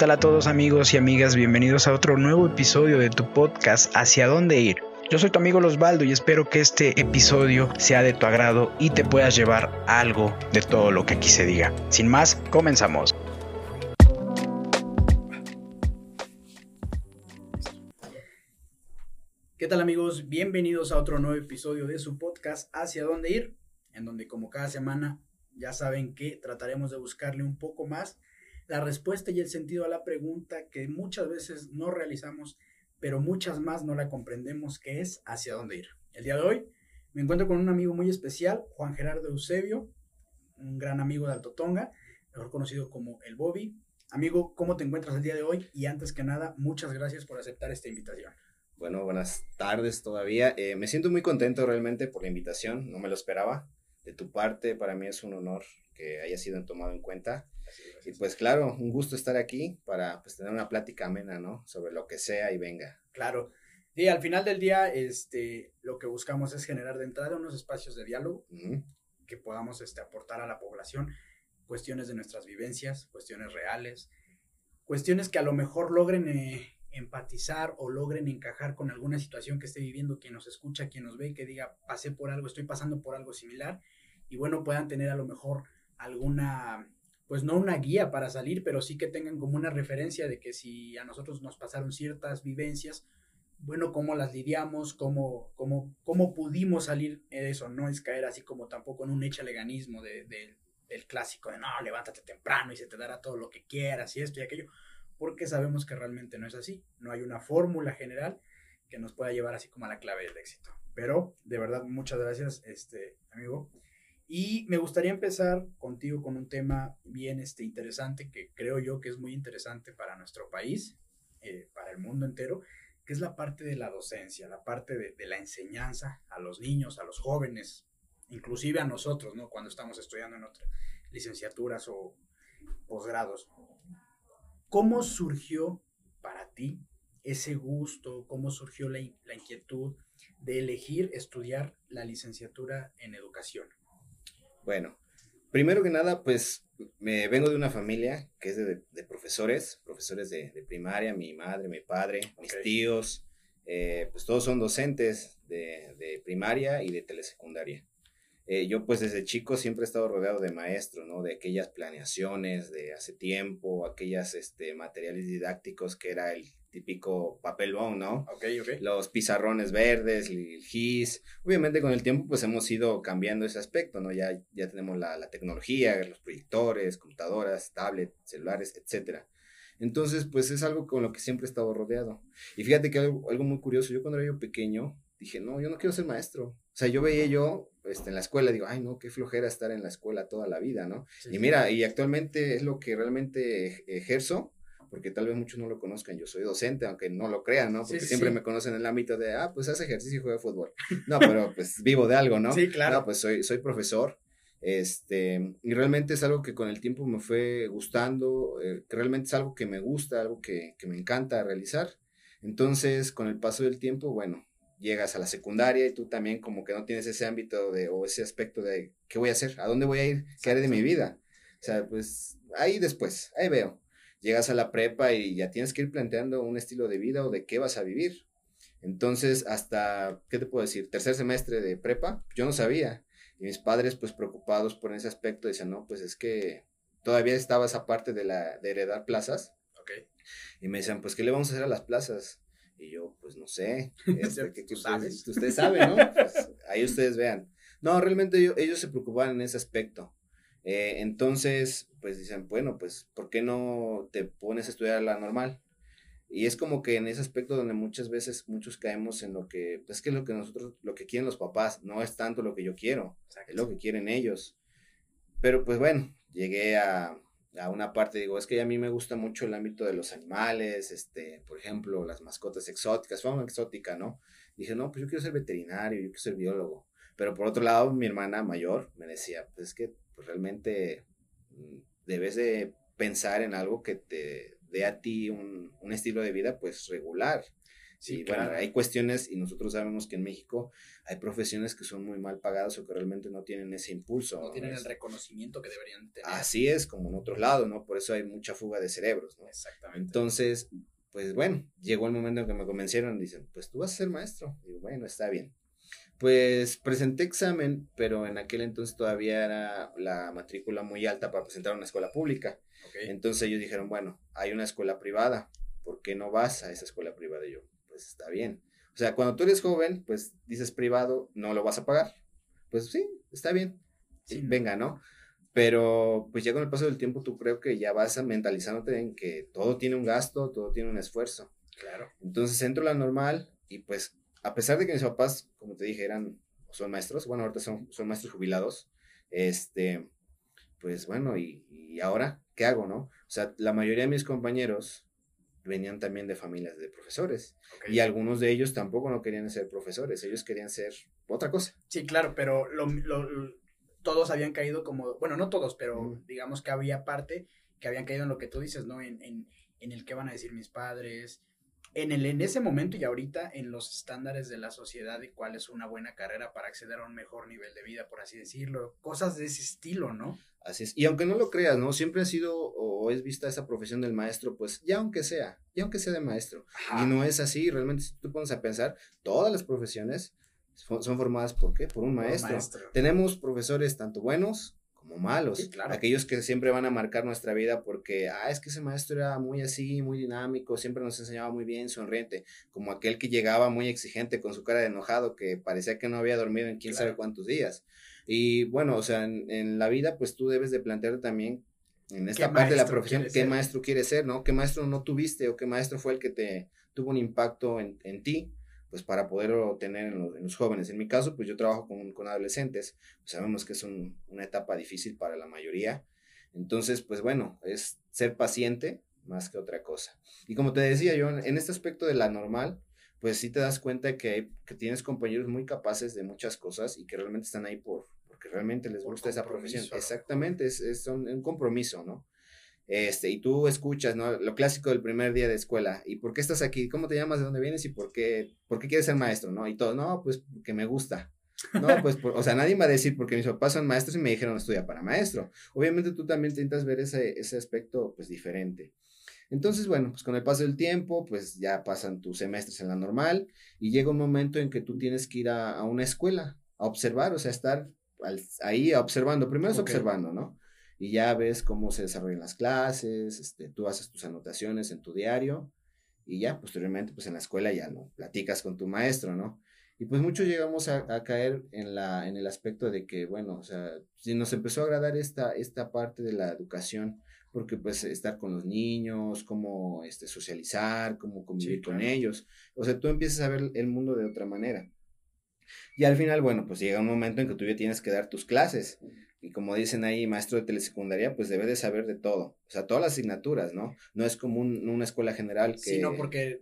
tal a todos amigos y amigas? Bienvenidos a otro nuevo episodio de tu podcast Hacia dónde ir. Yo soy tu amigo Losbaldo y espero que este episodio sea de tu agrado y te puedas llevar algo de todo lo que aquí se diga. Sin más, comenzamos. ¿Qué tal amigos? Bienvenidos a otro nuevo episodio de su podcast Hacia dónde ir, en donde como cada semana ya saben que trataremos de buscarle un poco más la respuesta y el sentido a la pregunta que muchas veces no realizamos, pero muchas más no la comprendemos, que es hacia dónde ir. El día de hoy me encuentro con un amigo muy especial, Juan Gerardo Eusebio, un gran amigo de Alto Tonga, mejor conocido como el Bobby. Amigo, ¿cómo te encuentras el día de hoy? Y antes que nada, muchas gracias por aceptar esta invitación. Bueno, buenas tardes todavía. Eh, me siento muy contento realmente por la invitación, no me lo esperaba. De tu parte, para mí es un honor que haya sido tomado en cuenta. Y pues claro, un gusto estar aquí para pues, tener una plática amena, ¿no? Sobre lo que sea y venga. Claro. Y al final del día, este, lo que buscamos es generar de entrada unos espacios de diálogo que podamos este, aportar a la población cuestiones de nuestras vivencias, cuestiones reales, cuestiones que a lo mejor logren eh, empatizar o logren encajar con alguna situación que esté viviendo quien nos escucha, quien nos ve, que diga, pasé por algo, estoy pasando por algo similar, y bueno, puedan tener a lo mejor alguna pues no una guía para salir, pero sí que tengan como una referencia de que si a nosotros nos pasaron ciertas vivencias, bueno, cómo las lidiamos, cómo, cómo, cómo pudimos salir de eso, no es caer así como tampoco en un echaleganismo de, de, del clásico de no, levántate temprano y se te dará todo lo que quieras y esto y aquello, porque sabemos que realmente no es así, no hay una fórmula general que nos pueda llevar así como a la clave del éxito. Pero de verdad, muchas gracias, este amigo. Y me gustaría empezar contigo con un tema bien este, interesante que creo yo que es muy interesante para nuestro país, eh, para el mundo entero, que es la parte de la docencia, la parte de, de, la enseñanza a los niños, a los jóvenes, inclusive a nosotros, ¿no? Cuando estamos estudiando en otras licenciaturas o posgrados. ¿Cómo surgió para ti ese gusto? ¿Cómo surgió la, la inquietud de elegir estudiar la licenciatura en educación? Bueno, primero que nada, pues me vengo de una familia que es de, de profesores, profesores de, de, primaria, mi madre, mi padre, okay. mis tíos, eh, pues todos son docentes de, de primaria y de telesecundaria. Eh, yo pues desde chico siempre he estado rodeado de maestros, ¿no? De aquellas planeaciones de hace tiempo, aquellas este, materiales didácticos que era el típico papel bond, ¿no? Ok, ok. Los pizarrones verdes, el GIS. Obviamente con el tiempo pues hemos ido cambiando ese aspecto, ¿no? Ya, ya tenemos la, la tecnología, los proyectores, computadoras, tablets, celulares, etcétera. Entonces pues es algo con lo que siempre he estado rodeado. Y fíjate que algo, algo muy curioso, yo cuando era yo pequeño dije, no, yo no quiero ser maestro. O sea, yo veía yo este, en la escuela, digo, ay, no, qué flojera estar en la escuela toda la vida, ¿no? Sí, y mira, sí. y actualmente es lo que realmente ejerzo, porque tal vez muchos no lo conozcan, yo soy docente, aunque no lo crean, ¿no? Porque sí, siempre me conocen en el ámbito de, ah, pues hace ejercicio y juega fútbol. No, pero pues vivo de algo, ¿no? Sí, claro. No, pues soy, soy profesor, este, y realmente es algo que con el tiempo me fue gustando, eh, que realmente es algo que me gusta, algo que, que me encanta realizar. Entonces, con el paso del tiempo, bueno, llegas a la secundaria y tú también como que no tienes ese ámbito de, o ese aspecto de qué voy a hacer, a dónde voy a ir, qué haré de mi vida. O sea, pues ahí después, ahí veo. Llegas a la prepa y ya tienes que ir planteando un estilo de vida o de qué vas a vivir. Entonces, hasta, ¿qué te puedo decir? Tercer semestre de prepa, yo no sabía. Y mis padres, pues preocupados por ese aspecto, decían, no, pues es que todavía estaba esa parte de, la, de heredar plazas. Okay. Y me decían, pues, ¿qué le vamos a hacer a las plazas? Y yo, pues no sé, este, que, que ustedes, usted sabe, ¿no? Pues, ahí ustedes vean. No, realmente ellos, ellos se preocupaban en ese aspecto. Eh, entonces, pues dicen, bueno, pues, ¿por qué no te pones a estudiar la normal? Y es como que en ese aspecto donde muchas veces muchos caemos en lo que, pues que es lo que nosotros, lo que quieren los papás, no es tanto lo que yo quiero, Exacto. es lo que quieren ellos. Pero pues bueno, llegué a, a una parte, digo, es que a mí me gusta mucho el ámbito de los animales, este, por ejemplo, las mascotas exóticas, fauna exótica, ¿no? Dije, no, pues yo quiero ser veterinario, yo quiero ser biólogo. Pero por otro lado, mi hermana mayor me decía, pues es que pues, realmente mm, debes de pensar en algo que te dé a ti un, un estilo de vida, pues regular. Sí, bueno, hay cuestiones y nosotros sabemos que en México hay profesiones que son muy mal pagadas o que realmente no tienen ese impulso. No tienen el reconocimiento que deberían tener. Así es, como en otros lados, ¿no? Por eso hay mucha fuga de cerebros, ¿no? Exactamente. Entonces, pues bueno, llegó el momento en que me convencieron, dicen, pues tú vas a ser maestro. Digo, bueno, está bien. Pues presenté examen, pero en aquel entonces todavía era la matrícula muy alta para presentar a una escuela pública. Entonces ellos dijeron, bueno, hay una escuela privada, ¿por qué no vas a esa escuela privada? Y yo, pues está bien. O sea, cuando tú eres joven, pues dices privado, no lo vas a pagar. Pues sí, está bien. Sí, venga, ¿no? Pero pues ya con el paso del tiempo tú creo que ya vas mentalizándote en que todo tiene un gasto, todo tiene un esfuerzo. Claro. Entonces entro a la normal y pues a pesar de que mis papás, como te dije, eran, son maestros, bueno, ahorita son, son maestros jubilados, este, pues bueno, y, y, ahora, ¿qué hago, no? O sea, la mayoría de mis compañeros venían también de familias de profesores y algunos de ellos tampoco no querían ser profesores, ellos querían ser otra cosa. Sí, claro, pero lo, todos habían caído como, bueno, no todos, pero digamos que había parte que habían caído en lo que tú dices, ¿no? En, en, en el que van a decir mis padres, en, el, en ese momento y ahorita en los estándares de la sociedad y cuál es una buena carrera para acceder a un mejor nivel de vida, por así decirlo. Cosas de ese estilo, ¿no? Así es. Y aunque no lo creas, ¿no? Siempre ha sido o es vista esa profesión del maestro, pues ya aunque sea, ya aunque sea de maestro. Y no es así, realmente si tú pones a pensar, todas las profesiones son formadas por qué? Por un maestro. Tenemos profesores tanto buenos como malos. Aquellos que siempre van a marcar nuestra vida porque, ah, es que ese maestro era muy así, muy dinámico, siempre nos enseñaba muy bien, sonriente, como aquel que llegaba muy exigente con su cara de enojado, que parecía que no había dormido en quién sabe cuántos días. Y bueno, o sea, en, la vida, pues tú debes de plantearte también en esta parte de la profesión, qué maestro quieres ser, ¿no? ¿Qué maestro no tuviste o qué maestro fue el que te tuvo un impacto en, en ti? Pues para poderlo tener en los, jóvenes. En mi caso, pues yo trabajo con, con adolescentes, pues sabemos que es una etapa difícil para la mayoría. Entonces, pues bueno, es ser paciente más que otra cosa. Y como te decía yo, en este aspecto de la normal, pues sí te das cuenta que, que tienes compañeros muy capaces de muchas cosas y que realmente están ahí por, porque realmente les gusta esa profesión. Exactamente, es, es un compromiso, ¿no? Este, y tú escuchas, ¿no? Lo clásico del primer día de escuela. ¿Y por qué estás aquí? ¿Cómo te llamas? ¿De dónde vienes? ¿Y por qué, por qué quieres ser maestro? ¿No? Y todo, no, pues porque me gusta. No, pues, o sea, nadie va a decir porque mis papás son maestros y me dijeron estudia para maestro. Obviamente tú también intentas ver ese, ese aspecto, pues, diferente. Entonces, bueno, pues con el paso del tiempo, pues ya pasan tus semestres en la normal y llega un momento en que tú tienes que ir a, una escuela a observar, o sea, estar ahí observando. Primero es observando, ¿no? Y ya ves cómo se desarrollan las clases, este, tú haces tus anotaciones en tu diario y ya posteriormente pues en la escuela ya no platicas con tu maestro, ¿no? Y pues muchos llegamos a, caer en, la, en el aspecto de que, bueno, o sea, si nos empezó a agradar esta, esta parte de la educación, porque pues estar con los niños, cómo este, socializar, cómo convivir con ellos, o sea, tú empiezas a ver el mundo de otra manera. Y al final, bueno, pues llega un momento en que tú ya tienes que dar tus clases. Y como dicen ahí, maestro de telesecundaria, pues debe de saber de todo. O sea, todas las asignaturas, ¿no? No es como una escuela general que... Sí, no, porque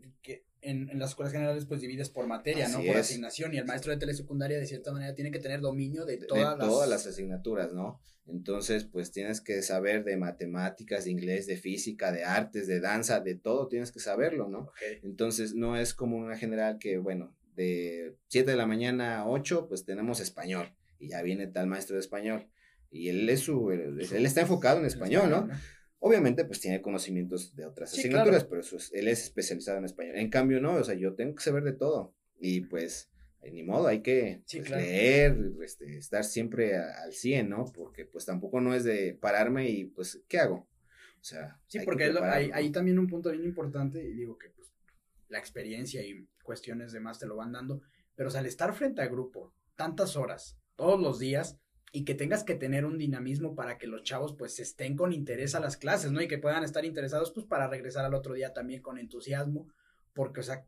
en, las escuelas generales pues divides por materia, ¿no? Por asignación. Y el maestro de telesecundaria de cierta manera tiene que tener dominio de todas, de todas las asignaturas, ¿no? Entonces, pues tienes que saber de matemáticas, de inglés, de física, de artes, de danza, de todo tienes que saberlo, ¿no? Entonces, no es como una general que, bueno, de 7 de la mañana a 8, pues tenemos español. Y ya viene tal maestro de español y él es su, él, está enfocado en español, ¿no? Obviamente, pues tiene conocimientos de otras asignaturas, pero él es especializado en español. En cambio, no, o sea, yo tengo que saber de todo. Y pues, ni modo, hay que pues, leer, este, estar siempre al 100, ¿no? Porque pues tampoco no es de pararme y pues, ¿qué hago? O sea, sí, porque hay, hay, también un punto bien importante, y digo que pues la experiencia y cuestiones demás te lo van dando, pero o sea, al estar frente a grupo tantas horas, todos los días, y que tengas que tener un dinamismo para que los chavos pues estén con interés a las clases, ¿no? Y que puedan estar interesados pues para regresar al otro día también con entusiasmo, porque o sea,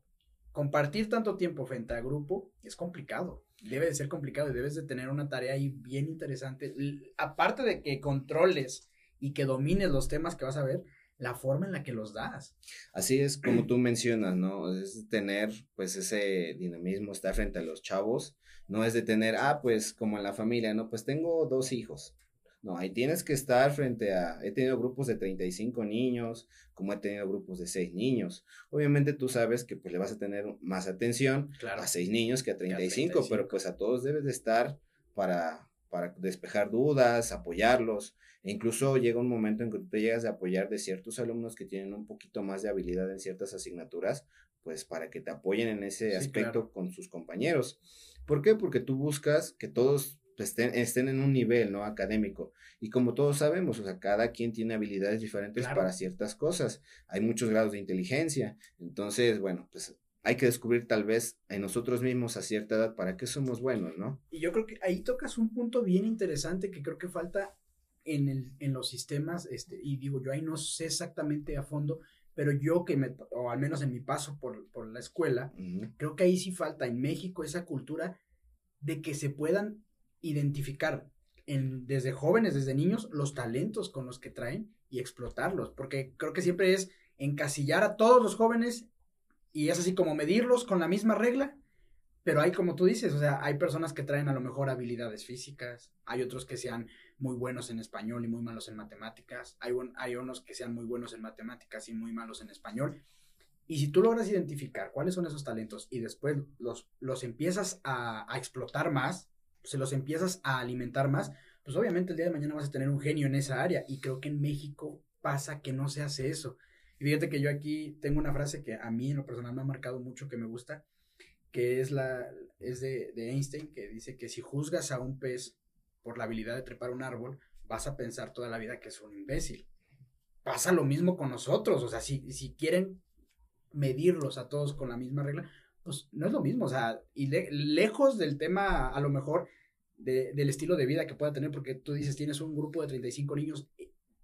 compartir tanto tiempo frente a grupo es complicado, debe de ser complicado y debes de tener una tarea ahí bien interesante, aparte de que controles y que domines los temas que vas a ver, la forma en la que los das. Así es como tú mencionas, ¿no? Es tener pues ese dinamismo, estar frente a los chavos no es de tener, ah, pues como en la familia, no, pues tengo dos hijos. No, ahí tienes que estar frente a, he tenido grupos de 35 niños, como he tenido grupos de 6 niños. Obviamente tú sabes que pues le vas a tener más atención a 6 niños que a 35, pero pues a todos debes de estar para, para despejar dudas, apoyarlos. E incluso llega un momento en que tú te llegas a apoyar de ciertos alumnos que tienen un poquito más de habilidad en ciertas asignaturas, pues para que te apoyen en ese aspecto con sus compañeros. ¿Por qué? Porque tú buscas que todos estén, estén, en un nivel, ¿no? Académico. Y como todos sabemos, o sea, cada quien tiene habilidades diferentes para ciertas cosas. Hay muchos grados de inteligencia. Entonces, bueno, pues hay que descubrir tal vez en nosotros mismos a cierta edad para qué somos buenos, ¿no? Y yo creo que ahí tocas un punto bien interesante que creo que falta en, el, en los sistemas, este, y digo, yo ahí no sé exactamente a fondo, pero yo que me, o al menos en mi paso por, por la escuela, creo que ahí sí falta en México esa cultura de que se puedan identificar en, desde jóvenes, desde niños, los talentos con los que traen y explotarlos, porque creo que siempre es encasillar a todos los jóvenes y es así como medirlos con la misma regla, pero hay como tú dices, o sea, hay personas que traen a lo mejor habilidades físicas, hay otros que sean muy buenos en español y muy malos en matemáticas, hay, hay unos que sean muy buenos en matemáticas y muy malos en español. Y si tú logras identificar cuáles son esos talentos y después los, los empiezas a, a explotar más, se los empiezas a alimentar más, pues obviamente el día de mañana vas a tener un genio en esa área. Y creo que en México pasa que no se hace eso. Y fíjate que yo aquí tengo una frase que a mí en lo personal me ha marcado mucho, que me gusta, que es, la, es de, de Einstein, que dice que si juzgas a un pez por la habilidad de trepar un árbol, vas a pensar toda la vida que es un imbécil. Pasa lo mismo con nosotros, o sea, si, si quieren medirlos a todos con la misma regla, pues no es lo mismo, o sea, y lejos del tema a lo mejor del estilo de vida que pueda tener, porque tú dices, tienes un grupo de 35 niños,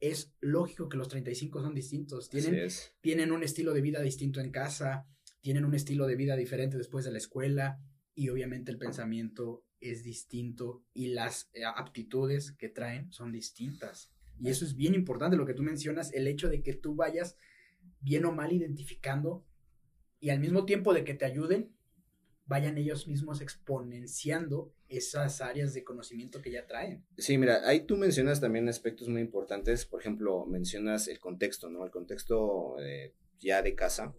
es lógico que los 35 son distintos, tienen, tienen un estilo de vida distinto en casa, tienen un estilo de vida diferente después de la escuela, y obviamente el pensamiento es distinto y las eh, aptitudes que traen son distintas. Y eso es bien importante lo que tú mencionas, el hecho de que tú vayas bien o mal identificando y al mismo tiempo de que te ayuden, vayan ellos mismos exponenciando esas áreas de conocimiento que ya traen. Sí, mira, ahí tú mencionas también aspectos muy importantes, por ejemplo, mencionas el contexto, ¿no? El contexto eh, ya de casa.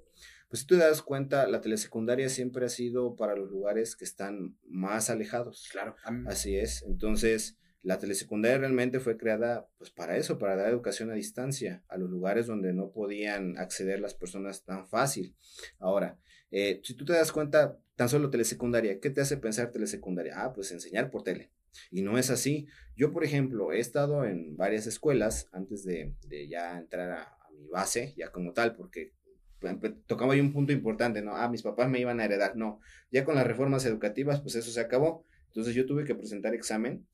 Pues si tú te das cuenta, la telesecundaria siempre ha sido para los lugares que están más alejados. Claro. Así es. Entonces, la telesecundaria realmente fue creada pues para eso, para dar educación a distancia a los lugares donde no podían acceder las personas tan fácil. Ahora, eh, si tú te das cuenta, tan solo telesecundaria, ¿qué te hace pensar telesecundaria? Ah, pues enseñar por tele. Y no es así. Yo, por ejemplo, he estado en varias escuelas antes de, ya entrar a, a, mi base, ya como tal, porque tocaba ahí un punto importante, ¿no? Ah, mis papás me iban a heredar. No, ya con las reformas educativas, pues eso se acabó. Entonces yo tuve que presentar examen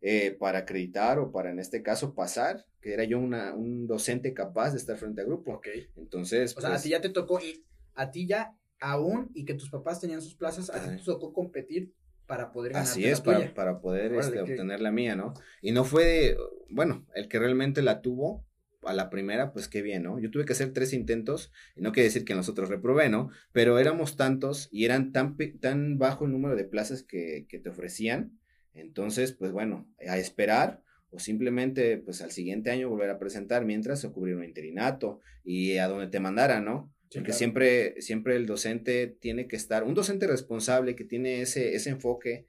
eh, para acreditar o para en este caso pasar, que era yo una, un docente capaz de estar frente a grupo. Ok. Entonces. O sea, a pues ti ya te tocó, y a ti ya aún, y que tus papás tenían sus plazas, a ti te tocó competir para poder ganar. Así es, para, para, poder este, obtener la mía, ¿no? Y no fue, bueno, el que realmente la tuvo, a la primera, pues qué bien, ¿no? Yo tuve que hacer tres intentos, y no quiere decir que nosotros reprobé, ¿no? Pero éramos tantos y eran tan, tan bajo el número de plazas que, que te ofrecían entonces, pues bueno, a esperar o simplemente pues al siguiente año volver a presentar mientras se cubrir un interinato y a donde te mandara, ¿no? Porque siempre, siempre el docente tiene que estar, un docente responsable que tiene ese, ese enfoque,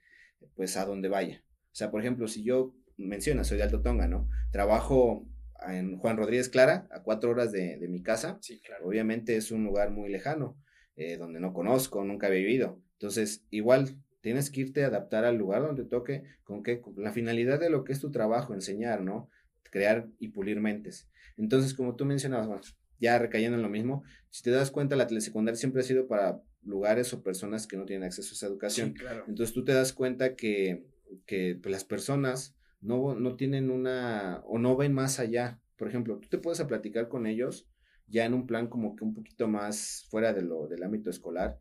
pues a donde vaya. O sea, por ejemplo, si yo menciona, soy de Alto Tonga, ¿no? Trabajo en Juan Rodríguez Clara, a cuatro horas de, de mi casa. Sí, claro. Obviamente es un lugar muy lejano, eh, donde no conozco, nunca he vivido. Entonces, igual Tienes que irte a adaptar al lugar donde toque, con que la finalidad de lo que es tu trabajo, enseñar, ¿no? Crear y pulir mentes. Entonces, como tú mencionabas, ya recayendo en lo mismo, si te das cuenta, la telesecundaria siempre ha sido para lugares o personas que no tienen acceso a esa educación. claro. Entonces tú te das cuenta que, que pues, las personas no, no tienen una, o no ven más allá. Por ejemplo, tú te puedes a platicar con ellos ya en un plan como que un poquito más fuera de lo, del ámbito escolar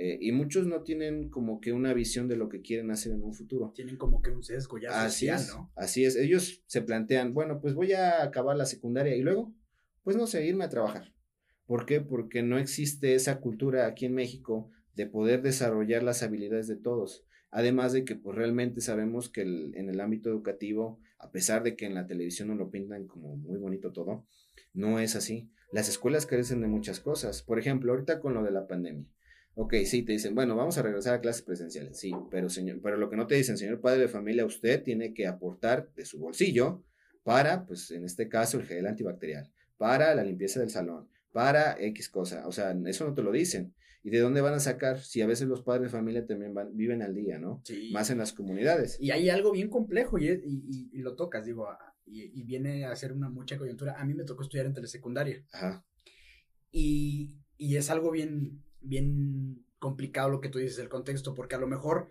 eh, y muchos no tienen como que una visión de lo que quieren hacer en un futuro. Tienen como que un sesgo ya así es, ¿no? Así es. Ellos se plantean, bueno, pues voy a acabar la secundaria y luego, pues no sé, irme a trabajar. ¿Por qué? Porque no existe esa cultura aquí en México de poder desarrollar las habilidades de todos. Además de que pues realmente sabemos que en el ámbito educativo a pesar de que en la televisión no lo pintan como muy bonito todo, no es así. Las escuelas carecen de muchas cosas. Por ejemplo, ahorita con lo de la pandemia. Ok, sí, te dicen, bueno, vamos a regresar a clases presenciales. Sí, pero, señor, pero lo que no te dicen, señor padre de familia, usted tiene que aportar de su bolsillo para, pues en este caso, el gel antibacterial, para la limpieza del salón, para X cosa. O sea, eso no te lo dicen. ¿Y de dónde van a sacar? Si a veces los padres de familia también van, viven al día, ¿no? Sí. Más en las comunidades. Y hay algo bien complejo y, y, y lo tocas, digo, y, viene a ser una mucha coyuntura. A mí me tocó estudiar en telesecundaria. Ajá. Y, y es algo bien, bien complicado lo que tú dices, el contexto, porque a lo mejor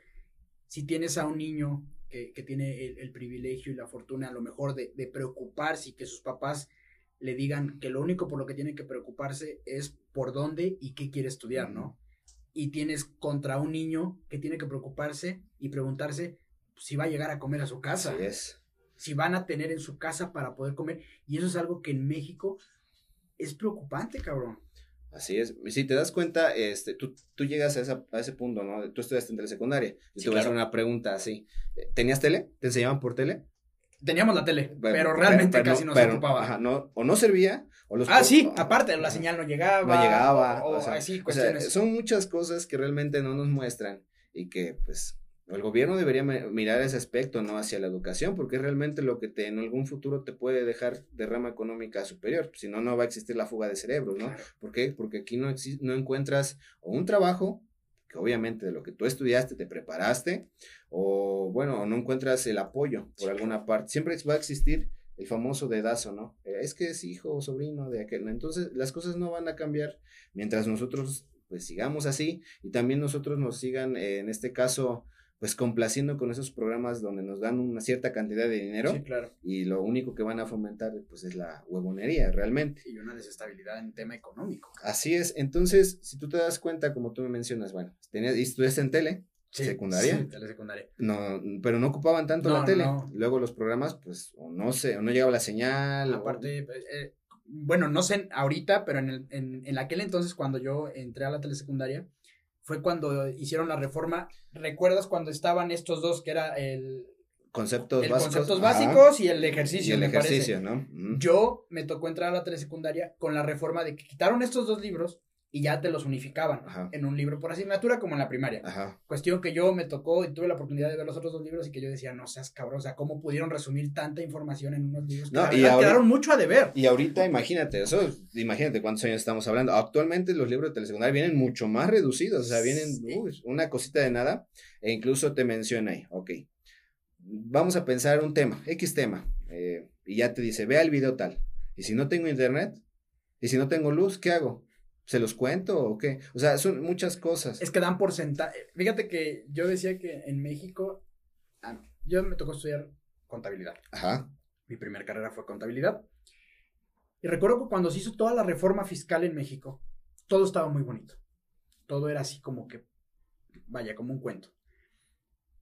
si tienes a un niño que, que tiene el, privilegio y la fortuna a lo mejor de, de preocuparse y que sus papás le digan que lo único por lo que tiene que preocuparse es por dónde y qué quiere estudiar, ¿no? Y tienes contra un niño que tiene que preocuparse y preguntarse si va a llegar a comer a su casa. es. Si van a tener en su casa para poder comer. Y eso es algo que en México es preocupante, cabrón. Así es. Si te das cuenta, este, tú, tú llegas a, esa, a ese punto, ¿no? Tú estudiaste en telesecundaria. Yo te voy a hacer una pregunta así. ¿Tenías tele? ¿Te enseñaban por tele? Teníamos la tele, pero, realmente casi no, se ocupaba. no, o no servía, o los... Ah, sí, aparte, la señal no llegaba. No llegaba. O, así, cuestiones. son muchas cosas que realmente no nos muestran y que, pues, el gobierno debería mirar ese aspecto, ¿no? Hacia la educación, porque es realmente lo que te, en algún futuro te puede dejar de rama económica superior. Si no, no va a existir la fuga de cerebros, ¿no? ¿Por qué? Porque aquí no, no encuentras un trabajo que obviamente de lo que tú estudiaste te preparaste, o bueno, no encuentras el apoyo por alguna parte. Siempre va a existir el famoso dedazo, ¿no? Eh, es que es hijo o sobrino de aquel. Entonces, las cosas no van a cambiar mientras nosotros pues sigamos así y también nosotros nos sigan, eh, en este caso, pues complaciendo con esos programas donde nos dan una cierta cantidad de dinero. Sí, claro. Y lo único que van a fomentar pues es la huevonería realmente. Y una desestabilidad en tema económico. Así es. Entonces, si tú te das cuenta, como tú me mencionas, bueno, tenías, y estudiaste en tele, secundaria. Sí, telesecundaria. No, pero no ocupaban tanto la tele. Luego los programas, pues, o no sé, o no llegaba la señal. Aparte, pues, eh, bueno, no sé ahorita, pero en, el, en, en aquel entonces, cuando yo entré a la telesecundaria, fue cuando hicieron la reforma. ¿Recuerdas cuando estaban estos dos que era el conceptos básicos, conceptos básicos y el ejercicio, el ejercicio, ¿no? Yo me tocó entrar a la telesecundaria con la reforma de que quitaron estos dos libros y ya te los unificaban en un libro por asignatura como en la primaria. Cuestión que yo me tocó y tuve la oportunidad de ver los otros dos libros y que yo decía, no seas cabrón, o sea, ¿cómo pudieron resumir tanta información en unos libros? No, y quedaron mucho a deber. Y ahorita imagínate, eso, imagínate cuántos años estamos hablando. Actualmente los libros de telesecundaria vienen mucho más reducidos, o sea, vienen una cosita de nada e incluso te menciona ahí, ok, vamos a pensar un tema, X tema, eh, y ya te dice, vea el video tal. Y si no tengo internet, y si no tengo luz, ¿qué hago? ¿Se los cuento o qué? O sea, son muchas cosas. Es que dan porcentaje. Fíjate que yo decía que en México, ah, yo me tocó estudiar contabilidad. Ajá. Mi primera carrera fue contabilidad. Y recuerdo que cuando se hizo toda la reforma fiscal en México, todo estaba muy bonito. Todo era así como que, vaya, como un cuento.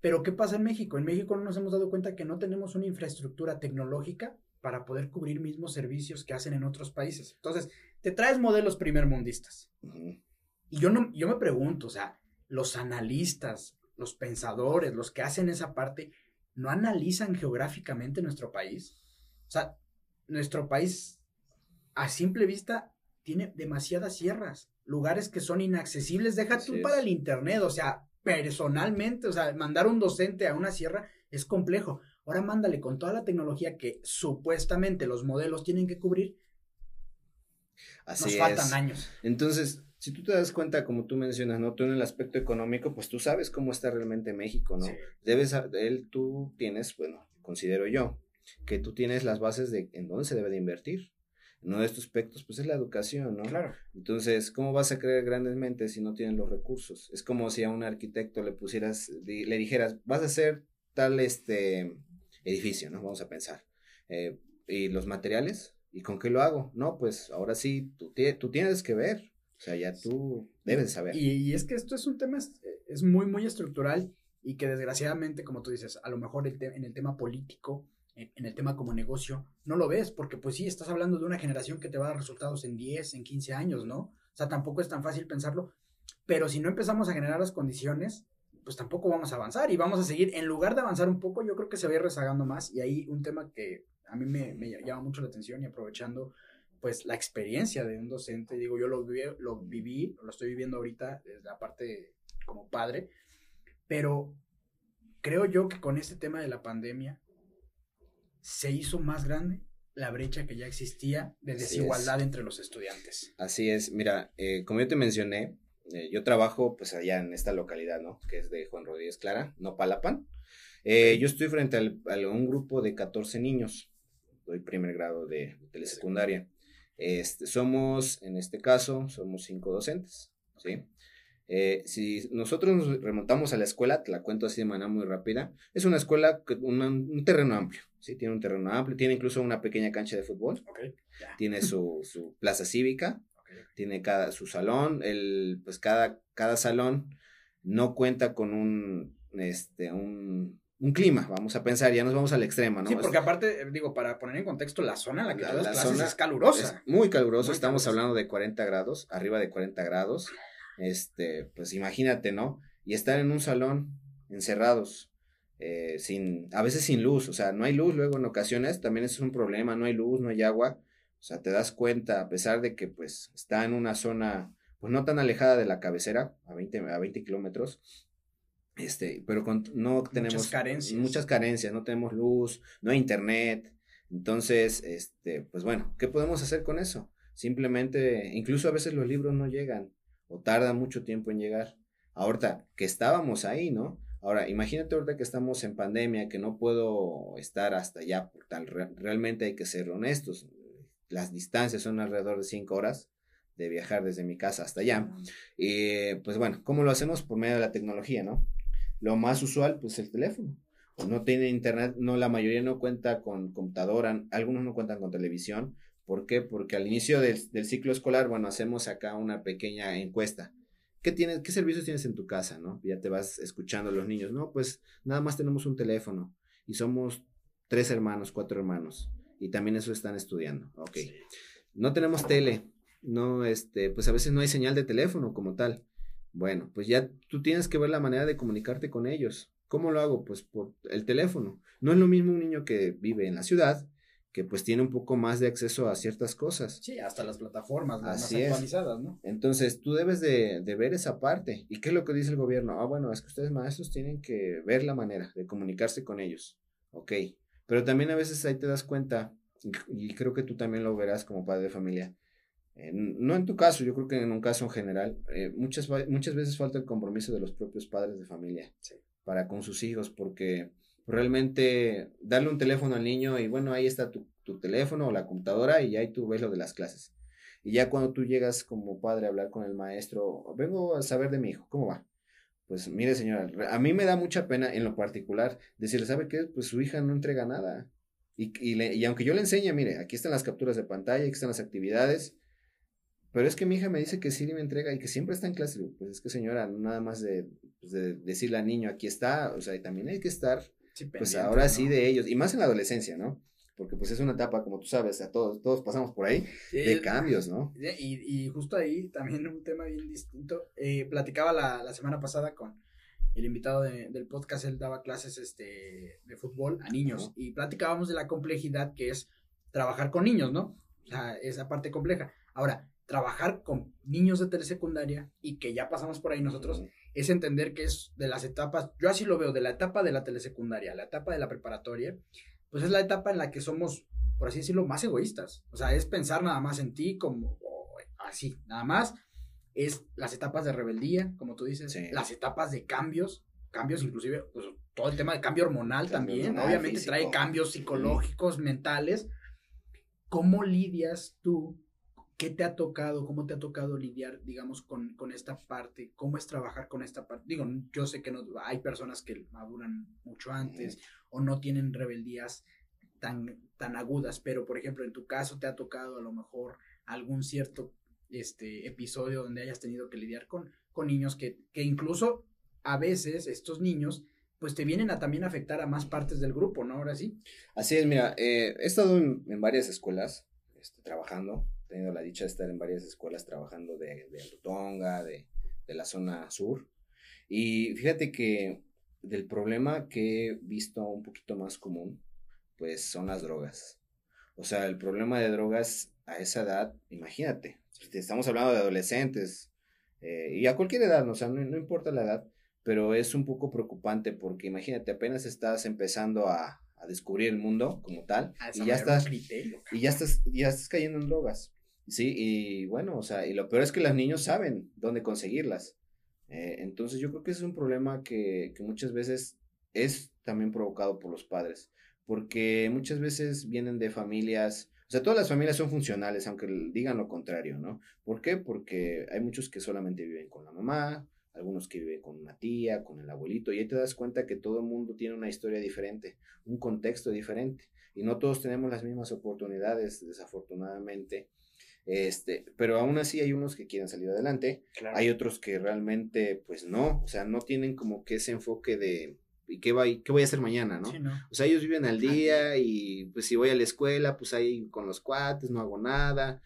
Pero ¿qué pasa en México? En México no nos hemos dado cuenta que no tenemos una infraestructura tecnológica para poder cubrir mismos servicios que hacen en otros países. Entonces, te traes modelos primermundistas. Y yo, no, yo me pregunto, o sea, los analistas, los pensadores, los que hacen esa parte, ¿no analizan geográficamente nuestro país? O sea, nuestro país, a simple vista, tiene demasiadas sierras, lugares que son inaccesibles. Deja tú para el Internet, o sea, personalmente, o sea, mandar un docente a una sierra es complejo. Ahora mándale con toda la tecnología que supuestamente los modelos tienen que cubrir, Así Nos faltan años. Entonces, si tú te das cuenta, como tú mencionas, ¿no? Tú en el aspecto económico, pues tú sabes cómo está realmente México, ¿no? Debes, él, tú tienes, bueno, considero yo, que tú tienes las bases de en dónde se debe de invertir. Uno de estos aspectos, pues es la educación, ¿no? Claro. Entonces, ¿cómo vas a crear grandes mentes si no tienes los recursos? Es como si a un arquitecto le pusieras, le dijeras, vas a hacer tal, este, edificio, ¿no? Vamos a pensar. Eh, ¿Y los materiales? ¿Y con qué lo hago? No, pues ahora sí, tú, tú tienes que ver. O sea, ya tú debes saber. Y, es que esto es un tema, es, muy, muy estructural y que desgraciadamente, como tú dices, a lo mejor en el tema político, en, el tema como negocio, no lo ves, porque pues sí, estás hablando de una generación que te va a dar resultados en 10, en 15 años, ¿no? O sea, tampoco es tan fácil pensarlo, pero si no empezamos a generar las condiciones, pues tampoco vamos a avanzar y vamos a seguir, en lugar de avanzar un poco, yo creo que se va a ir rezagando más y ahí un tema que a mí me, me llama mucho la atención y aprovechando pues la experiencia de un docente, digo, yo lo, viví, lo viví, lo estoy viviendo ahorita desde la parte como padre, pero creo yo que con este tema de la pandemia se hizo más grande la brecha que ya existía de desigualdad entre los estudiantes. Así es, mira, eh, como yo te mencioné, eh, yo trabajo pues allá en esta localidad, ¿no? Que es de Juan Rodríguez Clara, no Palapan. Eh, yo estoy frente a un grupo de 14 niños, doy primer grado de, telesecundaria. Este, somos, en este caso, somos cinco docentes, ¿sí? Eh, si nosotros nos remontamos a la escuela, te la cuento así de manera muy rápida, es una escuela un terreno amplio, ¿sí? Tiene un terreno amplio, tiene incluso una pequeña cancha de fútbol, tiene su, su, plaza cívica, tiene cada, su salón, el, pues cada, cada salón no cuenta con un, este, un, un clima, vamos a pensar, ya nos vamos al extremo, ¿no? Sí, porque aparte, eh, digo, para poner en contexto, la zona en la que la, las zona es calurosa. muy caluroso, estamos hablando de 40 grados, arriba de 40 grados, este, pues imagínate, ¿no? Y estar en un salón, encerrados, eh, sin, a veces sin luz, o sea, no hay luz luego en ocasiones, también es un problema, no hay luz, no hay agua, o sea, te das cuenta, a pesar de que pues está en una zona, pues no tan alejada de la cabecera, a 20, a 20 kilómetros, este, pero no tenemos muchas carencias. muchas carencias, no tenemos luz, no hay internet. Entonces, este, pues bueno, ¿qué podemos hacer con eso? Simplemente, incluso a veces los libros no llegan o tardan mucho tiempo en llegar. Ahorita que estábamos ahí, ¿no? Ahora, imagínate ahorita que estamos en pandemia, que no puedo estar hasta allá, por tal, realmente hay que ser honestos. Las distancias son alrededor de cinco horas de viajar desde mi casa hasta allá. Y pues bueno, ¿cómo lo hacemos? Por medio de la tecnología, ¿no? Lo más usual, pues el teléfono. No tiene internet, no, la mayoría no cuenta con computadora, algunos no cuentan con televisión. ¿Por qué? Porque al inicio del, ciclo escolar, bueno, hacemos acá una pequeña encuesta. ¿Qué, tienes, ¿Qué servicios tienes en tu casa, no? Ya te vas escuchando a los niños, no, pues nada más tenemos un teléfono y somos tres hermanos, cuatro hermanos y también eso están estudiando, ok. No tenemos tele, no, este, pues a veces no hay señal de teléfono como tal. Bueno, pues ya tú tienes que ver la manera de comunicarte con ellos. ¿Cómo lo hago? Pues por el teléfono. No es lo mismo un niño que vive en la ciudad, que pues tiene un poco más de acceso a ciertas cosas. Sí, hasta las plataformas más actualizadas, ¿no? Entonces, tú debes de, de, ver esa parte. ¿Y qué es lo que dice el gobierno? Ah, bueno, es que ustedes maestros tienen que ver la manera de comunicarse con ellos. Ok. Pero también a veces ahí te das cuenta, y creo que tú también lo verás como padre de familia, no en tu caso, yo creo que en un caso en general, eh, muchas, muchas veces falta el compromiso de los propios padres de familia para con sus hijos, porque realmente darle un teléfono al niño y bueno, ahí está tu, tu, teléfono o la computadora y ahí tú ves lo de las clases. Y ya cuando tú llegas como padre a hablar con el maestro, vengo a saber de mi hijo, ¿cómo va? Pues mire señora, a mí me da mucha pena en lo particular decirle, ¿sabe qué? Pues su hija no entrega nada. Y, y, y aunque yo le enseñe, mire, aquí están las capturas de pantalla, aquí están las actividades, pero es que mi hija me dice que sí me entrega y que siempre está en clase. Pues es que señora, no nada más de, pues de decirle al niño, aquí está, o sea, también hay que estar, pues ahora sí de ellos, y más en la adolescencia, ¿no? Porque pues es una etapa, como tú sabes, a todos, todos pasamos por ahí, de cambios, ¿no? Y, y, justo ahí también un tema bien distinto. Eh, platicaba la, la, semana pasada con el invitado del podcast, él daba clases este, de fútbol a niños y platicábamos de la complejidad que es trabajar con niños, ¿no? O sea, esa parte compleja. Ahora, trabajar con niños de telesecundaria y que ya pasamos por ahí nosotros, es entender que es de las etapas, yo así lo veo, de la etapa de la telesecundaria, la etapa de la preparatoria, pues es la etapa en la que somos, por así decirlo, más egoístas. O sea, es pensar nada más en ti como así, nada más. Es las etapas de rebeldía, como tú dices, las etapas de cambios, cambios inclusive, pues, todo el tema de cambio hormonal también, obviamente trae cambios psicológicos, mentales. ¿Cómo lidias tú ¿Qué te ha tocado? ¿Cómo te ha tocado lidiar, digamos, con, esta parte? ¿Cómo es trabajar con esta parte? Digo, yo sé que no, hay personas que maduran mucho antes o no tienen rebeldías tan, tan agudas, pero por ejemplo, en tu caso te ha tocado a lo mejor algún cierto este, episodio donde hayas tenido que lidiar con, con niños que, que incluso a veces estos niños pues te vienen a también afectar a más partes del grupo, ¿no? Ahora sí. Así es, mira, eh, he estado en, varias escuelas este, trabajando tenido la dicha de estar en varias escuelas trabajando de, de Rutonga, de, de, la zona sur. Y fíjate que del problema que he visto un poquito más común, pues son las drogas. O sea, el problema de drogas a esa edad, imagínate, estamos hablando de adolescentes eh, y a cualquier edad, o sea, no, importa la edad, pero es un poco preocupante porque imagínate, apenas estás empezando a, descubrir el mundo como tal y ya estás y ya estás ya estás cayendo en drogas. Sí, y bueno, o sea, y lo peor es que los niños saben dónde conseguirlas. Eh, entonces yo creo que ese es un problema que, que muchas veces es también provocado por los padres, porque muchas veces vienen de familias o sea, todas las familias son funcionales, aunque digan lo contrario, ¿no? ¿Por qué? Porque hay muchos que solamente viven con la mamá, algunos que viven con una tía, con el abuelito, y ahí te das cuenta que todo el mundo tiene una historia diferente, un contexto diferente, y no todos tenemos las mismas oportunidades, desafortunadamente. Este, pero aún así hay unos que quieren salir adelante, hay otros que realmente, pues no, o sea, no tienen como que ese enfoque de, ¿y qué, va, qué voy a hacer mañana, ¿no? O sea, ellos viven al día y pues si voy a la escuela, pues ahí con los cuates, no hago nada.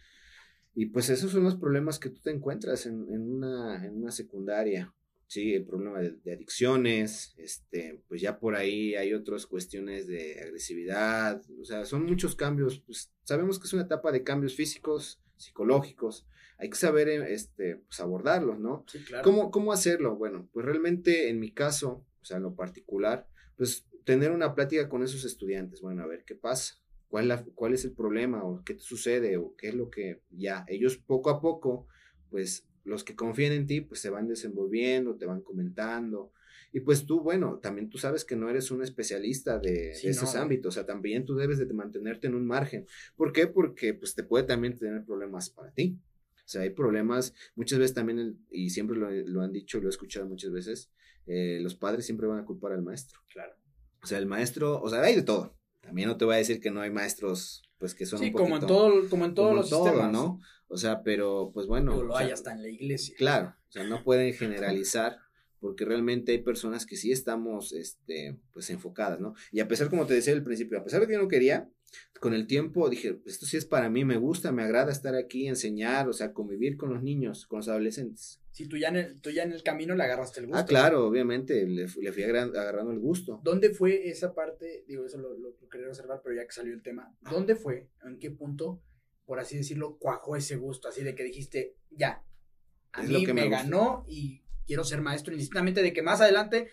Y pues esos son los problemas que tú te encuentras en, una, en una secundaria. Sí, el problema de, adicciones, este, pues ya por ahí hay otras cuestiones de agresividad, o sea, son muchos cambios, pues sabemos que es una etapa de cambios físicos, psicológicos, hay que saber, este, pues abordarlos, ¿no? Sí, claro. ¿Cómo, ¿Cómo hacerlo? Bueno, pues realmente en mi caso, o sea, en lo particular, pues tener una plática con esos estudiantes, bueno, a ver qué pasa, cuál, la, cuál es el problema o qué te sucede o qué es lo que ya ellos poco a poco, pues los que confían en ti, pues se van desenvolviendo, te van comentando. Y pues tú, bueno, también tú sabes que no eres un especialista de, esos ámbitos, o sea, también tú debes de mantenerte en un margen. ¿Por qué? Porque pues te puede también tener problemas para ti. O sea, hay problemas, muchas veces también, y siempre lo, lo, han dicho, lo he escuchado muchas veces, eh, los padres siempre van a culpar al maestro. Claro. O sea, el maestro, o sea, hay de todo. También no te voy a decir que no hay maestros, pues que son sí, como en todo, como en todos los sistemas. ¿no? O sea, pero pues bueno. lo hay hasta en la iglesia. Claro, o sea, no pueden generalizar porque realmente hay personas que sí estamos, este, pues enfocadas, ¿no? Y a pesar, como te decía al principio, a pesar de que yo no quería, con el tiempo dije, esto sí es para mí, me gusta, me agrada estar aquí, enseñar, o sea, convivir con los niños, con los adolescentes. Sí, tú ya en el, tú ya en el camino le agarraste el gusto. Ah, claro, obviamente, le, le fui agarrando el gusto. ¿Dónde fue esa parte? Digo, eso lo, lo, quería observar, pero ya que salió el tema, ¿dónde fue, en qué punto, por así decirlo, cuajó ese gusto? Así de que dijiste, ya, a mí me, ganó y quiero ser maestro, indistintamente de que más adelante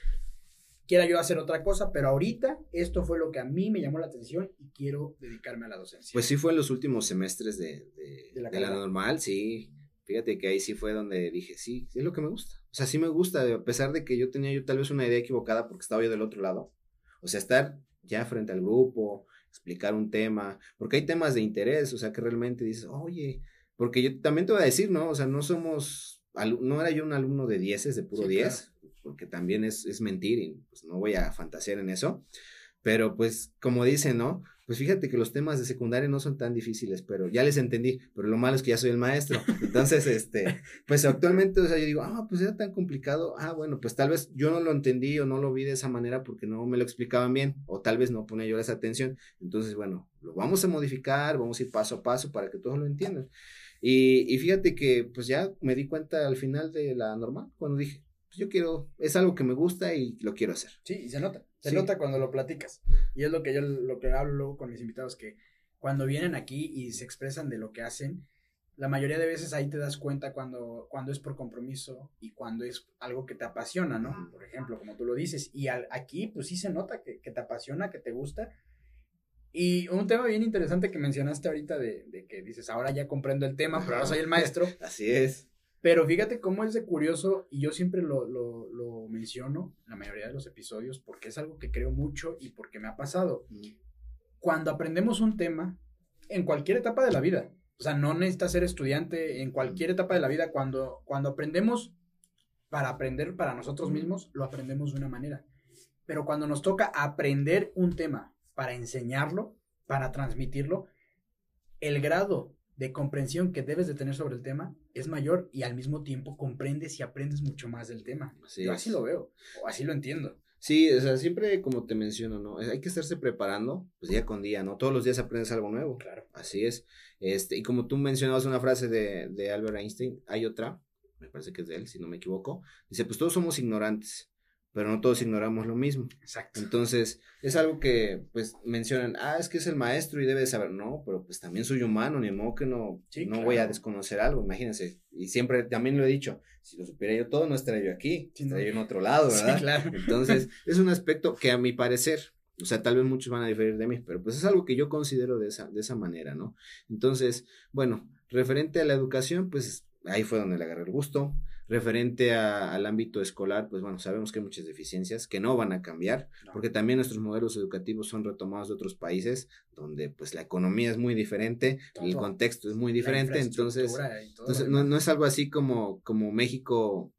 quiera yo hacer otra cosa, pero ahorita esto fue lo que a mí me llamó la atención y quiero dedicarme a la docencia. Pues sí fue en los últimos semestres de, de, la, normal, sí. Fíjate que ahí sí fue donde dije, sí, es lo que me gusta. O sea, sí me gusta, a pesar de que yo tenía yo tal vez una idea equivocada porque estaba yo del otro lado. O sea, estar ya frente al grupo, explicar un tema, porque hay temas de interés, o sea, que realmente dices, oye, porque yo también te voy a decir, ¿no? O sea, no somos, no era yo un alumno de dieces, de puro diez, porque también es, es mentir y pues no voy a fantasear en eso. Pero pues, como dicen, ¿no? Pues fíjate que los temas de secundaria no son tan difíciles, pero ya les entendí, pero lo malo es que ya soy el maestro. Entonces, este, pues actualmente, o sea, yo digo, ah, pues era tan complicado. Ah, bueno, pues tal vez yo no lo entendí o no lo vi de esa manera porque no me lo explicaban bien, o tal vez no ponía yo esa atención. Entonces, bueno, lo vamos a modificar, vamos a ir paso a paso para que todos lo entiendan. Y, y fíjate que, pues ya me di cuenta al final de la normal, cuando dije, yo quiero, es algo que me gusta y lo quiero hacer. Sí, y se nota, se nota cuando lo platicas. Y es lo que yo, lo que hablo con mis invitados, que cuando vienen aquí y se expresan de lo que hacen, la mayoría de veces ahí te das cuenta cuando, cuando es por compromiso y cuando es algo que te apasiona, ¿no? Por ejemplo, como tú lo dices. Y aquí, pues sí se nota que, te apasiona, que te gusta. Y un tema bien interesante que mencionaste ahorita de, de, que dices, ahora ya comprendo el tema, pero ahora soy el maestro. Así es. Pero fíjate cómo es de curioso, y yo siempre lo, lo, lo menciono en la mayoría de los episodios, porque es algo que creo mucho y porque me ha pasado. Cuando aprendemos un tema, en cualquier etapa de la vida, o sea, no necesitas ser estudiante en cualquier etapa de la vida, cuando, cuando aprendemos para aprender para nosotros mismos, lo aprendemos de una manera. Pero cuando nos toca aprender un tema para enseñarlo, para transmitirlo, el grado de comprensión que debes de tener sobre el tema es mayor y al mismo tiempo comprendes y aprendes mucho más del tema. Yo así lo veo, o así lo entiendo. Sí, o sea, siempre como te menciono, ¿no? Hay que estarse preparando, pues día con día, ¿no? Todos los días aprendes algo nuevo. Claro. Así es. Este, y como tú mencionabas una frase de, de Albert Einstein, hay otra, me parece que es de él, si no me equivoco, dice, pues todos somos ignorantes, pero no todos ignoramos lo mismo. Exacto. Entonces, es algo que, pues, mencionan, ah, es que es el maestro y debe de saber, no, pero pues también soy humano, ni modo que no, no voy a desconocer algo, imagínense. Y siempre, también lo he dicho, si lo supiera yo todo, no estaría yo aquí, estaría yo en otro lado, ¿verdad? Sí, claro. Entonces, es un aspecto que a mi parecer, o sea, tal vez muchos van a diferir de mí, pero pues es algo que yo considero de esa, de esa manera, ¿no? Entonces, bueno, referente a la educación, pues ahí fue donde le agarré el gusto. Referente al ámbito escolar, pues bueno, sabemos que hay muchas deficiencias que no van a cambiar, porque también nuestros modelos educativos son retomados de otros países donde pues la economía es muy diferente, el contexto es muy diferente, entonces, entonces no, no, es algo así como, como México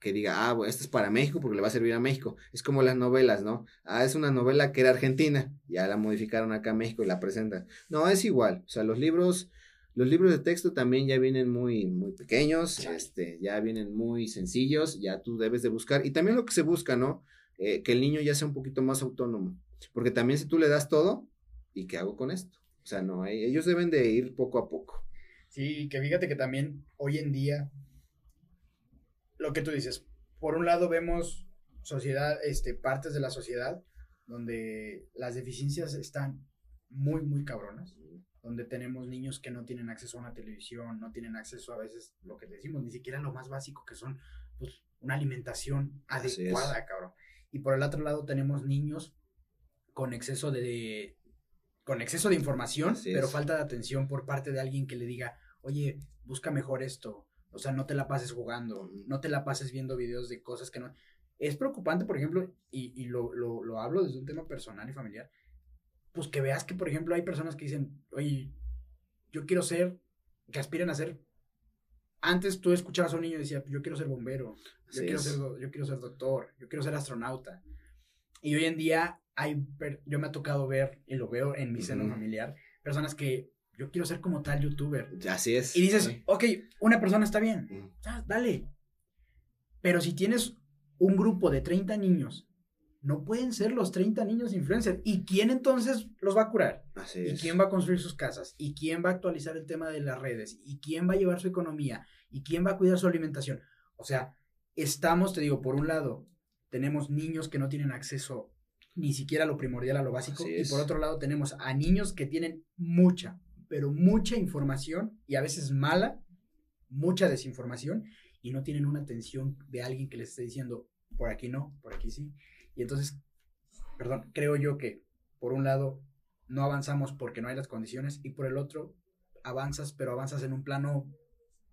que diga, ah, bueno, esto es para México porque le va a servir a México. Es como las novelas, ¿no? Ah, es una novela que era argentina, ya la modificaron acá a México y la presentan. No, es igual, o sea, los libros los libros de texto también ya vienen muy, muy pequeños, este, ya vienen muy sencillos, ya tú debes de buscar. Y también lo que se busca, ¿no? Eh, que el niño ya sea un poquito más autónomo. Porque también si tú le das todo, ¿y qué hago con esto? O sea, no, ellos deben de ir poco a poco. Sí, que fíjate que también hoy en día, lo que tú dices, por un lado vemos sociedad, este, partes de la sociedad donde las deficiencias están muy, muy cabronas donde tenemos niños que no tienen acceso a una televisión, no tienen acceso a veces lo que decimos, ni siquiera lo más básico que son pues, una alimentación adecuada, cabrón. Y por el otro lado tenemos niños con exceso de con exceso de información, pero falta de atención por parte de alguien que le diga, "Oye, busca mejor esto." O sea, no te la pases jugando, no te la pases viendo videos de cosas que no es preocupante, por ejemplo, y, y lo, lo, lo hablo desde un tema personal y familiar, pues que veas que, por ejemplo, hay personas que dicen, oye, yo quiero ser, que aspiran a ser. Antes tú escuchabas a un niño y decía, yo quiero ser bombero, yo quiero ser, yo quiero ser doctor, yo quiero ser astronauta. Y hoy en día hay, yo me ha tocado ver, y lo veo en mi seno familiar, personas que yo quiero ser como tal youtuber. Así es. Y dices, ok, una persona está bien, dale. Pero si tienes un grupo de 30 niños no pueden ser los 30 niños influencers. ¿Y quién entonces los va a curar? Así ¿Y quién va a construir sus casas? ¿Y quién va a actualizar el tema de las redes? ¿Y quién va a llevar su economía? ¿Y quién va a cuidar su alimentación? O sea, estamos, te digo, por un lado, tenemos niños que no tienen acceso ni siquiera a lo primordial, a lo básico. Y por otro lado, tenemos a niños que tienen mucha, pero mucha información y a veces mala, mucha desinformación y no tienen una atención de alguien que les esté diciendo, por aquí no, por aquí sí. Y entonces, perdón, creo yo que por un lado no avanzamos porque no hay las condiciones y por el otro avanzas, pero avanzas en un plano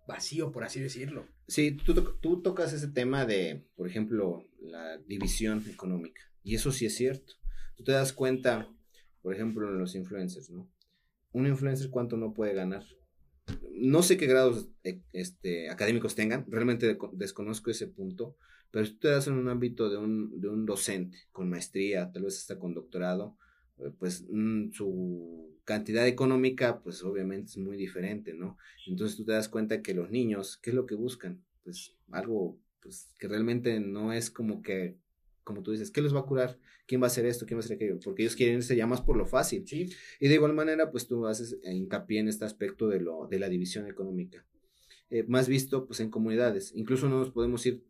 vacío, por así decirlo. Sí, tú, tú tocas ese tema de, por ejemplo, la división económica. Y eso sí es cierto. Tú te das cuenta, por ejemplo, en los influencers, ¿no? Un influencer cuánto no puede ganar. No sé qué grados eh, este, académicos tengan, realmente desconozco ese punto, pero si tú te das en un ámbito de un, de un docente con maestría, tal vez hasta con doctorado, eh, pues mm, su cantidad económica, pues obviamente es muy diferente, ¿no? Entonces tú te das cuenta que los niños, ¿qué es lo que buscan? Pues algo pues, que realmente no es como que, como tú dices, ¿qué los va a curar? ¿Quién va a hacer esto? ¿Quién va a hacer aquello? Porque ellos quieren irse ya más por lo fácil. Sí. Y de igual manera, pues tú haces hincapié en este aspecto de, lo, de la división económica. Eh, más visto, pues en comunidades. Incluso no nos podemos ir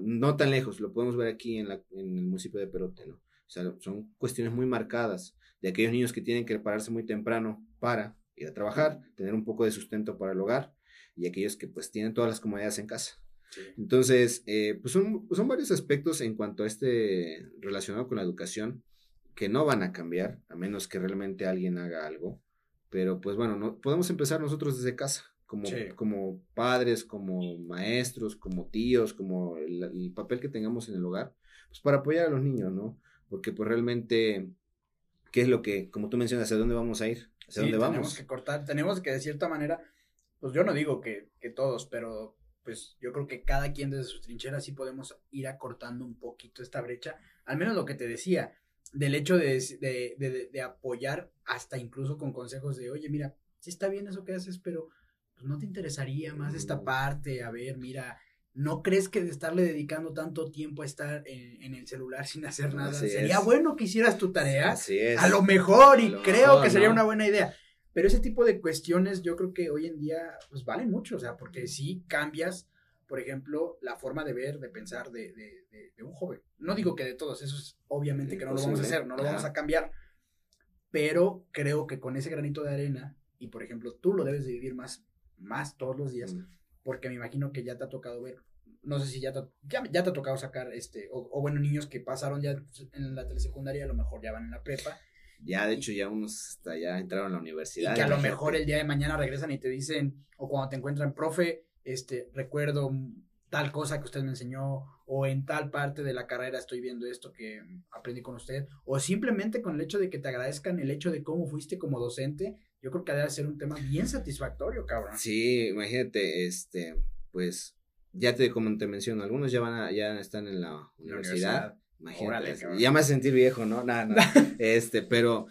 no tan lejos, lo podemos ver aquí en, la, en el municipio de Perote, ¿no? O sea, son cuestiones muy marcadas de aquellos niños que tienen que pararse muy temprano para ir a trabajar, tener un poco de sustento para el hogar, y aquellos que pues tienen todas las comodidades en casa. Entonces, eh, pues son, son varios aspectos en cuanto a este relacionado con la educación que no van a cambiar, a menos que realmente alguien haga algo. Pero pues bueno, no, podemos empezar nosotros desde casa como, como padres, como maestros, como tíos, como el, papel que tengamos en el hogar, pues para apoyar a los niños, ¿no? Porque pues realmente, ¿qué es lo que, como tú mencionas, hacia dónde vamos a ir? ¿Hacia dónde vamos? Tenemos que cortar, tenemos que de cierta manera, pues yo no digo que, que todos, pero pues yo creo que cada quien desde sus trincheras sí podemos ir acortando un poquito esta brecha, al menos lo que te decía, del hecho de, de, de, de apoyar hasta incluso con consejos de, oye, mira, sí está bien eso que haces, pero no te interesaría más esta parte, a ver, mira, ¿no crees que de estarle dedicando tanto tiempo a estar en, el celular sin hacer nada, sería bueno que hicieras tu tarea? Así es. A lo mejor, y creo que sería una buena idea. Pero ese tipo de cuestiones yo creo que hoy en día pues valen mucho, o sea, porque sí cambias por ejemplo, la forma de ver, de pensar de, de, un joven. No digo que de todos, eso es obviamente que no lo vamos a hacer, no lo vamos a cambiar, pero creo que con ese granito de arena, y por ejemplo, tú lo debes de vivir más, más todos los días, mm. porque me imagino que ya te ha tocado ver, no sé si ya te, ya, te ha tocado sacar, este, o, o, bueno, niños que pasaron ya en la telesecundaria, a lo mejor ya van en la prepa, ya, de hecho, ya unos hasta ya entraron a la universidad. Y que a lo mejor el día de mañana regresan y te dicen, o cuando te encuentran, profe, este, recuerdo tal cosa que usted me enseñó, o en tal parte de la carrera estoy viendo esto que aprendí con usted, o simplemente con el hecho de que te agradezcan el hecho de cómo fuiste como docente, yo creo que debe ser un tema bien satisfactorio, cabrón. Sí, imagínate, este, pues, ya te, como te menciono, algunos ya van a, ya están en la universidad Imagínate. ya me hace sentir viejo, ¿no? Nada, nada. este, pero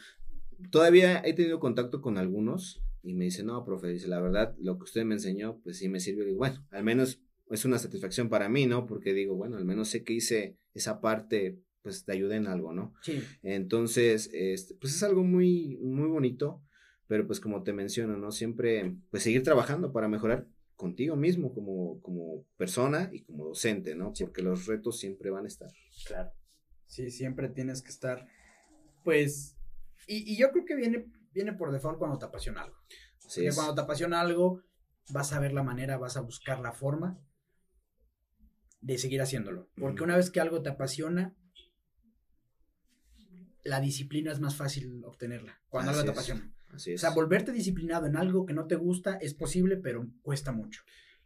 todavía he tenido contacto con algunos y me dice, no, profe, dice, la verdad, lo que usted me enseñó, pues sí me sirvió. Y bueno, al menos es una satisfacción para mí, ¿no? Porque digo, bueno, al menos sé que hice esa parte, pues te ayudé en algo, ¿no? Sí. Entonces, este, pues es algo muy, muy bonito, pero pues como te menciono, ¿no? Siempre, pues seguir trabajando para mejorar contigo mismo como, como persona y como docente, ¿no? Porque los retos siempre van a estar. Claro. Sí, siempre tienes que estar, pues, y, yo creo que viene, viene por default cuando te apasiona algo. Porque cuando te apasiona algo, vas a ver la manera, vas a buscar la forma de seguir haciéndolo. Porque una vez que algo te apasiona, la disciplina es más fácil obtenerla. Cuando algo te apasiona. Así es. O sea, volverte disciplinado en algo que no te gusta es posible, pero cuesta mucho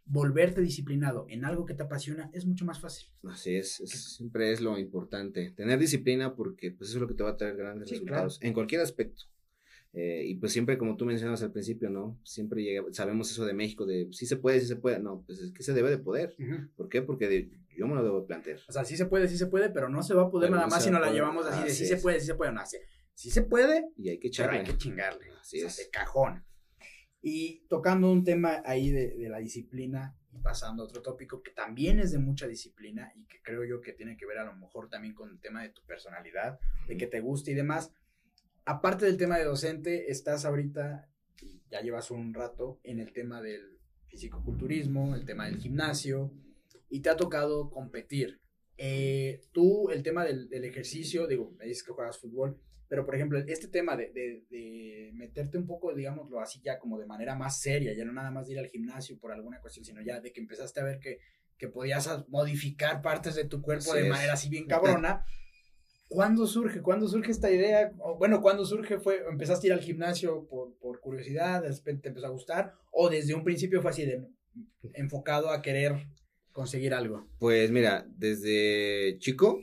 volverte disciplinado en algo que te apasiona es mucho más fácil. Así es, siempre es lo importante, tener disciplina porque pues eso es lo que te va a traer grandes resultados en cualquier aspecto. Eh, y pues siempre, como tú mencionas al principio, ¿no? Siempre llega, sabemos eso de México, de sí se puede, sí se puede. No, pues es que se debe de poder. ¿Por qué? Porque yo me lo debo plantear. O sea, sí se puede, sí se puede, pero no se va a poder nada más si no la llevamos así, de sí se puede, sí se puede. No, sí, sí se puede, y hay que echarle. Pero hay que chingarle. Así es. De cajón. Y tocando un tema ahí de, la disciplina y pasando a otro tópico que también es de mucha disciplina y que creo yo que tiene que ver a lo mejor también con el tema de tu personalidad, de que te guste y demás. Aparte del tema de docente, estás ahorita, ya llevas un rato en el tema del fisicoculturismo, el tema del gimnasio y te ha tocado competir. Eh, tú, el tema del, del, ejercicio, digo, me dices que juegas fútbol, pero, por ejemplo, este tema de, de, meterte un poco, digámoslo así, ya como de manera más seria, ya no nada más de ir al gimnasio por alguna cuestión, sino ya de que empezaste a ver que, que podías modificar partes de tu cuerpo de manera así bien cabrona. ¿Cuándo surge? ¿Cuándo surge esta idea? bueno, ¿cuándo surge? fue ¿Empezaste a ir al gimnasio por, por curiosidad? ¿De repente te empezó a gustar? ¿O desde un principio fue así de enfocado a querer conseguir algo? Pues mira, desde chico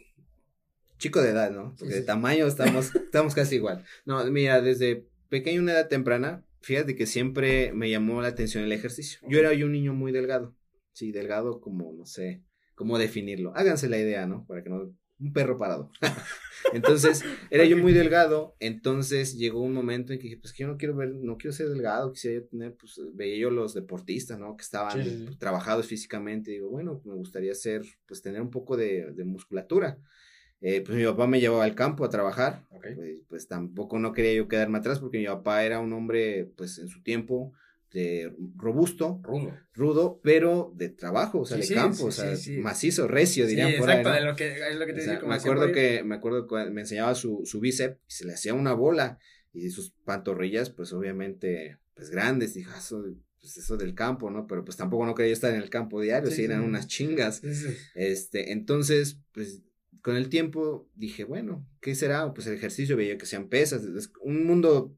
chico de edad, ¿no? Porque de tamaño estamos, estamos casi igual. No, mira, desde pequeño, una edad temprana, fíjate que siempre me llamó la atención el ejercicio. Yo era yo un niño muy delgado. Sí, delgado como, no sé, cómo definirlo. Háganse la idea, ¿no? Para que no... Un perro parado. entonces, era yo muy delgado. Entonces llegó un momento en que dije, pues que yo no quiero ver, no quiero ser delgado, quisiera yo tener, pues veía yo los deportistas, ¿no? Que estaban trabajados físicamente. digo, bueno, me gustaría ser, pues tener un poco de, de musculatura. Eh, pues mi papá me llevaba al campo a trabajar, pues, pues, tampoco no quería yo quedarme atrás porque mi papá era un hombre, pues en su tiempo, de robusto, rudo, rudo pero de trabajo, o sea, de campo, o sea, macizo, recio, dirían por ahí. Exacto, lo que, es lo que te decía, me acuerdo que, me acuerdo que me enseñaba su, su bíceps y se le hacía una bola y sus pantorrillas, pues obviamente, pues grandes, dije, ah, eso, pues eso del campo, ¿no? Pero pues tampoco no quería estar en el campo diario, si eran unas chingas. Este, entonces, pues con el tiempo dije, bueno, ¿qué será? Pues el ejercicio, veía que sean pesas, un mundo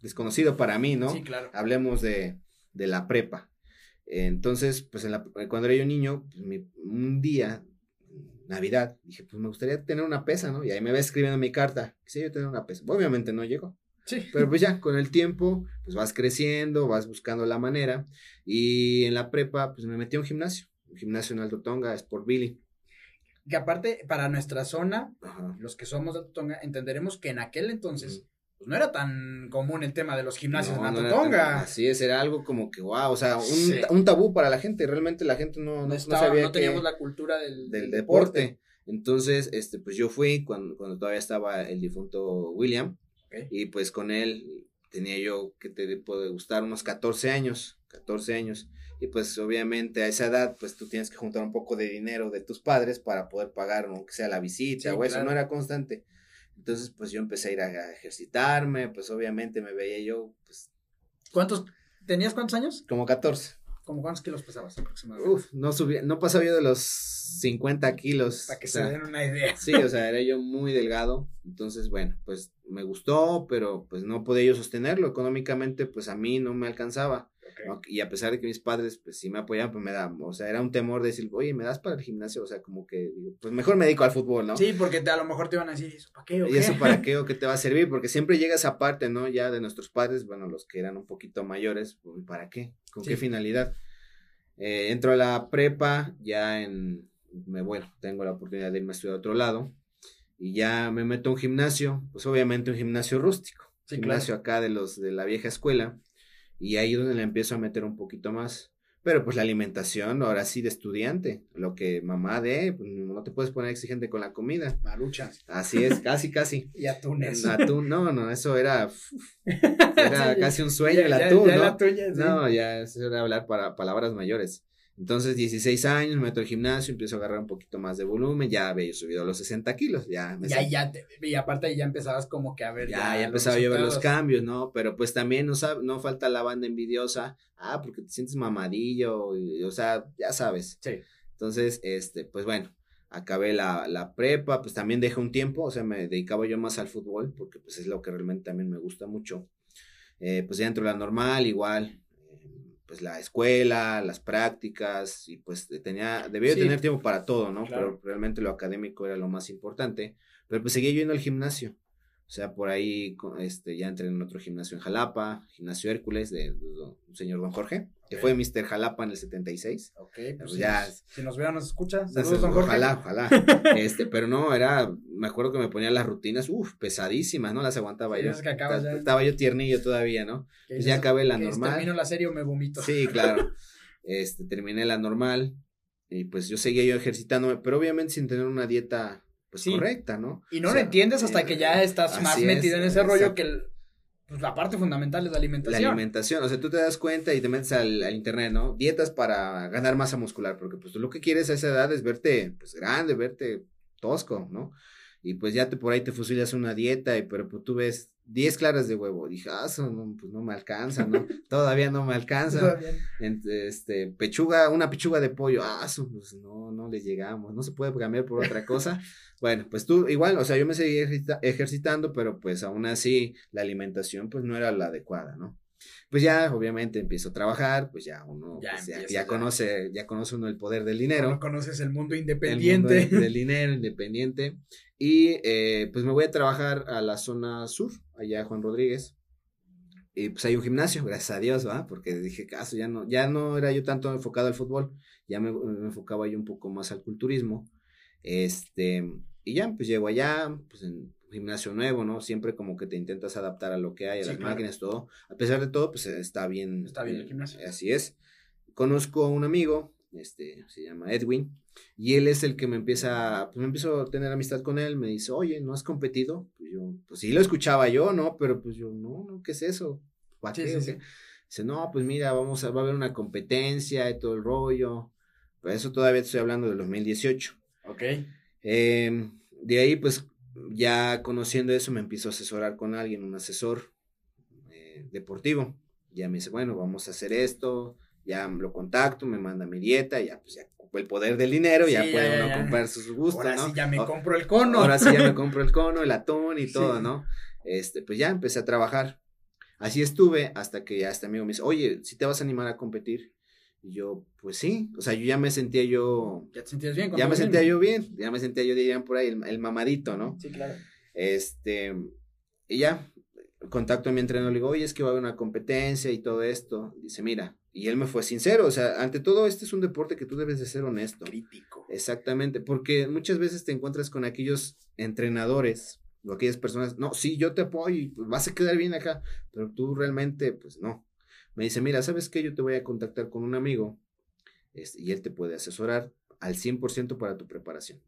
desconocido para mí, ¿no? Sí, claro. Hablemos de, de la prepa. Entonces, pues en la, cuando era yo niño, pues un día, Navidad, dije, pues me gustaría tener una pesa, ¿no? Y ahí me va escribiendo mi carta, quisiera yo tener una pesa. Obviamente no llegó. Sí. Pero pues ya, con el tiempo, pues vas creciendo, vas buscando la manera. Y en la prepa, pues me metí a un gimnasio, un gimnasio en Alto Tonga, Sport Billy que aparte, para nuestra zona, los que somos de Tonga, entenderemos que en aquel entonces, pues no era tan común el tema de los gimnasios en Atotonga. así es, era algo como que, wow, o sea, un, tabú para la gente, realmente la gente no, no, sabía no teníamos la cultura del, deporte. Entonces, este, pues yo fui cuando, cuando todavía estaba el difunto William, y pues con él tenía yo, que te puede gustar, unos 14 años, 14 años. Y pues obviamente a esa edad pues tú tienes que juntar un poco de dinero de tus padres para poder pagar aunque sea la visita o eso no era constante. Entonces pues yo empecé a ir a ejercitarme, pues obviamente me veía yo pues... ¿Cuántos? ¿Tenías cuántos años? Como 14. ¿Cómo cuántos kilos pesabas aproximadamente? Uf, no subía, no pasaba yo de los 50 kilos. Para que se den una idea. Sí, o sea, era yo muy delgado. Entonces, bueno, pues me gustó, pero pues no podía yo sostenerlo. Económicamente, pues a mí no me alcanzaba. Y a pesar de que mis padres, pues sí me apoyaban, pues me da, o sea, era un temor de decir, oye, ¿me das para el gimnasio? O sea, como que, pues mejor me dedico al fútbol, ¿no? Sí, porque a lo mejor te iban a decir, ¿eso para qué o ¿Y eso para qué o qué te va a servir? Porque siempre llega esa parte, ¿no? Ya de nuestros padres, bueno, los que eran un poquito mayores, pues, ¿para qué? ¿Con qué finalidad? Eh, entro a la prepa, ya en, me, bueno, tengo la oportunidad de irme a estudiar a otro lado, y ya me meto a un gimnasio, pues obviamente un gimnasio rústico, gimnasio acá de los de la vieja escuela, y ahí es donde le empiezo a meter un poquito más. Pero pues la alimentación, ahora sí, de estudiante, lo que mamá de, pues no te puedes poner exigente con la comida. Maruchas. Así es, casi, casi. y atunes. Atún, no, no, eso era, era casi un sueño el atún, ¿no? No, ya, eso era hablar para palabras mayores. Entonces, 16 años, me meto al gimnasio, empiezo a agarrar un poquito más de volumen, ya había subido a los 60 kilos, ya. ya, ya, y aparte ya empezabas como que a ver. Ya, ya, empezaba a ver los cambios, ¿no? Pero pues también no, no falta la banda envidiosa, ah, porque te sientes mamadillo, o sea, ya sabes. Sí. Entonces, este, pues bueno, acabé la, la prepa, pues también dejé un tiempo, o sea, me dedicaba yo más al fútbol, porque pues es lo que realmente también me gusta mucho. Eh, pues ya dentro de la normal, igual, pues la escuela, las prácticas y pues tenía, debía tener tiempo para todo, ¿no? Pero realmente lo académico era lo más importante. Pero pues seguía yendo al gimnasio. O sea, por ahí este, ya entré en otro gimnasio en Jalapa, gimnasio Hércules de, un señor don Jorge, que fue Mr. Jalapa en el 76. Ok, pues, pues ya. Si nos ve o nos escucha, saludos don Jorge. Ojalá, ojalá. este, pero no, era, me acuerdo que me ponía las rutinas, uff, pesadísimas, ¿no? Las aguantaba yo. que ya. Estaba yo tiernillo todavía, ¿no? Pues ya acabé la normal. Termino la serie o me vomito. Sí, claro. este, terminé la normal y pues yo seguía yo ejercitándome, pero obviamente sin tener una dieta pues, correcta, ¿no? Y no lo entiendes hasta que ya estás más metido en ese rollo que pues, la parte fundamental es la alimentación. La alimentación, o sea, tú te das cuenta y te metes al, internet, ¿no? Dietas para ganar masa muscular, porque pues tú lo que quieres a esa edad es verte, pues, grande, verte tosco, ¿no? Y pues ya te por ahí te fusilas una dieta, y, pero pues tú ves 10 claras de huevo. Dije, ah, eso no, pues no me alcanza, ¿no? Todavía no me alcanza. este, pechuga, una pechuga de pollo, ah, eso, pues no, no le llegamos, no se puede cambiar por otra cosa. bueno, pues tú, igual, o sea, yo me seguí ejercitando, pero pues aún así la alimentación pues no era la adecuada, ¿no? Pues ya, obviamente, empiezo a trabajar, pues ya uno ya, pues, ya, conoce, ya conoce uno el poder del dinero. conoces el mundo independiente. El mundo del dinero, independiente. Y eh, pues me voy a trabajar a la zona sur, allá Juan Rodríguez. Y pues hay un gimnasio, gracias a Dios, ¿va? Porque dije, caso, ya no, ya no era yo tanto enfocado al fútbol, ya me, enfocaba yo un poco más al culturismo. Este, y ya, pues llego allá, pues en gimnasio nuevo, ¿no? Siempre como que te intentas adaptar a lo que hay, a las máquinas, todo. A pesar de todo, pues está bien. Está bien el gimnasio. Así es. Conozco a un amigo, este, se llama Edwin, y él es el que me empieza, pues me empiezo a tener amistad con él, me dice, oye, ¿no has competido? Pues yo, pues sí lo escuchaba yo, ¿no? Pero pues yo, no, no, ¿qué es eso? ¿Para qué? Dice, no, pues mira, vamos a, va a haber una competencia y todo el rollo. Pues eso todavía estoy hablando del 2018. Ok. Em, de ahí, pues, ya conociendo eso, me empiezo a asesorar con alguien, un asesor eh, deportivo. Ya me dice, bueno, vamos a hacer esto, ya lo contacto, me manda mi dieta, ya pues ya el poder del dinero, ya puede uno comprar sus gustos, ahora Sí ya me compro el cono. Ahora sí ya me compro el cono, el atún y todo, ¿no? Este, pues ya empecé a trabajar. Así estuve hasta que ya este amigo me dice, oye, si te vas a animar a competir. Y yo, pues sí, o sea, yo ya me sentía yo. Ya te sentías bien. Ya me sentía yo bien, ya me sentía yo, dirían por ahí, el, mamadito, ¿no? Sí, claro. Este, y ya, contacto a mi entrenador, le digo, oye, es que va a haber una competencia y todo esto. Dice, mira, y él me fue sincero, o sea, ante todo, este es un deporte que tú debes de ser honesto. Crítico. Exactamente, porque muchas veces te encuentras con aquellos entrenadores o aquellas personas, no, sí, yo te apoyo y pues, vas a quedar bien acá, pero tú realmente, pues no. Me dice, mira, ¿sabes qué? Yo te voy a contactar con un amigo este, y él te puede asesorar al 100% para tu preparación.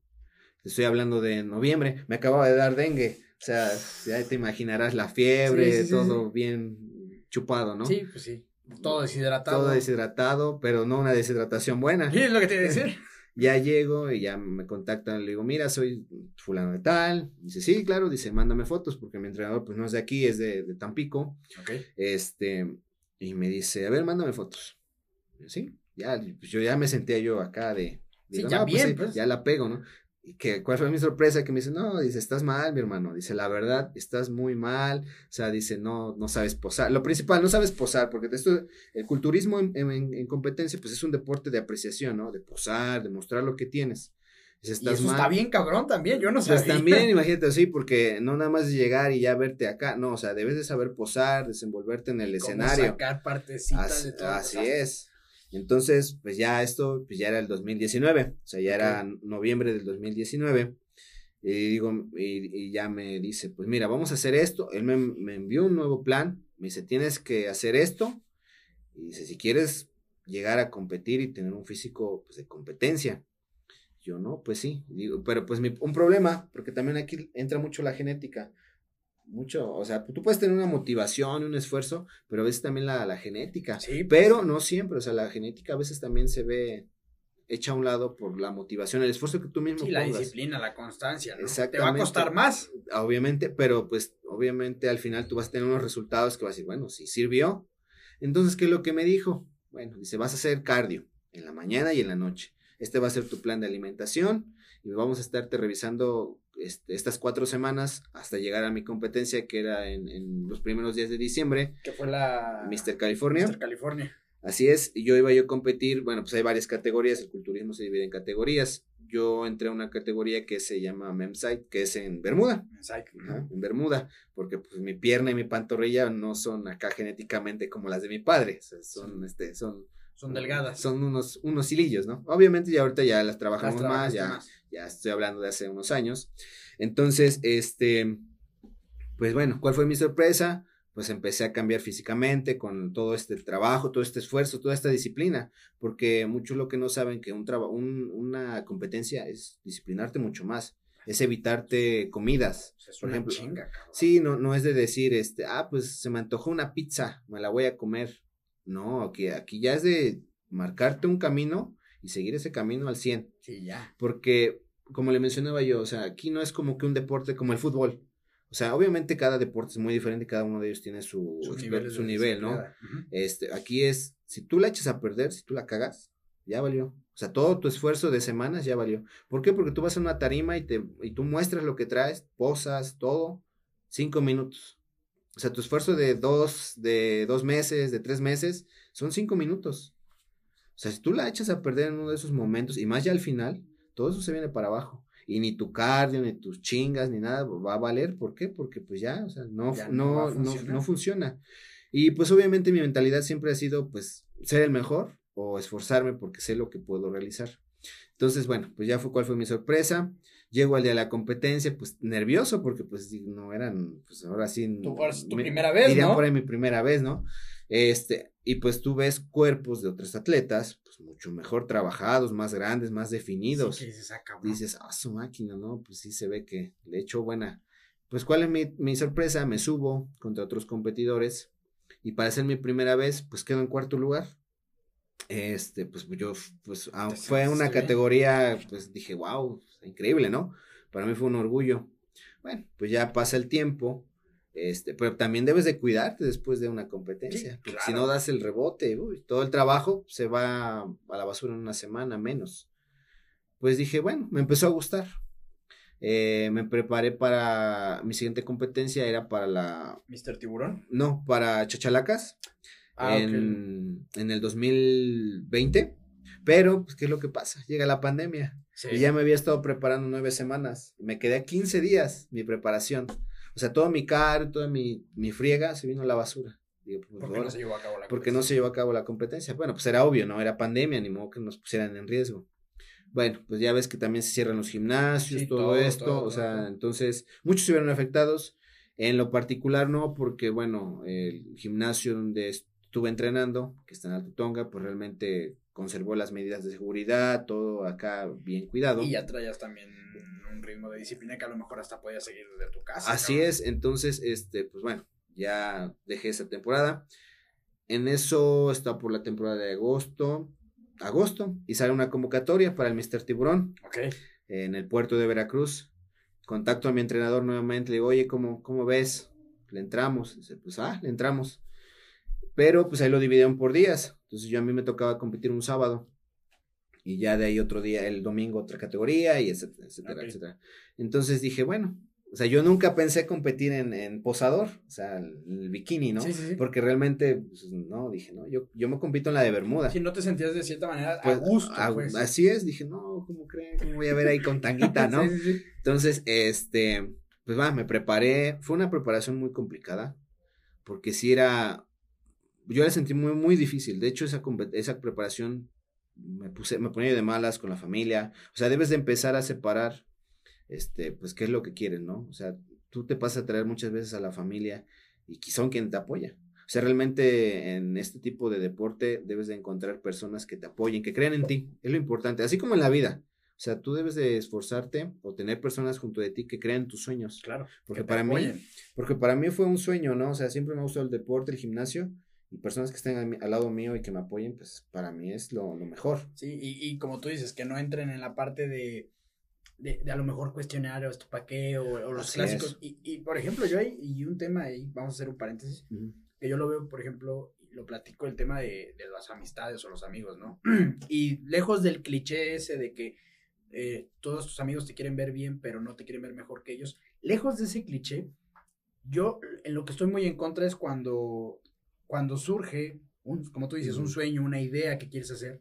Te estoy hablando de noviembre, me acababa de dar dengue, o sea, ya te imaginarás la fiebre, todo bien chupado, ¿no? Sí, pues sí Todo deshidratado. Todo deshidratado, pero no una deshidratación buena. Sí, es lo que te iba a decir. ya llego y ya me contactan, le digo, mira, soy fulano de tal. Dice, sí, claro, dice, mándame fotos, porque mi entrenador pues no es de aquí, es de, de Tampico. Ok. Este, y me dice, a ver, mándame fotos. sí, ya, pues yo ya me sentía yo acá de, sí, ya pues bien, pues. ya la pego, ¿no? Y que, ¿cuál fue mi sorpresa? Que me dice, no, dice, estás mal, mi hermano. Dice, la verdad, estás muy mal. O sea, dice, no, no sabes posar. Lo principal, no sabes posar, porque esto, el culturismo en, en, competencia, pues es un deporte de apreciación, ¿no? De posar, de mostrar lo que tienes. Y eso está bien cabrón también, yo no sé. Pues también, imagínate así, porque no nada más llegar y ya verte acá, no, o sea, debes de saber posar, desenvolverte en el escenario. sacar partecitas así, de todo. Así es. Entonces, pues ya esto, pues ya era el 2019, o sea, ya era noviembre del 2019. Y digo, y, ya me dice, pues mira, vamos a hacer esto. Él me, me, envió un nuevo plan, me dice, tienes que hacer esto. Y dice, si quieres llegar a competir y tener un físico pues, de competencia. Yo no, pues sí, digo, pero pues mi, un problema, porque también aquí entra mucho la genética mucho, o sea, tú puedes tener una motivación, un esfuerzo, pero a veces también la, la genética. Sí. Pues. Pero no siempre, o sea, la genética a veces también se ve hecha a un lado por la motivación, el esfuerzo que tú mismo sí, la disciplina, la constancia, ¿no? Te va a costar más. Obviamente, pero pues obviamente al final tú vas a tener unos resultados que vas a decir, bueno, sí sirvió. Entonces, ¿qué es lo que me dijo? Bueno, dice, vas a hacer cardio en la mañana y en la noche. Este va a ser tu plan de alimentación y vamos a estarte revisando este, estas cuatro semanas hasta llegar a mi competencia que era en, los primeros días de diciembre. Que fue la... Mr. California. Mr. California. Así es, y yo iba yo a competir, bueno, pues hay varias categorías, el culturismo se divide en categorías. Yo entré a una categoría que se llama MEMSITE, que es en Bermuda. en Bermuda, porque pues mi pierna y mi pantorrilla no son acá genéticamente como las de mi padre, son, este, son son delgadas. Son unos, unos hilillos, ¿no? Obviamente ya ahorita ya las trabajamos más, ya, ya estoy hablando de hace unos años. Entonces, este, pues bueno, ¿cuál fue mi sorpresa? Pues empecé a cambiar físicamente con todo este trabajo, todo este esfuerzo, toda esta disciplina, porque muchos lo que no saben que un, un una competencia es disciplinarte mucho más es evitarte comidas. por ejemplo. sí, no, no es de decir, este, ah, pues se me antojó una pizza, me la voy a comer. No, aquí, aquí ya es de marcarte un camino y seguir ese camino al 100. Sí, ya. Porque, como le mencionaba yo, o sea, aquí no es como que un deporte como el fútbol. O sea, obviamente cada deporte es muy diferente, cada uno de ellos tiene su, su, nivel, ¿no? Este, aquí es, si tú la echas a perder, si tú la cagas, ya valió. O sea, todo tu esfuerzo de semanas ya valió. ¿Por qué? Porque tú vas a una tarima y, te, y tú muestras lo que traes, posas, todo, cinco minutos. O sea, tu esfuerzo de dos, de dos meses, de tres meses, son cinco minutos. O sea, si tú la echas a perder en uno de esos momentos, y más ya al final, todo eso se viene para abajo. Y ni tu cardio, ni tus chingas, ni nada va a valer. ¿Por qué? Porque pues ya, o sea, no, no, no, no, funciona. Y pues obviamente mi mentalidad siempre ha sido pues ser el mejor o esforzarme porque sé lo que puedo realizar. Entonces, bueno, pues ya fue cuál fue mi sorpresa. Llego al día de la competencia, pues nervioso, porque pues no eran, pues ahora sí. Tu, tu primera vez, ¿no? por ahí mi primera vez, ¿no? Este, y pues tú ves cuerpos de otros atletas, pues mucho mejor trabajados, más grandes, más definidos. Sí, dices, ah, dices, ah, su máquina, ¿no? Pues sí se ve que le echó buena. Pues, ¿cuál es mi, mi sorpresa? Me subo contra otros competidores y para ser mi primera vez, pues quedo en cuarto lugar este, pues yo, pues ah, fue una categoría, pues dije, wow, increíble, ¿no? Para mí fue un orgullo. Bueno, pues ya pasa el tiempo, este, pero también debes de cuidarte después de una competencia, porque si no das el rebote, uy, todo el trabajo se va a la basura en una semana menos. Pues dije, bueno, me empezó a gustar. Eh, me preparé para mi siguiente competencia, era para la... ¿Mister Tiburón? No, para Chachalacas. Ah, en, en, el 2020. Pero, pues, ¿qué es lo que pasa? Llega la pandemia. Y ya me había estado preparando nueve semanas. Me quedé a 15 días mi preparación. O sea, todo mi car, toda mi, mi friega se vino a la basura. Digo, pues, ¿Por qué no se llevó a cabo la Porque no se llevó a cabo la competencia. Bueno, pues era obvio, ¿no? Era pandemia, ni modo que nos pusieran en riesgo. Bueno, pues ya ves que también se cierran los gimnasios, todo, esto. o sea, entonces, muchos se vieron afectados. En lo particular no, porque bueno, el gimnasio donde estuve entrenando, que está en Altutonga, pues realmente conservó las medidas de seguridad, todo acá bien cuidado. Y ya traías también un ritmo de disciplina que a lo mejor hasta podías seguir desde tu casa. Así es, entonces, este, pues bueno, ya dejé esa temporada. en eso está por la temporada de agosto, agosto, y sale una convocatoria para el Mr. Tiburón. En el puerto de Veracruz. Contacto a mi entrenador nuevamente, le digo, oye, ¿cómo, cómo ves? Le entramos. Dice, pues, ah, le entramos. Pero pues ahí lo dividieron por días. Entonces yo a mí me tocaba competir un sábado. Y ya de ahí otro día, el domingo otra categoría y etcétera, etcétera, etcétera. Entonces dije, bueno, o sea, yo nunca pensé competir en, en posador, o sea, el, bikini, ¿no? Sí, sí, sí. Porque realmente, pues, no, dije, no, yo, yo me compito en la de Bermuda. Si no te sentías de cierta manera a pues, gusto. pues. Así es, dije, no, ¿cómo creen? ¿Cómo voy a ver ahí con tanguita, no? Entonces, este, pues va, me preparé, fue una preparación muy complicada, porque si era, yo la sentí muy, muy difícil. De hecho, esa, esa preparación me puse, me ponía de malas con la familia. O sea, debes de empezar a separar, este, pues, qué es lo que quieres, ¿no? O sea, tú te pasas a traer muchas veces a la familia y son quien te apoya. O sea, realmente en este tipo de deporte debes de encontrar personas que te apoyen, que crean en ti. Es lo importante. Así como en la vida. O sea, tú debes de esforzarte o tener personas junto de ti que crean tus sueños. Claro. Porque para mí, porque para mí fue un sueño, ¿no? O sea, siempre me ha gustado el deporte, el gimnasio y personas que estén al lado mío y que me apoyen, pues para mí es lo, mejor. Sí, y, y, como tú dices, que no entren en la parte de, de, a lo mejor cuestionar esto para qué o, los clásicos. Y, y, por ejemplo, yo hay y un tema ahí, vamos a hacer un paréntesis, que yo lo veo, por ejemplo, lo platico el tema de, de las amistades o los amigos, ¿no? y lejos del cliché ese de que eh, todos tus amigos te quieren ver bien, pero no te quieren ver mejor que ellos, lejos de ese cliché, yo en lo que estoy muy en contra es cuando cuando surge, un, como tú dices, un sueño, una idea que quieres hacer,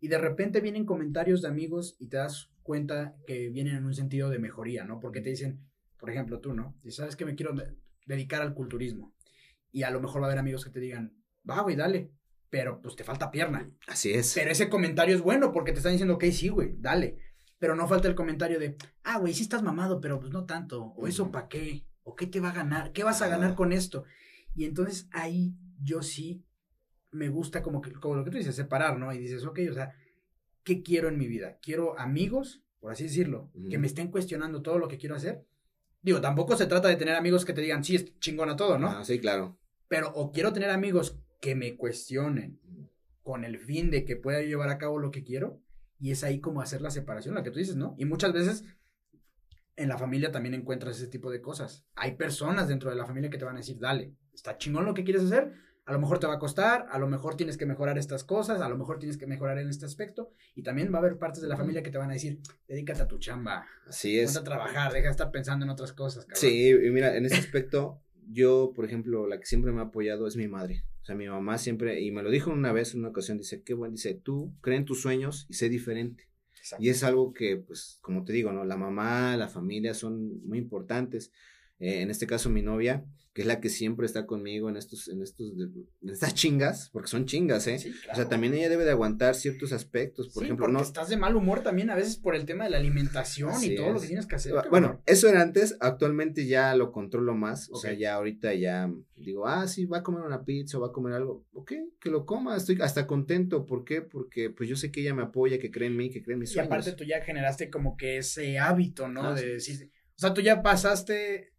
y de repente vienen comentarios de amigos y te das cuenta que vienen en un sentido de mejoría, ¿no? Porque te dicen, por ejemplo, tú, ¿no? Y sabes que me quiero dedicar al culturismo. Y a lo mejor va a haber amigos que te digan, va, güey, dale, pero pues te falta pierna. Así es. Pero ese comentario es bueno porque te están diciendo, ok, sí, güey, dale. Pero no falta el comentario de, ah, güey, sí estás mamado, pero pues no tanto. O eso para qué. O qué te va a ganar. ¿Qué vas a ganar con esto? Y entonces ahí yo sí me gusta como, que, como lo que tú dices, separar, ¿no? Y dices, ok, o sea, ¿qué quiero en mi vida? Quiero amigos, por así decirlo, que me estén cuestionando todo lo que quiero hacer. Digo, tampoco se trata de tener amigos que te digan, sí, es chingona todo, ¿no? Ah, sí, claro. Pero o quiero tener amigos que me cuestionen con el fin de que pueda llevar a cabo lo que quiero. Y es ahí como hacer la separación, la que tú dices, ¿no? Y muchas veces en la familia también encuentras ese tipo de cosas. Hay personas dentro de la familia que te van a decir, dale, está chingón lo que quieres hacer, a lo mejor te va a costar, a lo mejor tienes que mejorar estas cosas, a lo mejor tienes que mejorar en este aspecto, y también va a haber partes de la familia que te van a decir, dedícate a tu chamba. Así es. A trabajar, deja de estar pensando en otras cosas. Cabrón. Sí, y mira, en ese aspecto, yo, por ejemplo, la que siempre me ha apoyado es mi madre. O sea, mi mamá siempre, y me lo dijo una vez, en una ocasión, dice, qué bueno, dice, tú cree en tus sueños y sé diferente. Y es algo que, pues, como te digo, ¿no? La mamá, la familia son muy importantes. Eh, en este caso, mi novia, que es la que siempre está conmigo en estos, en estos, en estas chingas, porque son chingas, ¿eh? O sea, también ella debe de aguantar ciertos aspectos, por ejemplo, porque no. Estás de mal humor también a veces por el tema de la alimentación y todo lo que tienes que hacer. Bueno, eso era antes, actualmente ya lo controlo más, o sea, ya ahorita ya digo, ah, sí, va a comer una pizza va a comer algo, ok, que lo coma, estoy hasta contento, ¿por qué? Porque pues yo sé que ella me apoya, que cree en mí, que cree en mis sueños. Y aparte tú ya generaste como que ese hábito, ¿no? Ah, de decir, o sea, tú ya pasaste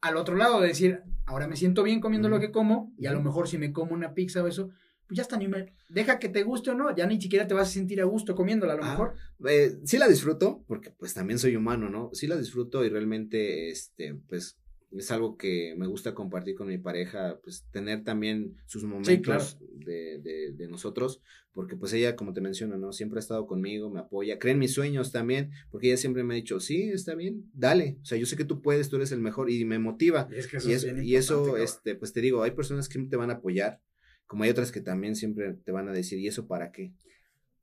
al otro lado, de decir, ahora me siento bien comiendo lo que como, y a lo mejor si me como una pizza o eso, pues ya está, ni me, deja que te guste o no, ya ni siquiera te vas a sentir a gusto comiéndola, a lo ah, mejor. Eh, sí la disfruto, porque pues también soy humano, ¿no? Sí la disfruto y realmente, este, pues es algo que me gusta compartir con mi pareja, pues tener también sus momentos de, de, de, nosotros, porque pues ella, como te menciono, ¿no? Siempre ha estado conmigo, me apoya, cree en mis sueños también, porque ella siempre me ha dicho, sí, está bien, dale, o sea, yo sé que tú puedes, tú eres el mejor y me motiva. Y, eso, y, eso este, pues te digo, hay personas que te van a apoyar, como hay otras que también siempre te van a decir, ¿y eso para qué?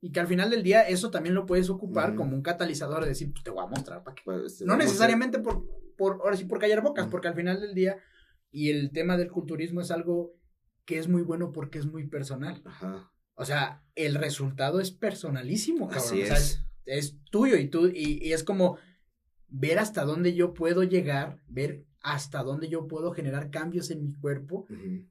Y que al final del día eso también lo puedes ocupar como un catalizador de decir, pues te voy a mostrar para qué. Pues, no necesariamente por por, ahora sí, por callar bocas, porque al final del día, y el tema del culturismo es algo que es muy bueno porque es muy personal. Ajá. O sea, el resultado es personalísimo, cabrón. Así es. es. tuyo y tú, y, es como ver hasta dónde yo puedo llegar, ver hasta dónde yo puedo generar cambios en mi cuerpo.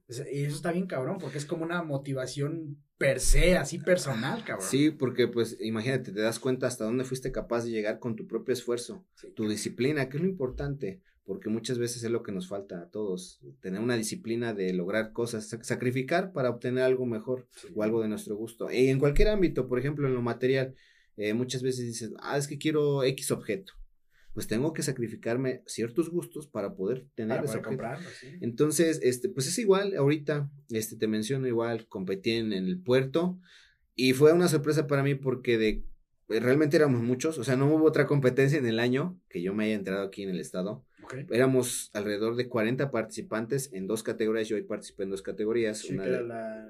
Y eso está bien, cabrón, porque es como una motivación per se, así personal, cabrón. Sí, porque pues imagínate, te das cuenta hasta dónde fuiste capaz de llegar con tu propio esfuerzo, tu disciplina, que es lo importante. porque muchas veces es lo que nos falta a todos, tener una disciplina de lograr cosas, sacrificar para obtener algo mejor o algo de nuestro gusto. Y en cualquier ámbito, por ejemplo, en lo material, eh, muchas veces dices, ah, es que quiero X objeto. Pues tengo que sacrificarme ciertos gustos para poder tener ese objeto. Entonces, este, pues es igual, ahorita, este, te menciono igual, competí en el puerto y fue una sorpresa para mí porque de pues, realmente éramos muchos, o sea, no hubo otra competencia en el año que yo me haya entrado aquí en el estado. Éramos alrededor de 40 participantes en dos categorías, yo hoy participé en dos categorías, una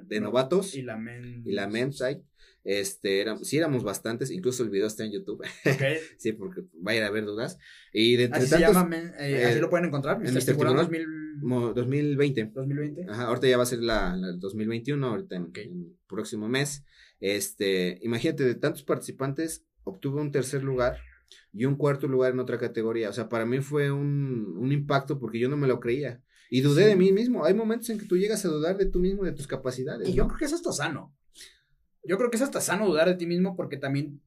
de, novatos y la men y la men's Este, éramos, sí éramos bastantes, incluso el video está en YouTube. sí, porque vaya a haber dudas. Y de así se llama, eh, así lo pueden encontrar. En este 2020. 2020. Ajá, ahorita ya va a ser la, 2021, ahorita en, el próximo mes. Este, imagínate, de tantos participantes, obtuve un tercer lugar y un cuarto lugar en otra categoría. O sea, para mí fue un, un impacto porque yo no me lo creía. Y dudé de mí mismo. Hay momentos en que tú llegas a dudar de tú mismo, de tus capacidades. Y yo creo que eso está sano. Yo creo que es hasta sano dudar de ti mismo porque también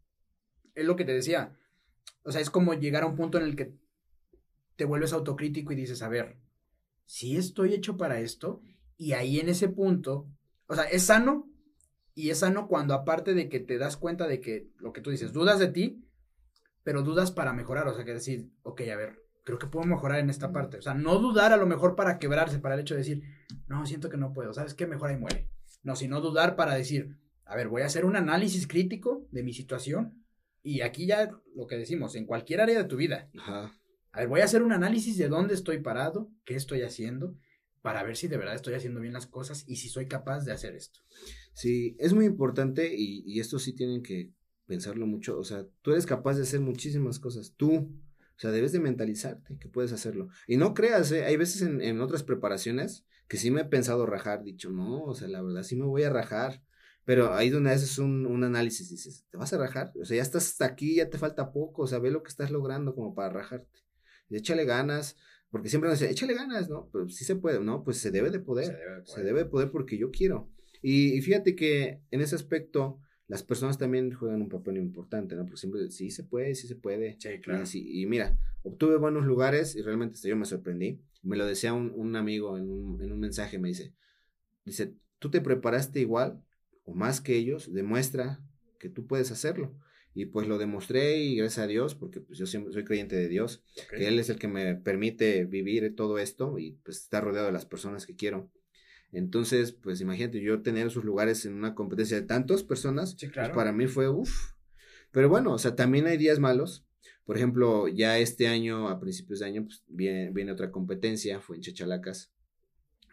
es lo que te decía. O sea, es como llegar a un punto en el que te vuelves autocrítico y dices, a ver, si estoy hecho para esto, y ahí en ese punto, o sea, es sano y es sano cuando aparte de que te das cuenta de que lo que tú dices, dudas de ti, pero dudas para mejorar, o sea, que decir, ok, a ver, creo que puedo mejorar en esta parte. O sea, no dudar a lo mejor para quebrarse, para el hecho de decir, no, siento que no puedo, ¿sabes qué? Mejor ahí muere. No, sino dudar para decir, a ver, voy a hacer un análisis crítico de mi situación y aquí ya lo que decimos, en cualquier área de tu vida. A ver, voy a hacer un análisis de dónde estoy parado, qué estoy haciendo para ver si de verdad estoy haciendo bien las cosas y si soy capaz de hacer esto. Sí, es muy importante y, esto sí tienen que pensarlo mucho. O sea, tú eres capaz de hacer muchísimas cosas. Tú, o sea, debes de mentalizarte que puedes hacerlo. Y no creas, ¿eh? hay veces en, en, otras preparaciones que sí me he pensado rajar, dicho, no, o sea, la verdad sí me voy a rajar. Pero ahí donde haces un, un análisis, dices, ¿te vas a rajar? O sea, ya estás hasta aquí, ya te falta poco, o sea, ve lo que estás logrando como para rajarte. Y échale ganas, porque siempre nos dice, échale ganas, ¿no? Pero sí se puede, ¿no? Pues se debe de poder. Se debe de poder, porque yo quiero. Y, fíjate que en ese aspecto, las personas también juegan un papel importante, ¿no? Porque siempre, sí se puede, sí se puede. Sí, claro. Y, mira, obtuve buenos lugares y realmente yo me sorprendí. Me lo decía un, un amigo en un, en un mensaje, me dice, dice, tú te preparaste igual o más que ellos, demuestra que tú puedes hacerlo. Y pues lo demostré y gracias a Dios, porque pues yo siempre soy creyente de Dios, que Él es el que me permite vivir todo esto y pues estar rodeado de las personas que quiero. Entonces, pues imagínate, yo tener esos lugares en una competencia de tantas personas, pues para mí fue uff. Pero bueno, o sea, también hay días malos. Por ejemplo, ya este año, a principios de año, pues viene, viene otra competencia, fue en Chachalacas.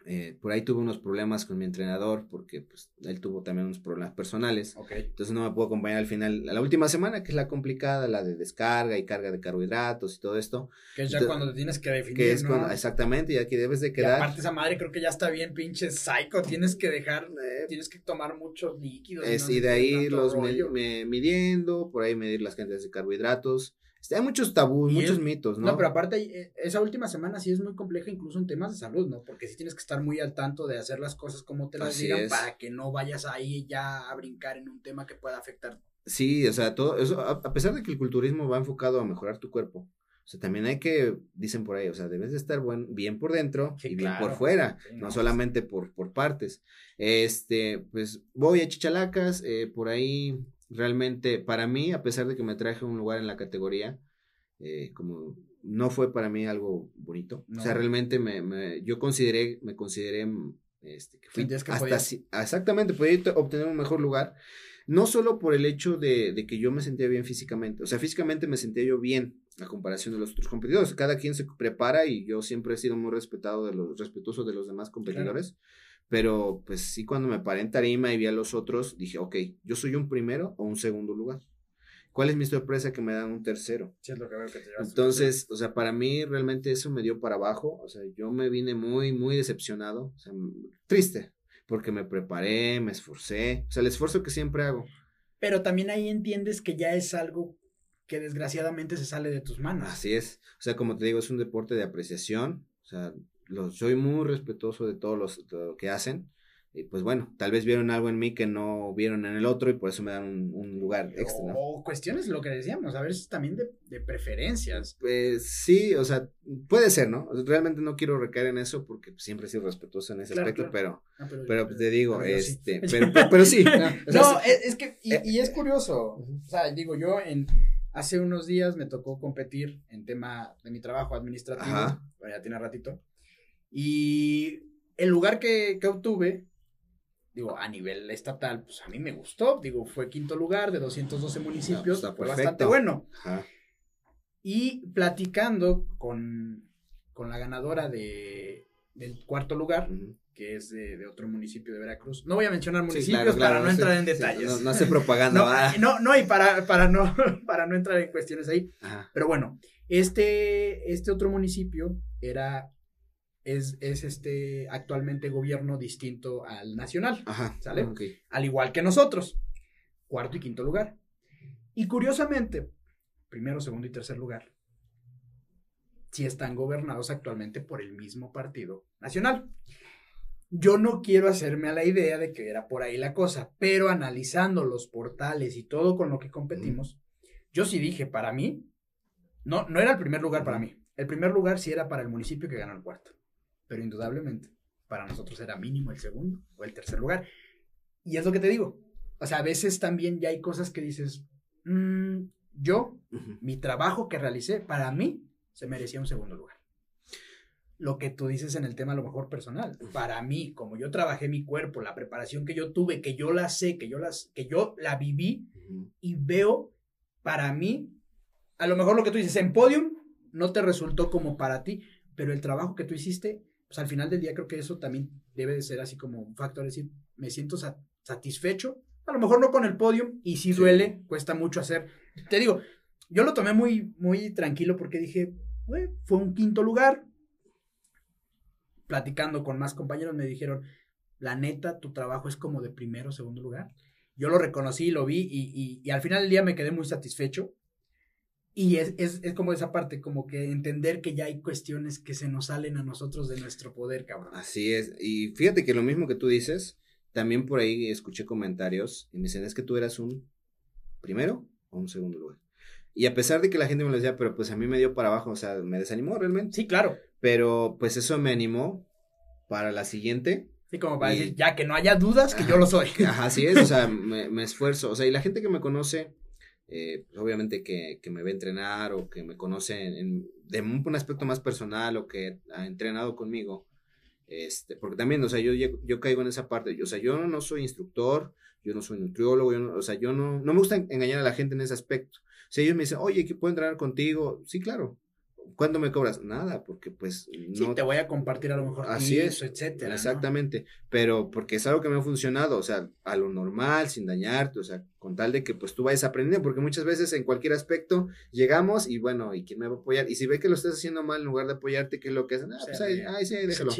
Eh, por ahí tuve unos problemas con mi entrenador porque pues él tuvo también unos problemas personales. Entonces no me puedo acompañar al final, a la última semana que es la complicada, la de descarga y carga de carbohidratos y todo esto. Que es ya cuando te tienes que definir. Que es cuando, exactamente, ya que debes de quedar. Y aparte esa madre creo que ya está bien pinche psycho, tienes que dejar, eh, tienes que tomar muchos líquidos. y, de ahí los midiendo, por ahí medir las cantidades de carbohidratos hay muchos tabús, muchos mitos, ¿no? No, pero aparte, eh, esa última semana sí es muy compleja, incluso en temas de salud, ¿no? Porque sí tienes que estar muy al tanto de hacer las cosas como te las digan para que no vayas ahí ya a brincar en un tema que pueda afectar. Sí, o sea, todo eso, a, pesar de que el culturismo va enfocado a mejorar tu cuerpo, o sea, también hay que, dicen por ahí, o sea, debes de estar buen, bien por dentro y bien por fuera, no, solamente por, por partes. Este, pues voy a Chichalacas, eh, por ahí realmente para mí, a pesar de que me traje un lugar en la categoría, eh, como no fue para mí algo bonito. O sea, realmente me, me, yo consideré, me consideré este, que fui hasta exactamente, podía obtener un mejor lugar. No solo por el hecho de, de, que yo me sentía bien físicamente, o sea, físicamente me sentía yo bien a comparación de los otros competidores. Cada quien se prepara y yo siempre he sido muy respetado de los, respetuoso de los demás competidores. Pero pues sí, cuando me paré en tarima y vi a los otros, dije, ok, yo soy un primero o un segundo lugar. ¿Cuál es mi sorpresa que me dan un tercero? Entonces, o sea, para mí realmente eso me dio para abajo. O sea, yo me vine muy, muy decepcionado, o sea, triste, porque me preparé, me esforcé, o sea, el esfuerzo que siempre hago. Pero también ahí entiendes que ya es algo que desgraciadamente se sale de tus manos. Así es. O sea, como te digo, es un deporte de apreciación. O sea, soy muy respetuoso de todos los lo que hacen. y pues bueno, tal vez vieron algo en mí que no vieron en el otro y por eso me dan un, lugar extra. O cuestiones, lo que decíamos, a veces también de, preferencias. Pues sí, o sea, puede ser, ¿no? Realmente no quiero recaer en eso porque siempre he sido respetuoso en ese aspecto, Pero, ah, pero, te digo, este, pero, sí. no, es, que, y, eh, y, es curioso, o sea, digo, yo en, hace unos días me tocó competir en tema de mi trabajo administrativo, ya tiene ratito, y el lugar que, que obtuve digo, a nivel estatal, pues a mí me gustó, digo, fue quinto lugar de 212 municipios, pues, fue bastante bueno. Y platicando con, con, la ganadora de, del cuarto lugar, que es de, otro municipio de Veracruz. No voy a mencionar municipios para no entrar en detalles. No, hace propaganda. no, no, y para, para, no, para no entrar en cuestiones ahí. Pero bueno, este, este otro municipio era es, es, este actualmente gobierno distinto al nacional. Ajá. ¿Sale? Al igual que nosotros. Cuarto y quinto lugar. Y curiosamente, primero, segundo y tercer lugar, sí están gobernados actualmente por el mismo partido nacional. Yo no quiero hacerme a la idea de que era por ahí la cosa, pero analizando los portales y todo con lo que competimos, yo sí dije, para mí, no, no era el primer lugar para mí. El primer lugar sí era para el municipio que ganó el cuarto pero indudablemente para nosotros era mínimo el segundo o el tercer lugar. Y es lo que te digo. O sea, a veces también ya hay cosas que dices, mm, yo, mi trabajo que realicé, para mí, se merecía un segundo lugar. Lo que tú dices en el tema a lo mejor personal, para mí, como yo trabajé mi cuerpo, la preparación que yo tuve, que yo la sé, que yo, las, que yo la viví y veo, para mí, a lo mejor lo que tú dices en podium no te resultó como para ti, pero el trabajo que tú hiciste pues al final del día creo que eso también debe de ser así como un factor, es decir, me siento satisfecho, a lo mejor no con el podio, y si duele, cuesta mucho hacer. Te digo, yo lo tomé muy, muy tranquilo porque dije, fue un quinto lugar. Platicando con más compañeros me dijeron, la neta, tu trabajo es como de primero o segundo lugar. Yo lo reconocí, lo vi y, y al final del día me quedé muy satisfecho. Y es, es, es, como esa parte, como que entender que ya hay cuestiones que se nos salen a nosotros de nuestro poder, cabrón. Así es. Y fíjate que lo mismo que tú dices, también por ahí escuché comentarios y me dicen, es que tú eras un primero o un segundo lugar. Y a pesar de que la gente me lo decía, pero pues a mí me dio para abajo, o sea, me desanimó realmente. Sí, claro. Pero pues eso me animó para la siguiente. Sí, como para decir, ya que no haya dudas que yo lo soy. Ajá, así es, o sea, me, me esfuerzo. O sea, y la gente que me conoce eh, pues, obviamente que, que, me ve entrenar o que me conoce en, de un, aspecto más personal o que ha entrenado conmigo, este, porque también, o sea, yo, yo caigo en esa parte, o sea, yo no soy instructor, yo no soy nutriólogo, yo no, o sea, yo no, no me gusta engañar a la gente en ese aspecto. Si ellos me dicen, oye, ¿puedo entrenar contigo? Sí, claro, ¿Cuánto me cobras? Nada, porque pues no. Sí, te voy a compartir a lo mejor así es, etcétera. Exactamente, pero porque es algo que me ha funcionado, o sea, a lo normal, sin dañarte, o sea, con tal de que pues tú vayas aprendiendo, porque muchas veces en cualquier aspecto llegamos y bueno, ¿y quién me va a apoyar? Y si ve que lo estás haciendo mal, en lugar de apoyarte, ¿qué es lo que hacen? Ah, pues ahí, sí, déjalo.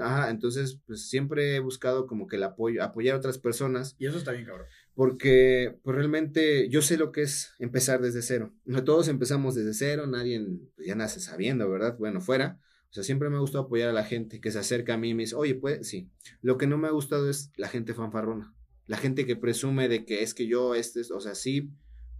Ajá, entonces pues siempre he buscado como que el apoyo, apoyar a otras personas. Y eso está bien, cabrón porque pues realmente yo sé lo que es empezar desde cero. No todos empezamos desde cero, nadie pues, ya nace sabiendo, ¿verdad? Bueno, fuera. O sea, siempre me ha gustado apoyar a la gente que se acerca a mí y me dice, oye, pues sí. Lo que no me ha gustado es la gente fanfarrona. La gente que presume de que es que yo, este, o sea, sí,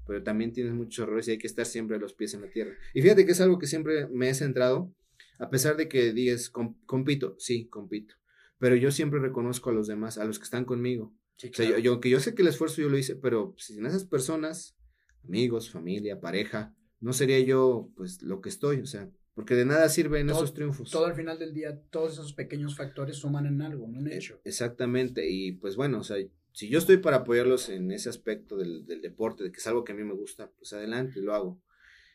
pero también tienes muchos errores y hay que estar siempre a los pies en la tierra. Y fíjate que es algo que siempre me he centrado, a pesar de que digas, compito, sí, compito. Pero yo siempre reconozco a los demás, a los que están conmigo o sea, yo, aunque yo sé que el esfuerzo yo lo hice, pero sin esas personas, amigos, familia, pareja, no sería yo pues lo que estoy, o sea, porque de nada sirven esos triunfos. Todo al final del día, todos esos pequeños factores suman en algo, en un e, hecho. Exactamente, y pues bueno, o sea, si yo estoy para apoyarlos en ese aspecto del, del deporte, de que es algo que a mí me gusta, pues adelante, lo hago.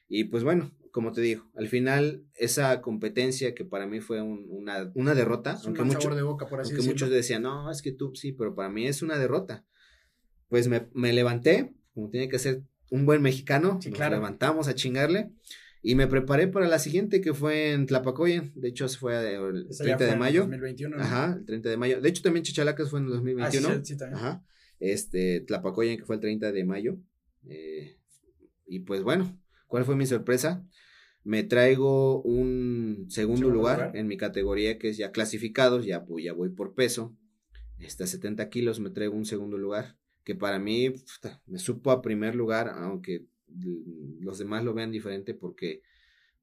Y pues bueno, como te digo, al final esa competencia que para mí fue una, una, derrota, aunque, mucho, de boca, por así aunque muchos decían, no, es que tú sí, pero para mí es una derrota. Pues me, me levanté, como tiene que ser un buen mexicano, sí, nos levantamos a chingarle y me preparé para la siguiente que fue en Tlapacoya, de hecho fue el 30 de mayo. 2021, Ajá, el 30 de mayo. De hecho también Chichalacas fue en el 2021. Ah, sí, sí, también. Ajá. Este, Tlapacoya que fue el 30 de mayo. Eh, y pues bueno, ¿Cuál fue mi sorpresa? Me traigo un segundo, lugar, en mi categoría que es ya clasificados, ya, ya voy por peso. a 70 kilos me traigo un segundo lugar, que para mí me supo a primer lugar, aunque los demás lo vean diferente porque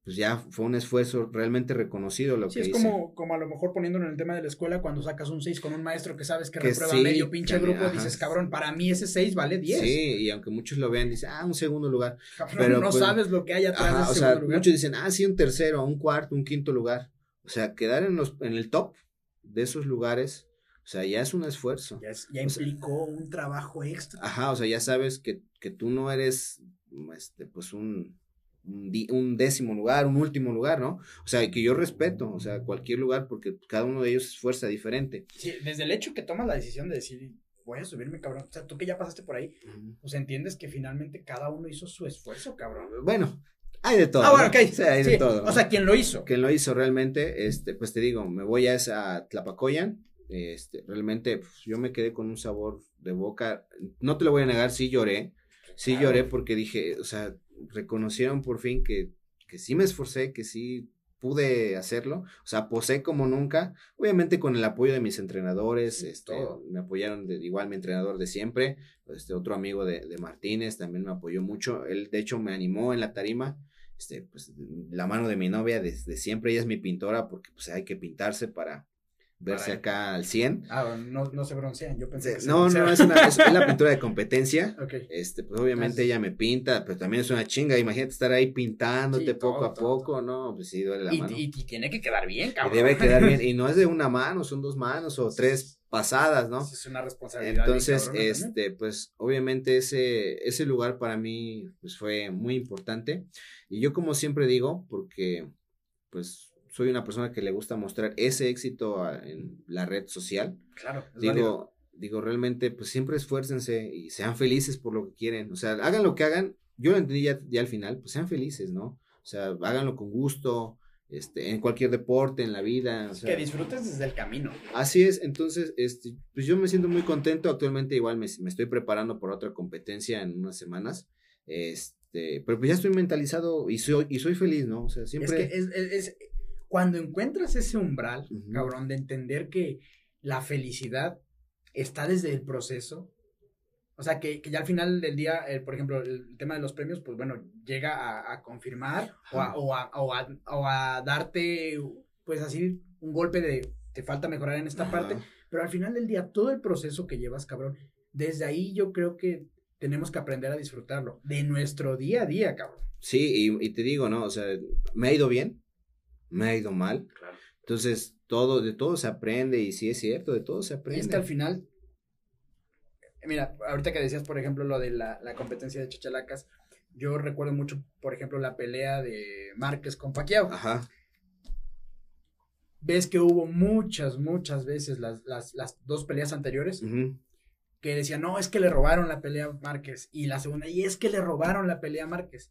pues ya fue un esfuerzo realmente reconocido lo sí, que es como, como a lo mejor poniéndolo en el tema de la escuela, cuando sacas un 6 con un maestro que sabes que, reprueba medio pinche grupo, dices, cabrón, para mí ese 6 vale 10. Sí, y aunque muchos lo vean, dicen, ah, un segundo lugar. pero no pues, sabes lo que hay atrás de ese o sea, Muchos dicen, ah, sí, un tercero, un cuarto, un quinto lugar. O sea, quedar en, los, en el top de esos lugares, o sea, ya es un esfuerzo. Ya, ya implicó un trabajo extra. Ajá, o sea, ya sabes que, que tú no eres, este, pues un un décimo lugar, un último lugar, ¿no? O sea, que yo respeto, o sea, cualquier lugar, porque cada uno de ellos es fuerza diferente. Sí, desde el hecho que tomas la decisión de decir, voy a subirme, cabrón, o sea, tú que ya pasaste por ahí, pues entiendes que finalmente cada uno hizo su esfuerzo, cabrón. Bueno, hay de todo. Ah, bueno, ok. Sí, hay de todo. O sea, ¿quién lo hizo? ¿Quién lo hizo realmente, este, pues te digo, me voy a esa Tlapacoyan, este, realmente pues, yo me quedé con un sabor de boca, no te lo voy a negar, sí lloré, sí lloré porque dije, o sea, reconocieron por fin que, que sí me esforcé, que sí pude hacerlo, o sea, posé como nunca, obviamente con el apoyo de mis entrenadores, este, me apoyaron de, igual mi entrenador de siempre, este otro amigo de, de, Martínez también me apoyó mucho, él de hecho me animó en la tarima, este, pues la mano de mi novia desde siempre, ella es mi pintora porque pues hay que pintarse para, verse acá al 100. Ah, no, no se broncean, yo pensé que No, no, es, una, es, la pintura de competencia. Este, pues obviamente ella me pinta, pero también es una chinga, imagínate estar ahí pintándote poco a poco, ¿no? Pues sí, duele la y, mano. Y, tiene que quedar bien, cabrón. Y debe quedar bien, y no es de una mano, son dos manos o tres pasadas, ¿no? Es una responsabilidad. Entonces, este, pues obviamente ese, ese lugar para mí, pues fue muy importante. Y yo como siempre digo, porque, pues soy una persona que le gusta mostrar ese éxito en la red social. Claro. digo, digo, realmente, pues siempre esfuércense y sean felices por lo que quieren. O sea, hagan lo que hagan. Yo lo entendí ya, al final, pues sean felices, ¿no? O sea, háganlo con gusto, este, en cualquier deporte, en la vida. O que disfrutes desde el camino. Así es, entonces, este, pues yo me siento muy contento. Actualmente igual me, me estoy preparando por otra competencia en unas semanas. Este, pero pues ya estoy mentalizado y soy, y soy feliz, ¿no? O sea, siempre. Es que es, es, cuando encuentras ese umbral, cabrón, de entender que la felicidad está desde el proceso, o sea, que, ya al final del día, por ejemplo, el tema de los premios, pues bueno, llega a, confirmar o a, o, a, o, a, darte, pues así, un golpe de te falta mejorar en esta parte, pero al final del día, todo el proceso que llevas, cabrón, desde ahí yo creo que tenemos que aprender a disfrutarlo, de nuestro día a día, cabrón. Sí, y, y te digo, ¿no? O sea, me ha ido bien, me ha ido mal. Entonces, todo, de todo se aprende y sí es cierto, de todo se aprende. Y es que al final, mira, ahorita que decías, por ejemplo, lo de la, competencia de chachalacas, yo recuerdo mucho, por ejemplo, la pelea de Márquez con Pacquiao. Ajá. Ves que hubo muchas, muchas veces las, las, las dos peleas anteriores que decían, no, es que le robaron la pelea a Márquez. Y la segunda, y es que le robaron la pelea a Márquez.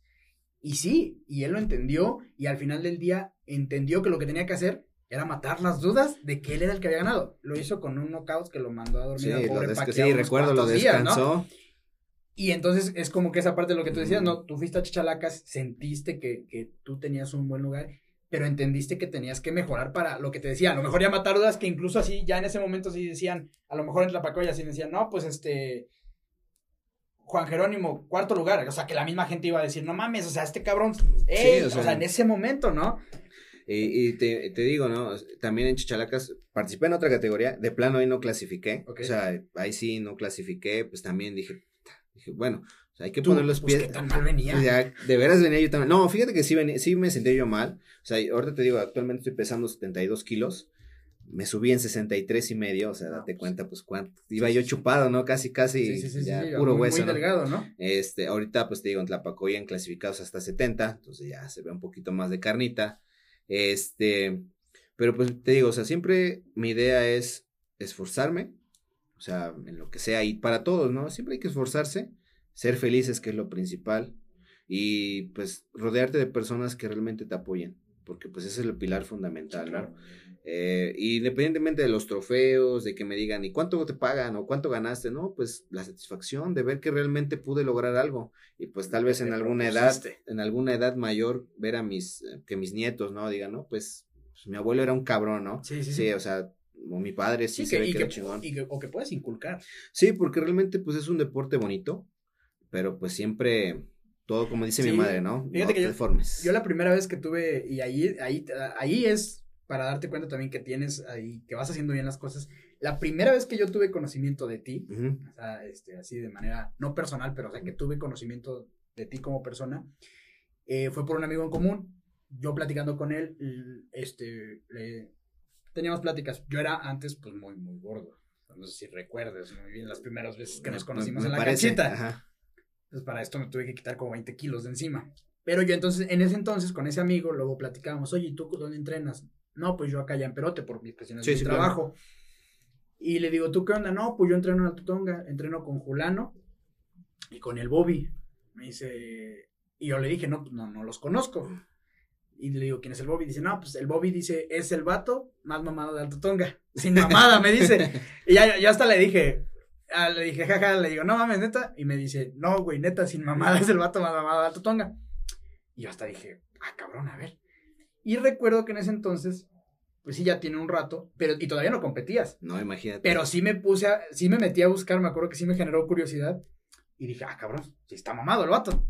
Y sí, y él lo entendió y al final del día entendió que lo que tenía que hacer era matar las dudas de que él era el que había ganado. Lo hizo con un knockout que lo mandó a dormir sí, pobre Sí, recuerdo, lo descansó. Y entonces es como que esa parte de lo que tú decías, ¿no? Tú fuiste a Chichalacas, sentiste que, que tú tenías un buen lugar, pero entendiste que tenías que mejorar para lo que te decía. A lo mejor ya matar dudas que incluso así, ya en ese momento sí decían, a lo mejor en la Pacoya sí decían, no, pues este, Juan Jerónimo, cuarto lugar. O sea, que la misma gente iba a decir, no mames, o sea, este cabrón, o, sea, en ese momento, ¿no? Y, te, digo, ¿no? También en Chichalacas participé en otra categoría, de plano ahí no clasifiqué. O sea, ahí sí no clasifiqué, pues también dije, dije bueno, o sea, hay que poner los pues, pies. ¿qué tan mal venía? de veras venía yo también. No, fíjate que sí, venía, sí me sentí yo mal. O sea, ahorita te digo, actualmente estoy pesando 72 kilos me subí en 63 y medio, o sea, date cuenta, pues cuánto, iba yo chupado, ¿no? Casi, casi, ya puro hueso. Muy delgado, ¿no? Este, ahorita, pues te digo, en Tlapacoyan clasificados hasta 70, entonces ya se ve un poquito más de carnita, este, pero pues te digo, o sea, siempre mi idea es esforzarme, o sea, en lo que sea, y para todos, ¿no? Siempre hay que esforzarse, ser felices, que es lo principal, y pues rodearte de personas que realmente te apoyen, porque pues ese es el pilar fundamental, ¿no? Eh, independientemente de los trofeos, de que me digan, ¿y cuánto te pagan o cuánto ganaste? No, pues la satisfacción de ver que realmente pude lograr algo. Y pues tal vez en alguna edad, en alguna edad mayor, ver a mis, que mis nietos, ¿no? Digan, no, pues, pues, mi abuelo era un cabrón, ¿no? Sí, sí, sí. o sea, o mi padre sí, se ve que, chingón. o que puedes inculcar. Sí, porque realmente pues es un deporte bonito, pero pues siempre todo como dice mi madre, ¿no? Fíjate que yo, yo, la primera vez que tuve, y ahí, ahí, ahí es para darte cuenta también que tienes ahí, que vas haciendo bien las cosas. La primera vez que yo tuve conocimiento de ti, o sea, este, así de manera no personal, pero o sea, que tuve conocimiento de ti como persona, eh, fue por un amigo en común. Yo platicando con él, este, teníamos pláticas. Yo era antes, pues, muy, muy gordo. No sé si recuerdes muy bien las primeras veces que nos conocimos en la canchita. Entonces, para esto me tuve que quitar como 20 kilos de encima. Pero yo entonces, en ese entonces, con ese amigo, luego platicábamos, oye, ¿y tú dónde entrenas? No, pues yo acá ya en Perote por mis cuestiones de trabajo. Y le digo, ¿tú qué onda? No, pues yo entreno en la Tutonga, entreno con Julano y con el Bobby. Me dice, y yo le dije, no, pues no, no los conozco. Y le digo, ¿quién es el Bobby? Dice, no, pues el Bobby dice, es el vato más mamado de Alto Tonga. Sin mamada, me dice. Y ya, ya hasta le dije, ah, le dije, jaja, le digo, no mames, neta. Y me dice, no, güey, neta, sin mamada, es el vato más mamado de Alto Tonga. Y yo hasta dije, ah, cabrón, a ver. Y recuerdo que en ese entonces, pues sí, ya tiene un rato, pero y todavía no competías. No, imagínate. Pero sí me puse, a, sí me metí a buscar, me acuerdo que sí me generó curiosidad. Y dije, ah, cabrón, sí está mamado el vato.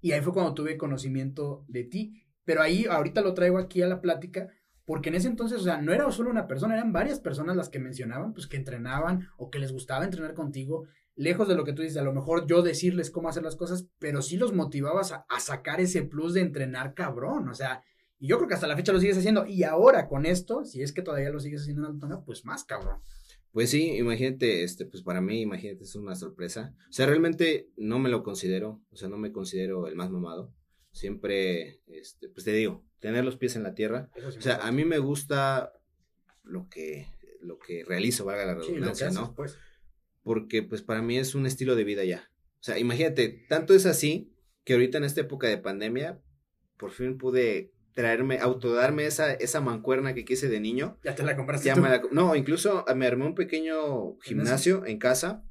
Y ahí fue cuando tuve conocimiento de ti. Pero ahí, ahorita lo traigo aquí a la plática, porque en ese entonces, o sea, no era solo una persona, eran varias personas las que mencionaban, pues que entrenaban o que les gustaba entrenar contigo. Lejos de lo que tú dices, a lo mejor yo decirles cómo hacer las cosas, pero sí los motivabas a, a sacar ese plus de entrenar cabrón. O sea, y yo creo que hasta la fecha lo sigues haciendo. Y ahora con esto, si es que todavía lo sigues haciendo en Altona, pues más cabrón. Pues sí, imagínate, este, pues para mí, imagínate, es una sorpresa. O sea, realmente no me lo considero, o sea, no me considero el más mamado. Siempre, este, pues te digo, tener los pies en la tierra. o sea, a mí me gusta lo que, lo que realizo, valga la redundancia, ¿no? Pues. Porque, pues para mí es un estilo de vida ya. O sea, imagínate, tanto es así que ahorita en esta época de pandemia, por fin pude traerme, autodarme esa, esa mancuerna que quise de niño. ¿Ya te la compraste? tú? no, incluso me armé un pequeño gimnasio en casa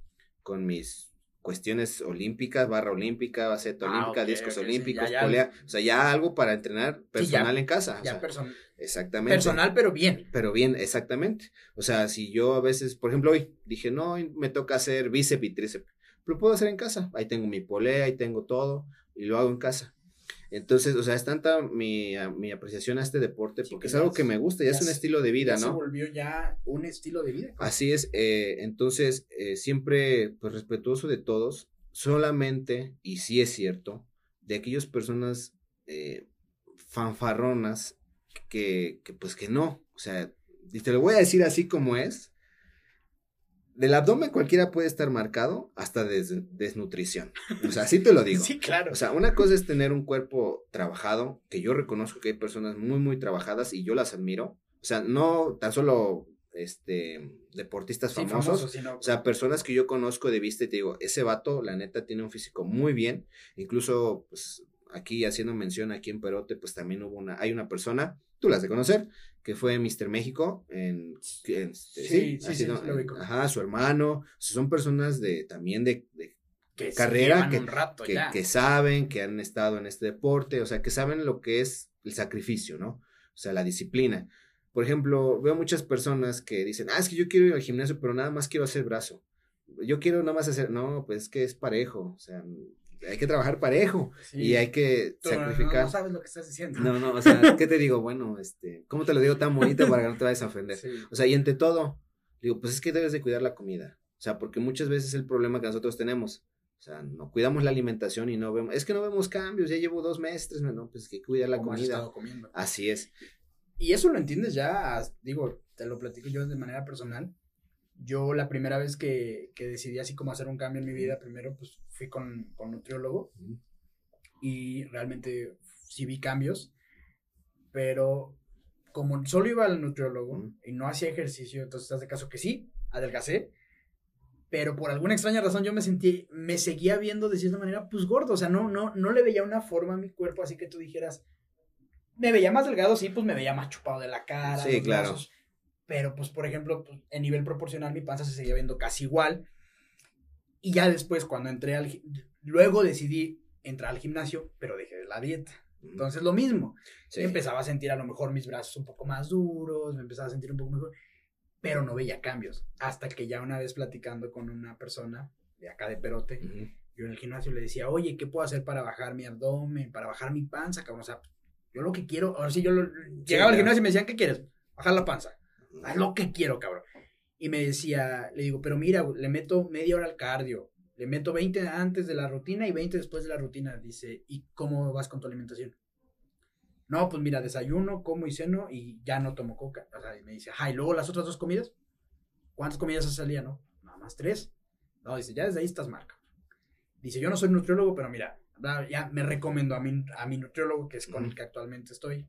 con mis cuestiones olímpicas, barra olímpica, baceta ah, olímpica, discos olímpicos, polea, o sea, ya algo para entrenar personal en casa. Ya personal. Exactamente. Personal, pero bien. Pero bien, exactamente. O sea, si yo a veces, por ejemplo, hoy dije, no, me toca hacer bíceps y tríceps, lo puedo hacer en casa. Ahí tengo mi polea, ahí tengo todo, y lo hago en casa. Entonces, o sea, es tanta mi, apreciación a este deporte porque es algo que me gusta, ya, es un estilo de vida, ¿no? Se volvió ya un estilo de vida. Así es, eh, entonces, eh, siempre, pues, respetuoso de todos, solamente, y sí es cierto, de aquellas personas eh, fanfarronas que, que, pues, que no, o sea, y te lo voy a decir así como es, del abdomen cualquiera puede estar marcado hasta desnutrición. O sea, así te lo digo. Sí, claro. O sea, una cosa es tener un cuerpo trabajado, que yo reconozco que hay personas muy, muy trabajadas y yo las admiro. O sea, no tan solo este deportistas famosos, o sea, personas que yo conozco de vista y te digo, ese vato, la neta, tiene un físico muy bien. Incluso, pues, aquí haciendo mención aquí en Perote, pues también hubo una, hay una persona, tú las de conocer, que fue Mr. México, en, este, sí, sí, sí, ajá, su hermano, son personas de, también de, carrera, que, que, que, saben, que han estado en este deporte, o sea, que saben lo que es el sacrificio, ¿no? O sea, la disciplina. Por ejemplo, veo muchas personas que dicen, ah, es que yo quiero ir al gimnasio, pero nada más quiero hacer brazo. Yo quiero nada más hacer, no, pues es que es parejo, o sea, hay que trabajar parejo y hay que sacrificar. No, sabes lo que estás diciendo. No, no, o sea, ¿qué te digo? Bueno, este, ¿cómo te lo digo tan bonito para que no te vayas a ofender? O sea, y entre todo, digo, pues es que debes de cuidar la comida. O sea, porque muchas veces es el problema que nosotros tenemos. O sea, no cuidamos la alimentación y no vemos, es que no vemos cambios, ya llevo dos meses, no, pues que cuidar la comida. Así es. Y eso lo entiendes ya, digo, te lo platico yo de manera personal yo la primera vez que, que, decidí así como hacer un cambio en mi vida, primero pues fui con, con nutriólogo y realmente sí vi cambios, pero como solo iba al nutriólogo y no hacía ejercicio, entonces estás de caso que sí, adelgacé, pero por alguna extraña razón yo me sentí, me seguía viendo de cierta manera pues gordo, o sea, no, no, no le veía una forma a mi cuerpo así que tú dijeras, me veía más delgado, sí, pues me veía más chupado de la cara. Sí, claro pero pues por ejemplo, pues, en nivel proporcional mi panza se seguía viendo casi igual. Y ya después cuando entré al luego decidí entrar al gimnasio, pero dejé la dieta. Entonces lo mismo. Empezaba a sentir a lo mejor mis brazos un poco más duros, me empezaba a sentir un poco mejor. pero no veía cambios. Hasta que ya una vez platicando con una persona de acá de Perote, yo en el gimnasio le decía, oye, ¿qué puedo hacer para bajar mi abdomen, para bajar mi panza, cabrón? O sea, yo lo que quiero, ahora sí, yo llegaba al gimnasio y me decían, ¿qué quieres? Bajar la panza. Haz lo que quiero, cabrón. Y me decía, le digo, pero mira, le meto media hora al cardio, le meto 20 antes de la rutina y 20 después de la rutina. Dice, ¿y cómo vas con tu alimentación? No, pues mira, desayuno, como y ceno y ya no tomo coca. O sea, y me dice, ay, y luego las otras dos comidas, ¿cuántas comidas hace al día? No, nada más tres. No, dice, ya desde ahí estás marca. Dice, yo no soy nutriólogo, pero mira, ya me recomiendo a mi, a mi nutriólogo, que es con el que actualmente estoy.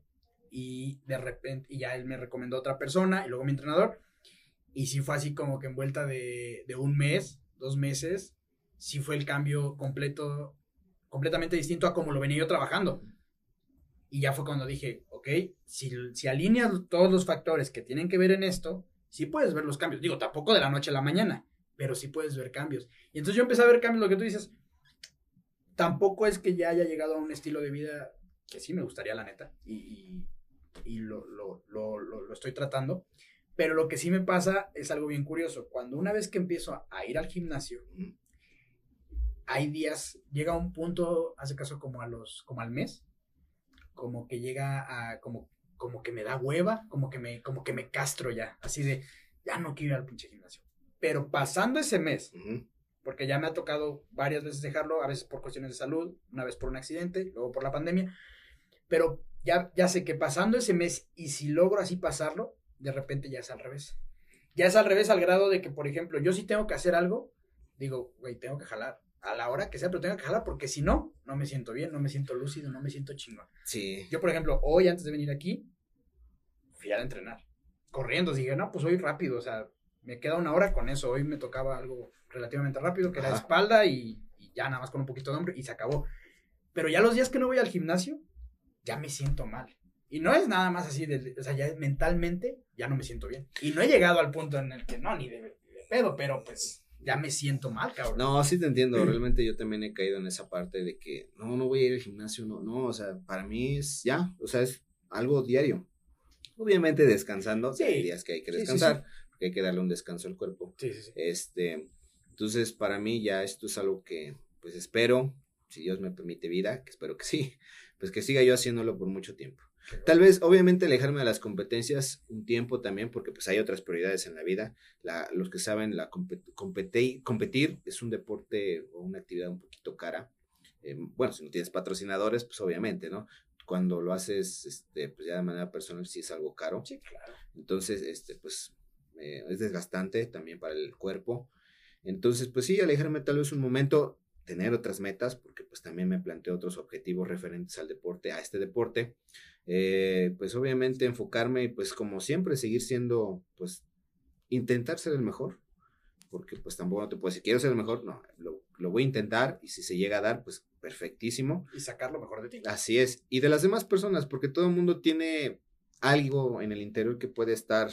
Y de repente, y ya él me recomendó a otra persona, y luego mi entrenador. Y sí fue así como que en vuelta de, de un mes, dos meses, sí fue el cambio completo, completamente distinto a como lo venía yo trabajando. Y ya fue cuando dije, ok, si, si alineas todos los factores que tienen que ver en esto, sí puedes ver los cambios. Digo, tampoco de la noche a la mañana, pero sí puedes ver cambios. Y entonces yo empecé a ver cambios, lo que tú dices, tampoco es que ya haya llegado a un estilo de vida que sí me gustaría, la neta, y, y, lo, lo, lo, lo, estoy tratando. Pero lo que sí me pasa es algo bien curioso. Cuando una vez que empiezo a ir al gimnasio, hay días, llega un punto, hace caso como a los, como al mes, como que llega a, como, como que me da hueva, como que me, como que me castro ya, así de, ya no quiero ir al pinche gimnasio. Pero pasando ese mes, porque ya me ha tocado varias veces dejarlo, a veces por cuestiones de salud, una vez por un accidente, luego por la pandemia, pero ya, ya sé que pasando ese mes y si logro así pasarlo, de repente ya es al revés. Ya es al revés al grado de que, por ejemplo, yo sí tengo que hacer algo, digo, güey, tengo que jalar a la hora que sea, pero tengo que jalar porque si no, no me siento bien, no me siento lúcido, no me siento chingón. Sí. Yo, por ejemplo, hoy antes de venir aquí, fui a entrenar, corriendo, dije, no, pues hoy rápido, o sea, me queda una hora con eso, hoy me tocaba algo relativamente rápido, que era espalda y, ya nada más con un poquito de hombro y se acabó. Pero ya los días que no voy al gimnasio, ya me siento mal. Y no es nada más así, de, o sea, ya mentalmente ya no me siento bien. Y no he llegado al punto en el que no, ni de pedo, pero pues ya me siento mal, cabrón. No, sí te entiendo, realmente yo también he caído en esa parte de que no, no voy a ir al gimnasio, no, no, o sea, para mí es ya, o sea, es algo diario. Obviamente descansando, hay días que hay que descansar, porque hay que darle un descanso al cuerpo. Sí, sí, sí. Este, entonces, para mí ya esto es algo que, pues espero, si Dios me permite vida, que espero que sí, pues que siga yo haciéndolo por mucho tiempo. Tal vez, obviamente, alejarme de las competencias un tiempo también, porque pues hay otras prioridades en la vida. La, los que saben, la competir, competir es un deporte o una actividad un poquito cara. Eh, bueno, si no tienes patrocinadores, pues obviamente, ¿no? Cuando lo haces, este, pues ya de manera personal sí es algo caro. Sí, claro. Entonces, este, pues eh, es desgastante también para el cuerpo. Entonces, pues sí, alejarme tal vez un momento, tener otras metas, porque pues también me planteo otros objetivos referentes al deporte, a este deporte. Eh, pues obviamente enfocarme y pues como siempre seguir siendo, pues intentar ser el mejor, porque pues tampoco no te puedo decir, quiero ser el mejor, no, lo, lo, voy a intentar y si se llega a dar, pues perfectísimo. Y sacar lo mejor de ti. Así es, y de las demás personas, porque todo el mundo tiene algo en el interior que puede estar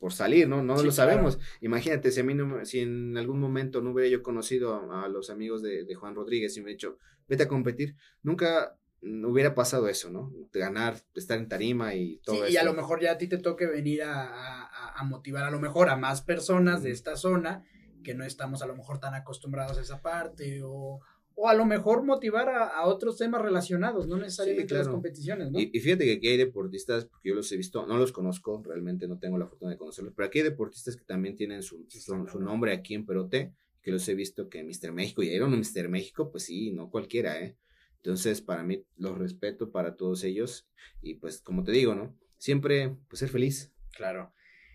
por salir, ¿no? No lo sabemos. Imagínate, si a mí no, si en algún momento no hubiera yo conocido a, los amigos de, de, Juan Rodríguez y me he dicho, vete a competir, nunca hubiera pasado eso, ¿no? Ganar, estar en tarima y todo sí, eso. Y a lo mejor ya a ti te toque venir a, a, motivar a lo mejor a más personas de esta zona que no estamos a lo mejor tan acostumbrados a esa parte o, o a lo mejor motivar a, otros temas relacionados, no necesariamente las competiciones, ¿no? Y, fíjate que aquí hay deportistas, porque yo los he visto, no los conozco, realmente no tengo la fortuna de conocerlos, pero aquí hay deportistas que también tienen su, su, nombre aquí en Perote, que los he visto que Mr. México, y Iron Mr. México, pues sí, no cualquiera, ¿eh? Entonces, para mí, los respeto para todos ellos. Y pues, como te digo, ¿no? Siempre, pues, ser feliz. Claro.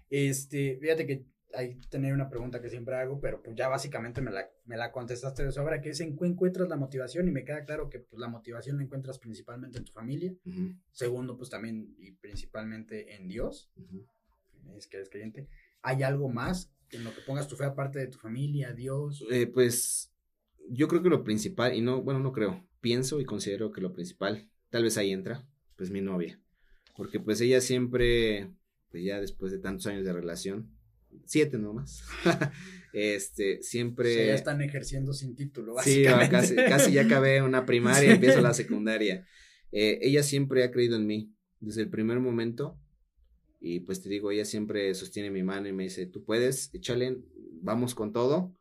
Este, fíjate que hay tener una pregunta que siempre hago, pero pues ya básicamente me la, me la contestaste de sobra, que es en qué encuentras la motivación y me queda claro que pues la motivación la encuentras principalmente en tu familia, segundo pues también y principalmente en Dios, es que eres creyente, ¿hay algo más en lo que pongas tu fe aparte de tu familia, Dios? Eh, pues yo creo que lo principal, y no, bueno, no creo, pienso y considero que lo principal, tal vez ahí entra, pues mi novia. Porque pues ella siempre, pues ya después de tantos años de relación, siete nomás, este, siempre... ya están ejerciendo sin título, básicamente. Sí, casi, casi ya acabé una primaria y empiezo la secundaria. Eh, ella siempre ha creído en mí, desde el primer momento, Y pues te digo, ella siempre sostiene mi mano y me dice, tú puedes, échale, vamos con todo.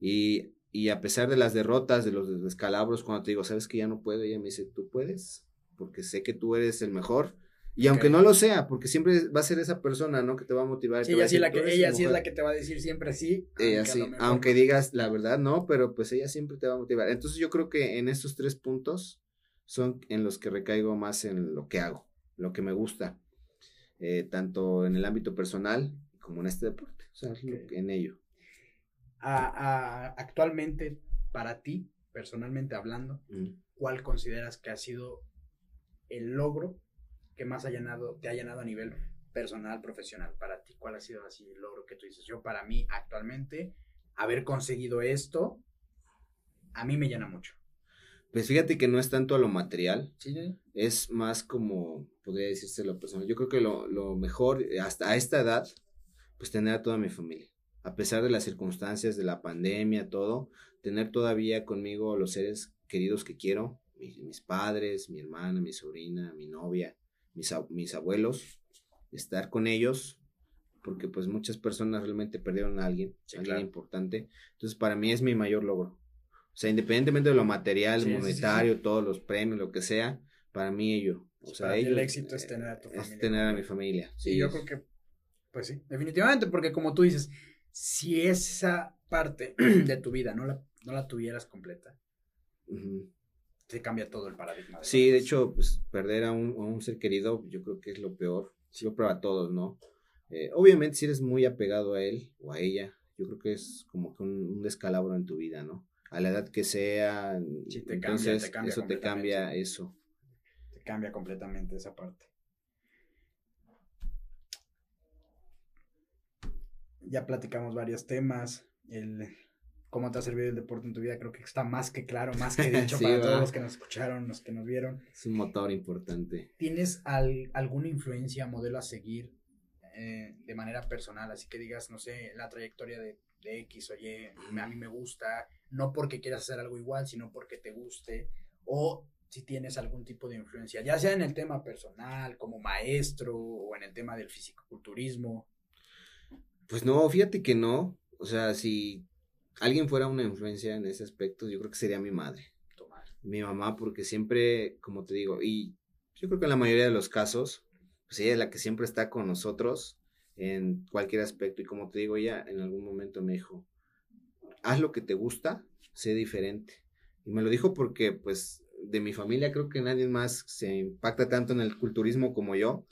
Y, y a pesar de las derrotas, de los descalabros, cuando te digo, sabes que ya no puedo, ella me dice, tú puedes, porque sé que tú eres el mejor. Y aunque no lo sea, porque siempre va a ser esa persona, ¿no? Que te va a motivar. Sí, ella, sí, la que, ella sí es la que te va a decir siempre sí. Ella sí, aunque digas la verdad, no, pero pues ella siempre te va a motivar. Entonces yo creo que en estos tres puntos son en los que recaigo más en lo que hago, lo que me gusta, eh, tanto en el ámbito personal como en este deporte, o sea, en ello. Actualmente, para ti, personalmente hablando, ¿cuál consideras que ha sido el logro que más ha llenado, te ha llenado a nivel personal, profesional para ti? ¿Cuál ha sido así el logro que tú dices? Yo para mí actualmente, haber conseguido esto, a mí me llena mucho. Pues fíjate que no es tanto a lo material, es más como, podría decirse lo personal. Yo creo que lo, lo mejor, hasta a esta edad, pues tener a toda mi familia. A pesar de las circunstancias de la pandemia, todo, tener todavía conmigo los seres queridos que quiero, mis, mis padres, mi hermana, mi sobrina, mi novia, mis, abuelos, estar con ellos, porque pues muchas personas realmente perdieron a alguien, alguien importante. Entonces para mí es mi mayor logro. O sea, independientemente de lo material, monetario, todos los premios, lo que sea, para mí ello. O sea, el éxito es tener a tu familia. Es tener a mi familia. Sí, yo creo que, pues sí, definitivamente, porque como tú dices, si esa parte de tu vida no la, no la tuvieras completa, se cambia todo el paradigma. sí, de hecho, pues perder a un, ser querido, yo creo que es lo peor. Sí, lo a todos, ¿no? Eh, obviamente, si eres muy apegado a él o a ella, yo creo que es como que un, descalabro en tu vida, ¿no? A la edad que sea, sí, te entonces cambia, te eso te cambia eso. Te cambia completamente esa parte. Ya platicamos varios temas, el cómo te ha servido el deporte en tu vida, creo que está más que claro, más que dicho para todos los que nos escucharon, los que nos vieron. Es un motor importante. ¿Tienes alguna influencia, modelo a seguir eh, de manera personal? Así que digas, no sé, la trayectoria de, X o Y, a mí me gusta, no porque quieras hacer algo igual, sino porque te guste, o si tienes algún tipo de influencia, ya sea en el tema personal, como maestro, o en el tema del fisicoculturismo. Pues no, fíjate que no. O sea, si alguien fuera una influencia en ese aspecto, yo creo que sería mi madre. Mi mamá, porque siempre, como te digo, y yo creo que en la mayoría de los casos, pues ella es la que siempre está con nosotros en cualquier aspecto. Y como te digo, ella en algún momento me dijo, haz lo que te gusta, sé diferente. Y me lo dijo porque, pues, de mi familia creo que nadie más se impacta tanto en el culturismo como yo.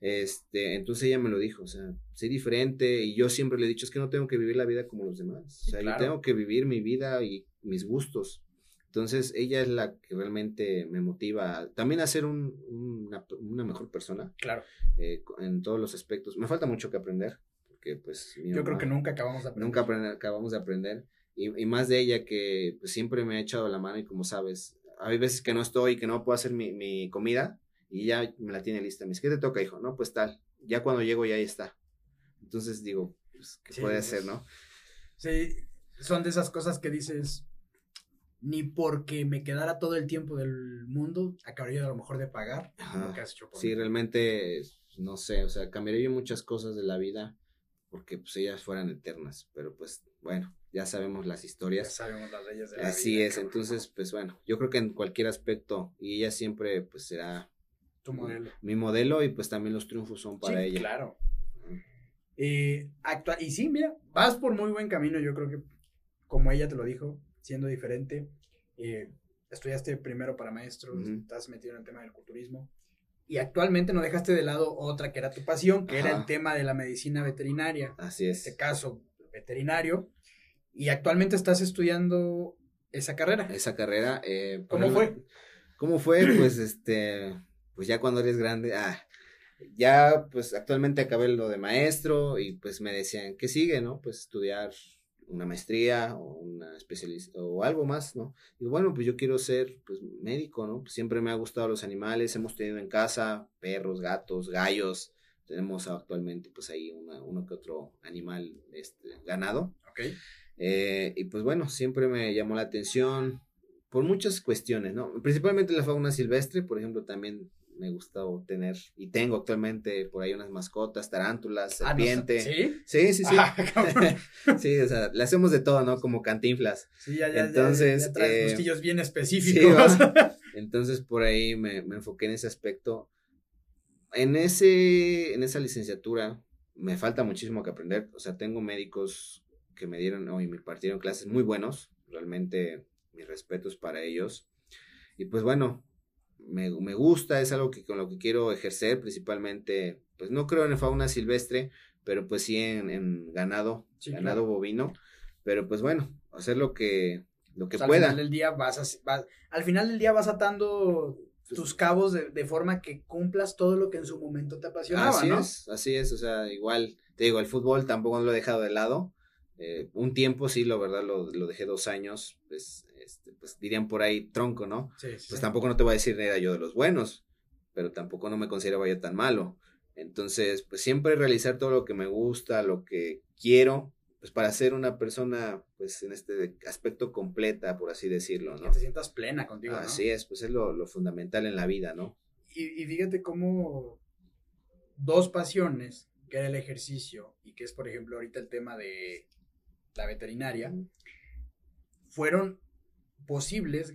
Este, entonces ella me lo dijo, o sea, soy diferente y yo siempre le he dicho, es que no tengo que vivir la vida como los demás. O sea, yo tengo que vivir mi vida y mis gustos. Entonces ella es la que realmente me motiva también a ser un, una, mejor persona. Claro. Eh, en todos los aspectos. Me falta mucho que aprender. Porque pues... yo creo que nunca acabamos de aprender. Nunca acabamos de aprender. Y, y, más de ella que pues, siempre me ha echado la mano y como sabes, hay veces que no estoy, que no puedo hacer mi, mi comida y ya me la tiene lista. Me dice, ¿qué te toca, hijo? No, pues tal. Ya cuando llego ya ahí está. Entonces digo, pues, ¿qué puede hacer, no? Sí, son de esas cosas que dices, ni porque me quedara todo el tiempo del mundo, acabaría a lo mejor de pagar lo que has hecho por Sí, realmente, no sé, o sea, cambiaría yo muchas cosas de la vida porque pues ellas fueran eternas, pero pues bueno, ya sabemos las historias. Ya sabemos las leyes de la Así es, entonces, pues bueno, yo creo que en cualquier aspecto, y ella siempre, pues será tu modelo. Mi modelo, y pues también los triunfos son para sí, ella. Claro. Eh, y sí, mira, vas por muy buen camino, yo creo que, como ella te lo dijo, siendo diferente, eh, estudiaste primero para maestro, estás metido en el tema del culturismo, y actualmente no dejaste de lado otra que era tu pasión, que era el tema de la medicina veterinaria. Así es. En este caso, veterinario. Y actualmente estás estudiando esa carrera. Esa carrera. Eh, ¿Cómo fue? ¿Cómo fue? Pues este, pues ya cuando eres grande, ah, ya pues actualmente acabé lo de maestro y pues me decían, ¿qué sigue, no? Pues estudiar una maestría o una especialista o algo más, ¿no? Y bueno, pues yo quiero ser pues médico, ¿no? Pues, siempre me ha gustado los animales, hemos tenido en casa perros, gatos, gallos, tenemos actualmente pues ahí uno que otro animal este, ganado. Eh, y pues bueno, siempre me llamó la atención por muchas cuestiones, ¿no? Principalmente la fauna silvestre, por ejemplo, también me gusta tener y tengo actualmente por ahí unas mascotas, tarántulas, ah, serpiente. ¿Sí? Sí, sí, sí. Ah, sí, o sea, le hacemos de todo, ¿no? Como cantinflas. Sí, ya, ya. Entonces, ya, eh, bien específicos. Entonces, por ahí me, me enfoqué en ese aspecto. En ese, en esa licenciatura, me falta muchísimo que aprender. O sea, tengo médicos que me dieron hoy me partieron clases muy buenos. Realmente mis respetos para ellos. Y pues bueno, me, gusta, es algo que con lo que quiero ejercer, principalmente, pues no creo en fauna silvestre, pero pues sí en, ganado, ganado bovino. Pero pues bueno, hacer lo que, lo que pueda. Al final del día vas, al final del día vas atando tus cabos de, forma que cumplas todo lo que en su momento te apasionaba, así es, así es, o sea, igual, te digo, el fútbol tampoco lo he dejado de lado. Eh, un tiempo sí, lo verdad, lo, lo dejé dos años, pues este, pues dirían por ahí tronco, ¿no? Sí, Pues tampoco no te voy a decir era yo de los buenos, pero tampoco no me consideraba yo tan malo. Entonces, pues siempre realizar todo lo que me gusta, lo que quiero, pues para ser una persona, pues en este aspecto completa, por así decirlo, ¿no? Que te sientas plena contigo, Así es, pues es lo, fundamental en la vida, ¿no? Y, y fíjate cómo dos pasiones, que era el ejercicio y que es, por ejemplo, ahorita el tema de la veterinaria, fueron posibles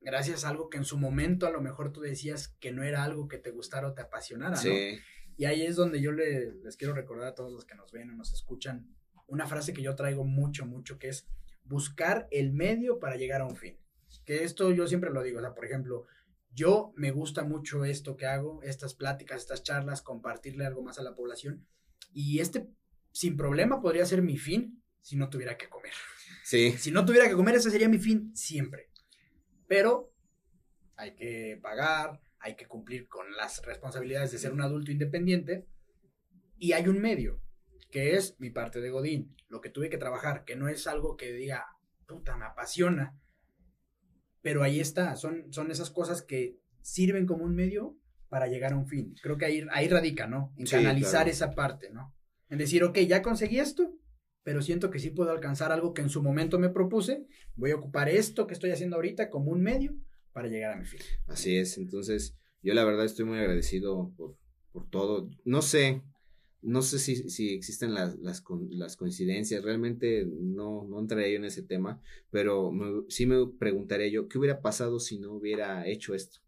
gracias a algo que en su momento a lo mejor tú decías que no era algo que te gustara o te apasionara, sí. Y ahí es donde yo les quiero recordar a todos los que nos ven o nos escuchan una frase que yo traigo mucho, mucho, que es buscar el medio para llegar a un fin. Que esto yo siempre lo digo, o sea, por ejemplo, yo me gusta mucho esto que hago, estas pláticas, estas charlas, compartirle algo más a la población. Y este, sin problema, podría ser mi fin si no tuviera que comer. Si no tuviera que comer, ese sería mi fin siempre. Pero hay que pagar, hay que cumplir con las responsabilidades de ser un adulto independiente. Y hay un medio, que es mi parte de Godín, lo que tuve que trabajar, que no es algo que diga, puta, me apasiona. Pero ahí está, son, son esas cosas que sirven como un medio para llegar a un fin. Creo que ahí, ahí radica, ¿no? En canalizar esa parte, ¿no? En decir, ok, ya conseguí esto, pero siento que sí puedo alcanzar algo que en su momento me propuse. Voy a ocupar esto que estoy haciendo ahorita como un medio para llegar a mi fin. Así es, entonces yo la verdad estoy muy agradecido por, por todo. No sé, no sé si, si existen las, las, las, coincidencias, realmente no, no entraré yo en ese tema, pero sí me preguntaré yo, ¿qué hubiera pasado si no hubiera hecho esto?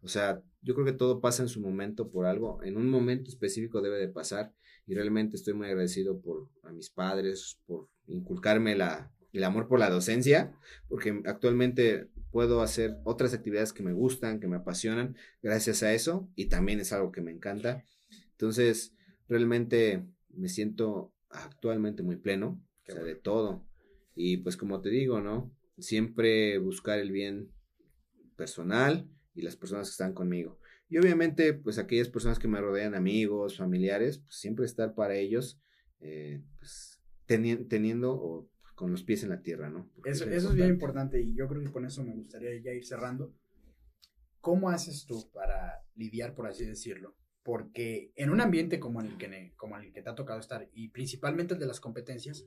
O sea, yo creo que todo pasa en su momento por algo, en un momento específico debe de pasar y realmente estoy muy agradecido por a mis padres, por inculcarme la, el amor por la docencia, porque actualmente puedo hacer otras actividades que me gustan, que me apasionan, gracias a eso, y también es algo que me encanta. Entonces, realmente me siento actualmente muy pleno, o sea, de todo. Y pues como te digo, ¿no? Siempre buscar el bien personal y las personas que están conmigo. Y obviamente, pues aquellas personas que me rodean, amigos, familiares, pues siempre estar para ellos, eh, pues teniendo o con los pies en la tierra, ¿no? eso, eso es bien importante y yo creo que con eso me gustaría ya ir cerrando. ¿Cómo haces tú para lidiar, por así decirlo? Porque en un ambiente como el que, como el que te ha tocado estar, y principalmente el de las competencias,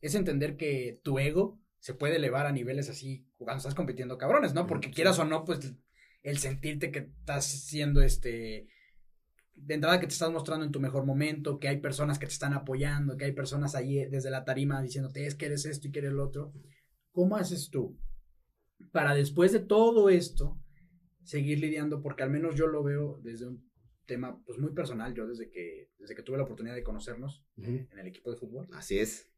es entender que tu ego se puede elevar a niveles así cuando estás compitiendo cabrones, ¿no? Porque quieras o no, pues el sentirte que estás siendo este de entrada que te estás mostrando en tu mejor momento, que hay personas que te están apoyando, que hay personas ahí desde la tarima diciéndote es que eres esto y que eres lo otro. ¿Cómo haces tú para después de todo esto seguir lidiando? Porque al menos yo lo veo desde un tema pues muy personal, yo desde que, desde que tuve la oportunidad de conocernos en el equipo de fútbol. Así es.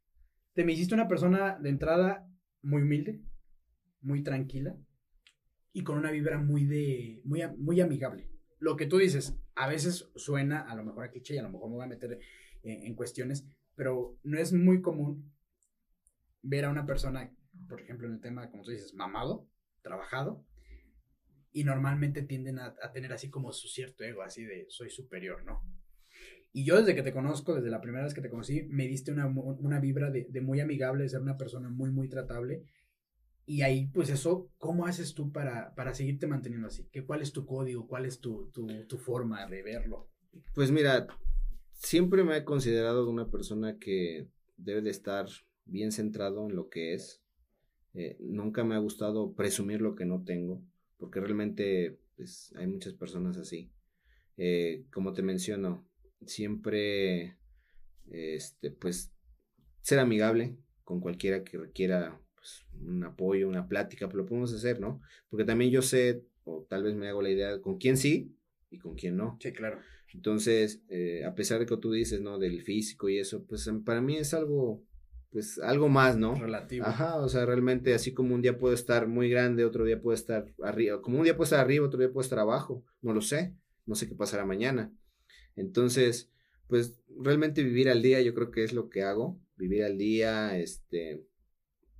Te me hiciste una persona de entrada muy humilde, muy tranquila, y con una vibra muy de muy, muy amigable. Lo que tú dices, a veces suena a lo mejor a cliché y a lo mejor me voy a meter en, cuestiones, pero no es muy común ver a una persona, por ejemplo, en el tema, como tú dices, mamado, trabajado, y normalmente tienden a, tener así como su cierto ego, así de soy superior, ¿no? Y yo desde que te conozco, desde la primera vez que te conocí, me diste una, una vibra de, de, muy amigable, de ser una persona muy, muy tratable y ahí, pues eso, ¿cómo haces tú para, para seguirte manteniendo así? ¿Qué, ¿Cuál es tu código? ¿Cuál es tu, tu, forma de verlo? Pues mira, siempre me he considerado una persona que debe de estar bien centrado en lo que es. Eh, nunca me ha gustado presumir lo que no tengo, porque realmente pues, hay muchas personas así. eh, como te menciono, siempre, este, pues, ser amigable con cualquiera que requiera pues, un apoyo, una plática, pero lo podemos hacer, ¿no? Porque también yo sé, o tal vez me hago la idea, con quién sí y con quién no. Sí, claro. Entonces, eh, a pesar de que tú dices, ¿no? Del físico y eso, pues para mí es algo, pues algo más, ¿no? Relativo. Ajá, o sea, realmente así como un día puede estar muy grande, otro día puede estar arriba, como un día puede estar arriba, otro día puede estar abajo, no lo sé, no sé qué pasará mañana. Entonces, pues realmente vivir al día yo creo que es lo que hago, vivir al día, este,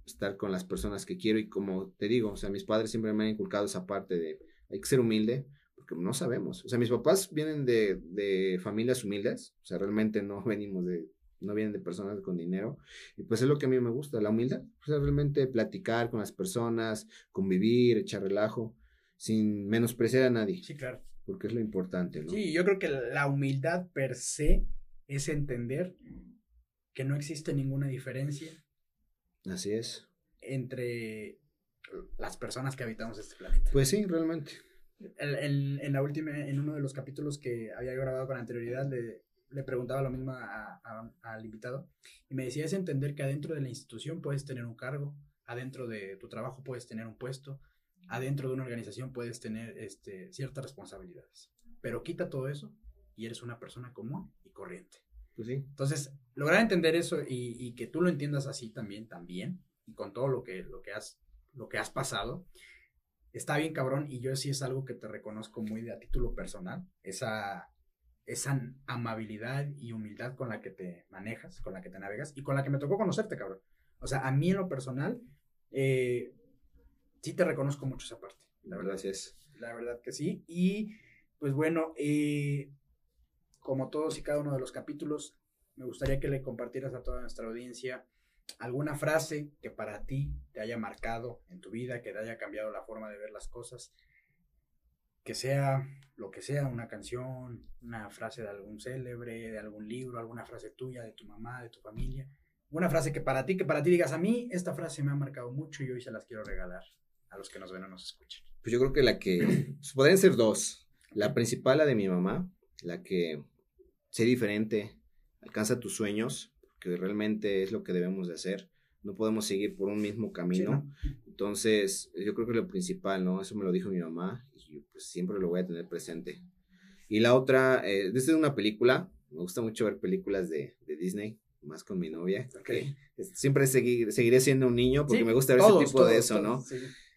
estar con las personas que quiero y como te digo, o sea, mis padres siempre me han inculcado esa parte de hay que ser humilde, porque no sabemos. O sea, mis papás vienen de, de familias humildes, o sea, realmente no venimos de, no vienen de personas con dinero, y pues es lo que a mí me gusta, la humildad, realmente platicar con las personas, convivir, echar relajo, sin menospreciar a nadie. Sí, claro. Porque es lo importante, ¿no? Sí, yo creo que la humildad per se es entender que no existe ninguna diferencia. Así es. Entre las personas que habitamos este planeta. Pues sí, realmente. En, la última, en uno de los capítulos que había grabado con anterioridad, le, le preguntaba lo mismo al invitado y me decía es entender que adentro de la institución puedes tener un cargo, adentro de tu trabajo puedes tener un puesto, adentro de una organización puedes tener este, ciertas responsabilidades, pero quita todo eso y eres una persona común y corriente. Pues sí. Entonces, lograr entender eso y, y, que tú lo entiendas así también, también, y con todo lo que, lo que, has, lo que has pasado, está bien cabrón y yo sí es algo que te reconozco muy de a título personal, esa, esa amabilidad y humildad con la que te manejas, con la que te navegas y con la que me tocó conocerte, cabrón. O sea, a mí en lo personal, eh, sí te reconozco mucho esa parte. La verdad sí es. La verdad que sí. Y pues bueno, eh, como todos y cada uno de los capítulos, me gustaría que le compartieras a toda nuestra audiencia alguna frase que para ti te haya marcado en tu vida, que te haya cambiado la forma de ver las cosas, que sea lo que sea, una canción, una frase de algún célebre, de algún libro, alguna frase tuya, de tu mamá, de tu familia, una frase que para ti, que para ti digas, a mí esta frase me ha marcado mucho y hoy se las quiero regalar a los que nos ven o nos escuchan. Pues yo creo que la que, pues podrían ser dos, la principal, la de mi mamá, la que sé diferente, alcanza tus sueños, que realmente es lo que debemos de hacer. No podemos seguir por un mismo camino. Entonces, yo creo que lo principal, ¿no? Eso me lo dijo mi mamá y pues siempre lo voy a tener presente. Y la otra, eh, desde una película, me gusta mucho ver películas de, de Disney, más con mi novia. Okay. Siempre seguiré siendo un niño porque me gusta ver ese tipo de eso, ¿no?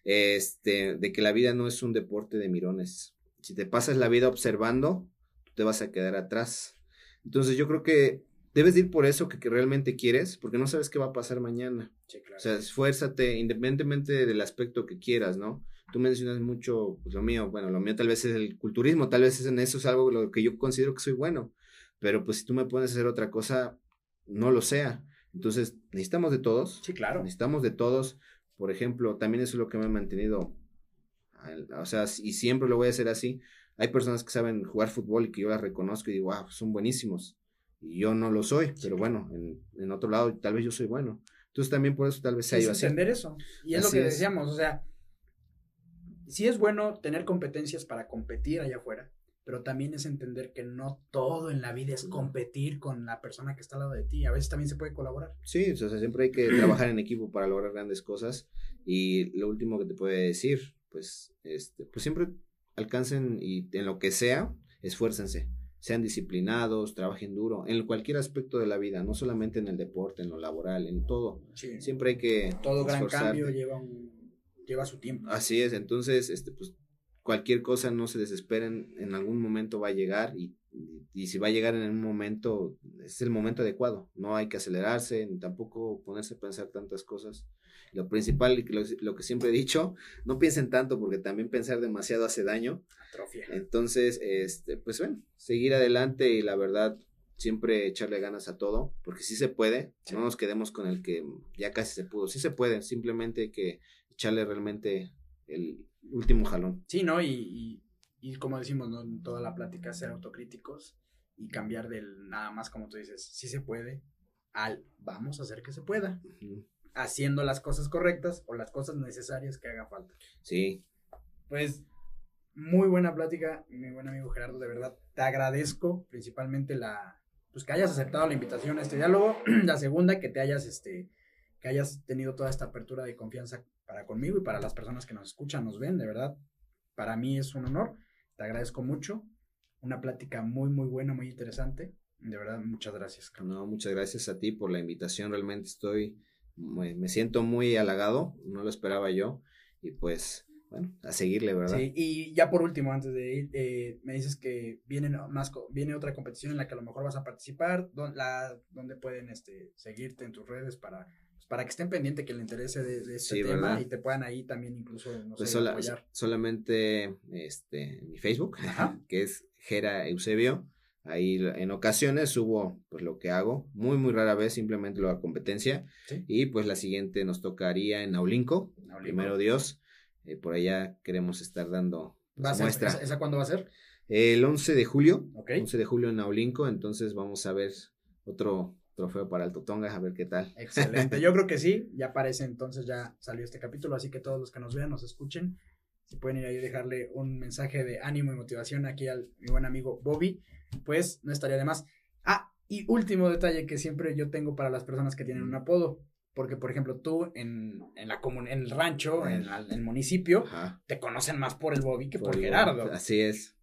Este, de que la vida no es un deporte de mirones. Si te pasas la vida observando, tú te vas a quedar atrás. Entonces yo creo que debes ir por eso que, realmente quieres, porque no sabes qué va a pasar mañana. O sea, esfuérzate independientemente del aspecto que quieras, ¿no? Tú mencionas mucho, pues lo mío, bueno, lo mío tal vez es el culturismo, tal vez es en eso es algo lo que yo considero que soy bueno, pero pues si tú me pones a hacer otra cosa, no lo sea. Entonces, necesitamos de todos. Sí, claro. Necesitamos de todos. Por ejemplo, también eso es lo que me ha mantenido, o sea, y siempre lo voy a hacer así. Hay personas que saben jugar fútbol y que yo las reconozco y digo, wow, son buenísimos. Y yo no lo soy, pero bueno, en, en, otro lado tal vez yo soy bueno. Entonces también por eso tal vez sea yo así. entender eso. Y es lo que decíamos, o sea, sí es bueno tener competencias para competir allá afuera, pero también es entender que no todo en la vida es competir con la persona que está al lado de ti. A veces también se puede colaborar. Sí, o sea, siempre hay que trabajar en equipo para lograr grandes cosas. Y lo último que te puede decir, pues, este, pues siempre alcancen y en lo que sea, esfuércense. Sean disciplinados, trabajen duro, en cualquier aspecto de la vida, no solamente en el deporte, en lo laboral, en todo. Siempre hay que. Todo gran cambio lleva un, lleva su tiempo. Así es, entonces, este, pues, cualquier cosa no se desesperen, en algún momento va a llegar y, y, si va a llegar en un momento, es el momento adecuado, no hay que acelerarse, ni tampoco ponerse a pensar tantas cosas. Lo principal, lo, lo que siempre he dicho, no piensen tanto porque también pensar demasiado hace daño. Atrofia. Entonces, este, pues bueno, seguir adelante y la verdad, siempre echarle ganas a todo, porque sí se puede, no nos quedemos con el que ya casi se pudo, sí se puede, simplemente hay que echarle realmente el último jalón. Sí, ¿no? Y, y, como decimos, ¿no? En toda la plática, ser autocríticos y cambiar del nada más, como tú dices, sí se puede, al vamos a hacer que se pueda. Haciendo las cosas correctas o las cosas necesarias que haga falta. Sí. Pues muy buena plática, mi buen amigo Gerardo, de verdad. Te agradezco principalmente la, pues que hayas aceptado la invitación a este diálogo. la segunda, que te hayas, este, que hayas tenido toda esta apertura de confianza para conmigo y para las personas que nos escuchan, nos ven, de verdad. Para mí es un honor. Te agradezco mucho. Una plática muy, muy buena, muy interesante. De verdad, muchas gracias. No, muchas gracias a ti por la invitación. Realmente estoy, me siento muy halagado. No lo esperaba yo. Y pues, bueno, a seguirle, ¿verdad? Sí, y ya por último, antes de ir, eh, me dices que viene, más, viene otra competición en la que a lo mejor vas a participar, donde, la, donde pueden este, seguirte en tus redes para, pues, para que estén pendientes, que le interese de, este tema y te puedan ahí también incluso, no pues apoyar. Solamente este, mi Facebook, que es Gera Eusebio. Ahí en ocasiones subo pues lo que hago, muy muy rara vez simplemente lo hago competencia. Y pues la siguiente nos tocaría en Aulinco, primero Dios, eh, por allá queremos estar dando pues, muestra. ¿esa, cuándo va a ser? El 11 de julio, 11 de julio en Aulinco, entonces vamos a ver otro trofeo para el Totonga, a ver qué tal. Excelente, yo creo que sí, ya parece entonces ya salió este capítulo, así que todos los que nos vean, nos escuchen, si pueden ir ahí y dejarle un mensaje de ánimo y motivación aquí al mi buen amigo Bobby pues no estaría de más. Ah, y último detalle que siempre yo tengo para las personas que tienen un apodo. Porque, por ejemplo, tú en, en la en el rancho, en, el municipio, te conocen más por el Bobby que por, Gerardo. Así es.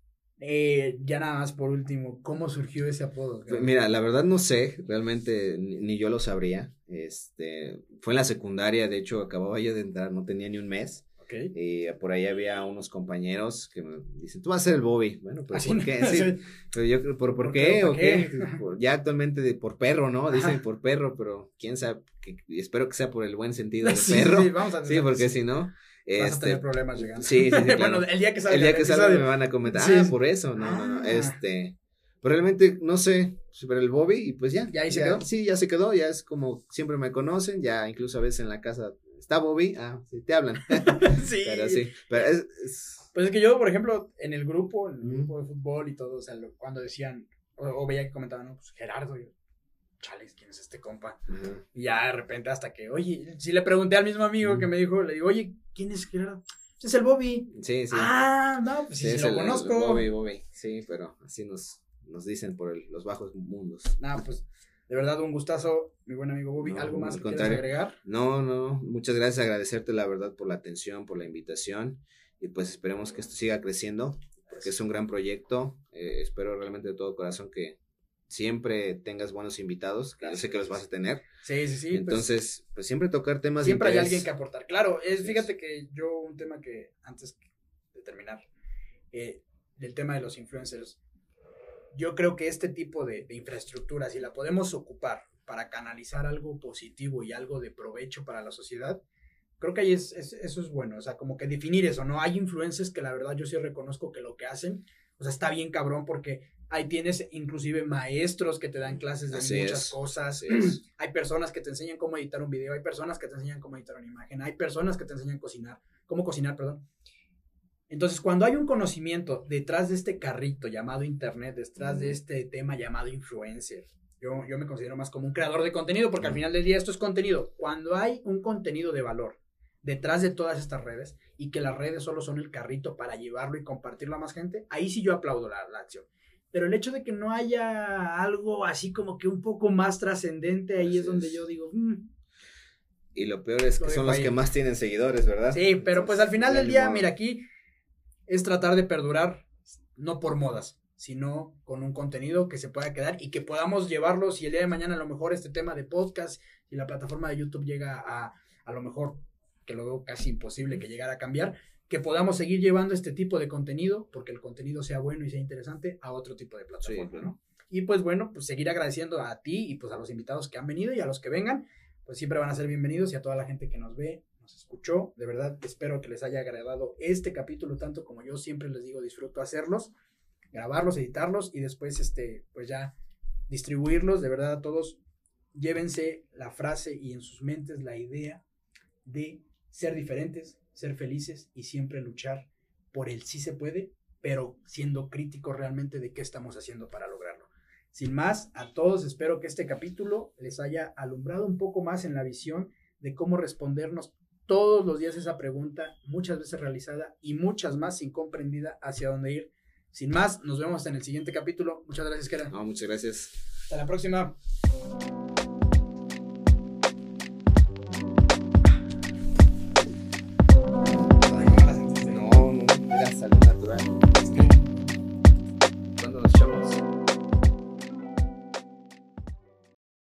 Eh, ya nada más por último, ¿cómo surgió ese apodo? Mira, la verdad no sé, realmente ni, yo lo sabría. Este, fue en la secundaria, de hecho acababa yo de entrar, no tenía ni un mes. Y por ahí había unos compañeros que me dicen, tú vas a ser el Bobby. Bueno, pues ¿por qué? Sí, pero yo, ¿por, por, qué? ¿O qué? Ya actualmente de, por perro, ¿no? Dicen por perro, pero quién sabe, que, espero que sea por el buen sentido de perro. Sí, vamos a Sí, porque si no... Vas a tener este, problemas llegando. Sí, sí, bueno, el día que salga. El día que salga me van a comentar, ah, por eso, no, no, no, ah. este... Pero realmente, no sé, pero el Bobby y pues ya. ¿Ya ahí se quedó? Sí, ya se quedó, ya es como siempre me conocen, ya incluso a veces en la casa ¿Está Bobby? Ah, sí, te hablan. sí. Pero sí, pero es, Pues es que yo, por ejemplo, en el grupo, en el grupo de fútbol y todo, o sea, cuando decían, o, veía que comentaban, no, pues Gerardo, yo, chales, ¿quién es este compa? Y ya de repente hasta que, oye, si le pregunté al mismo amigo que me dijo, le digo, oye, ¿quién es Gerardo? Es el Bobby. Sí, sí. Ah, no, pues sí, sí lo conozco. Bobby, Bobby. Sí, pero así nos, nos dicen por los bajos mundos. No, pues de verdad, un gustazo, mi buen amigo Bobby. ¿Algo más que quieras agregar? No, no, muchas gracias, agradecerte la verdad por la atención, por la invitación y pues esperemos que esto siga creciendo porque es un gran proyecto. Eh, espero realmente de todo corazón que siempre tengas buenos invitados, que yo sé que los vas a tener. Sí, sí, sí. Pues Entonces, pues, siempre tocar temas Siempre hay alguien que aportar. Claro, es, fíjate que yo un tema que antes de terminar, eh, del tema de los influencers, yo creo que este tipo de, infraestructura, si la podemos ocupar para canalizar algo positivo y algo de provecho para la sociedad, creo que ahí es, eso es bueno, o sea, como que definir eso, ¿no? Hay influencers que la verdad yo sí reconozco que lo que hacen, o sea, está bien cabrón porque ahí tienes inclusive maestros que te dan clases de muchas cosas, hay personas que te enseñan cómo editar un video, hay personas que te enseñan cómo editar una imagen, hay personas que te enseñan cocinar, cómo cocinar, perdón. Entonces, cuando hay un conocimiento detrás de este carrito llamado Internet, detrás de este tema llamado influencer, yo, yo me considero más como un creador de contenido, porque al final del día esto es contenido. Cuando hay un contenido de valor detrás de todas estas redes y que las redes solo son el carrito para llevarlo y compartirlo a más gente, ahí sí yo aplaudo la, acción. Pero el hecho de que no haya algo así como que un poco más trascendente, ahí es donde yo digo, mm". y lo peor es que son los que más tienen seguidores, ¿verdad? Sí, pero pues al final del día, mira, aquí es tratar de perdurar, no por modas, sino con un contenido que se pueda quedar y que podamos llevarlo, si el día de mañana a lo mejor este tema de podcast y la plataforma de YouTube llega a, a lo mejor, que lo veo casi imposible que llegara a cambiar, que podamos seguir llevando este tipo de contenido, porque el contenido sea bueno y sea interesante, a otro tipo de plataforma, ¿no? Y pues bueno, pues seguir agradeciendo a ti y pues a los invitados que han venido y a los que vengan, pues siempre van a ser bienvenidos y a toda la gente que nos ve nos escuchó. De verdad, espero que les haya agradado este capítulo tanto como yo siempre les digo, disfruto hacerlos, grabarlos, editarlos y después, este, pues ya distribuirlos. De verdad, a todos, llévense la frase y en sus mentes la idea de ser diferentes, ser felices y siempre luchar por el sí se puede, pero siendo críticos realmente de qué estamos haciendo para lograrlo. Sin más, a todos espero que este capítulo les haya alumbrado un poco más en la visión de cómo respondernos todos los días esa pregunta, muchas veces realizada y muchas más incomprendida hacia dónde ir. Sin más, nos vemos en el siguiente capítulo. Muchas gracias, Kera. No, muchas gracias. Hasta la próxima.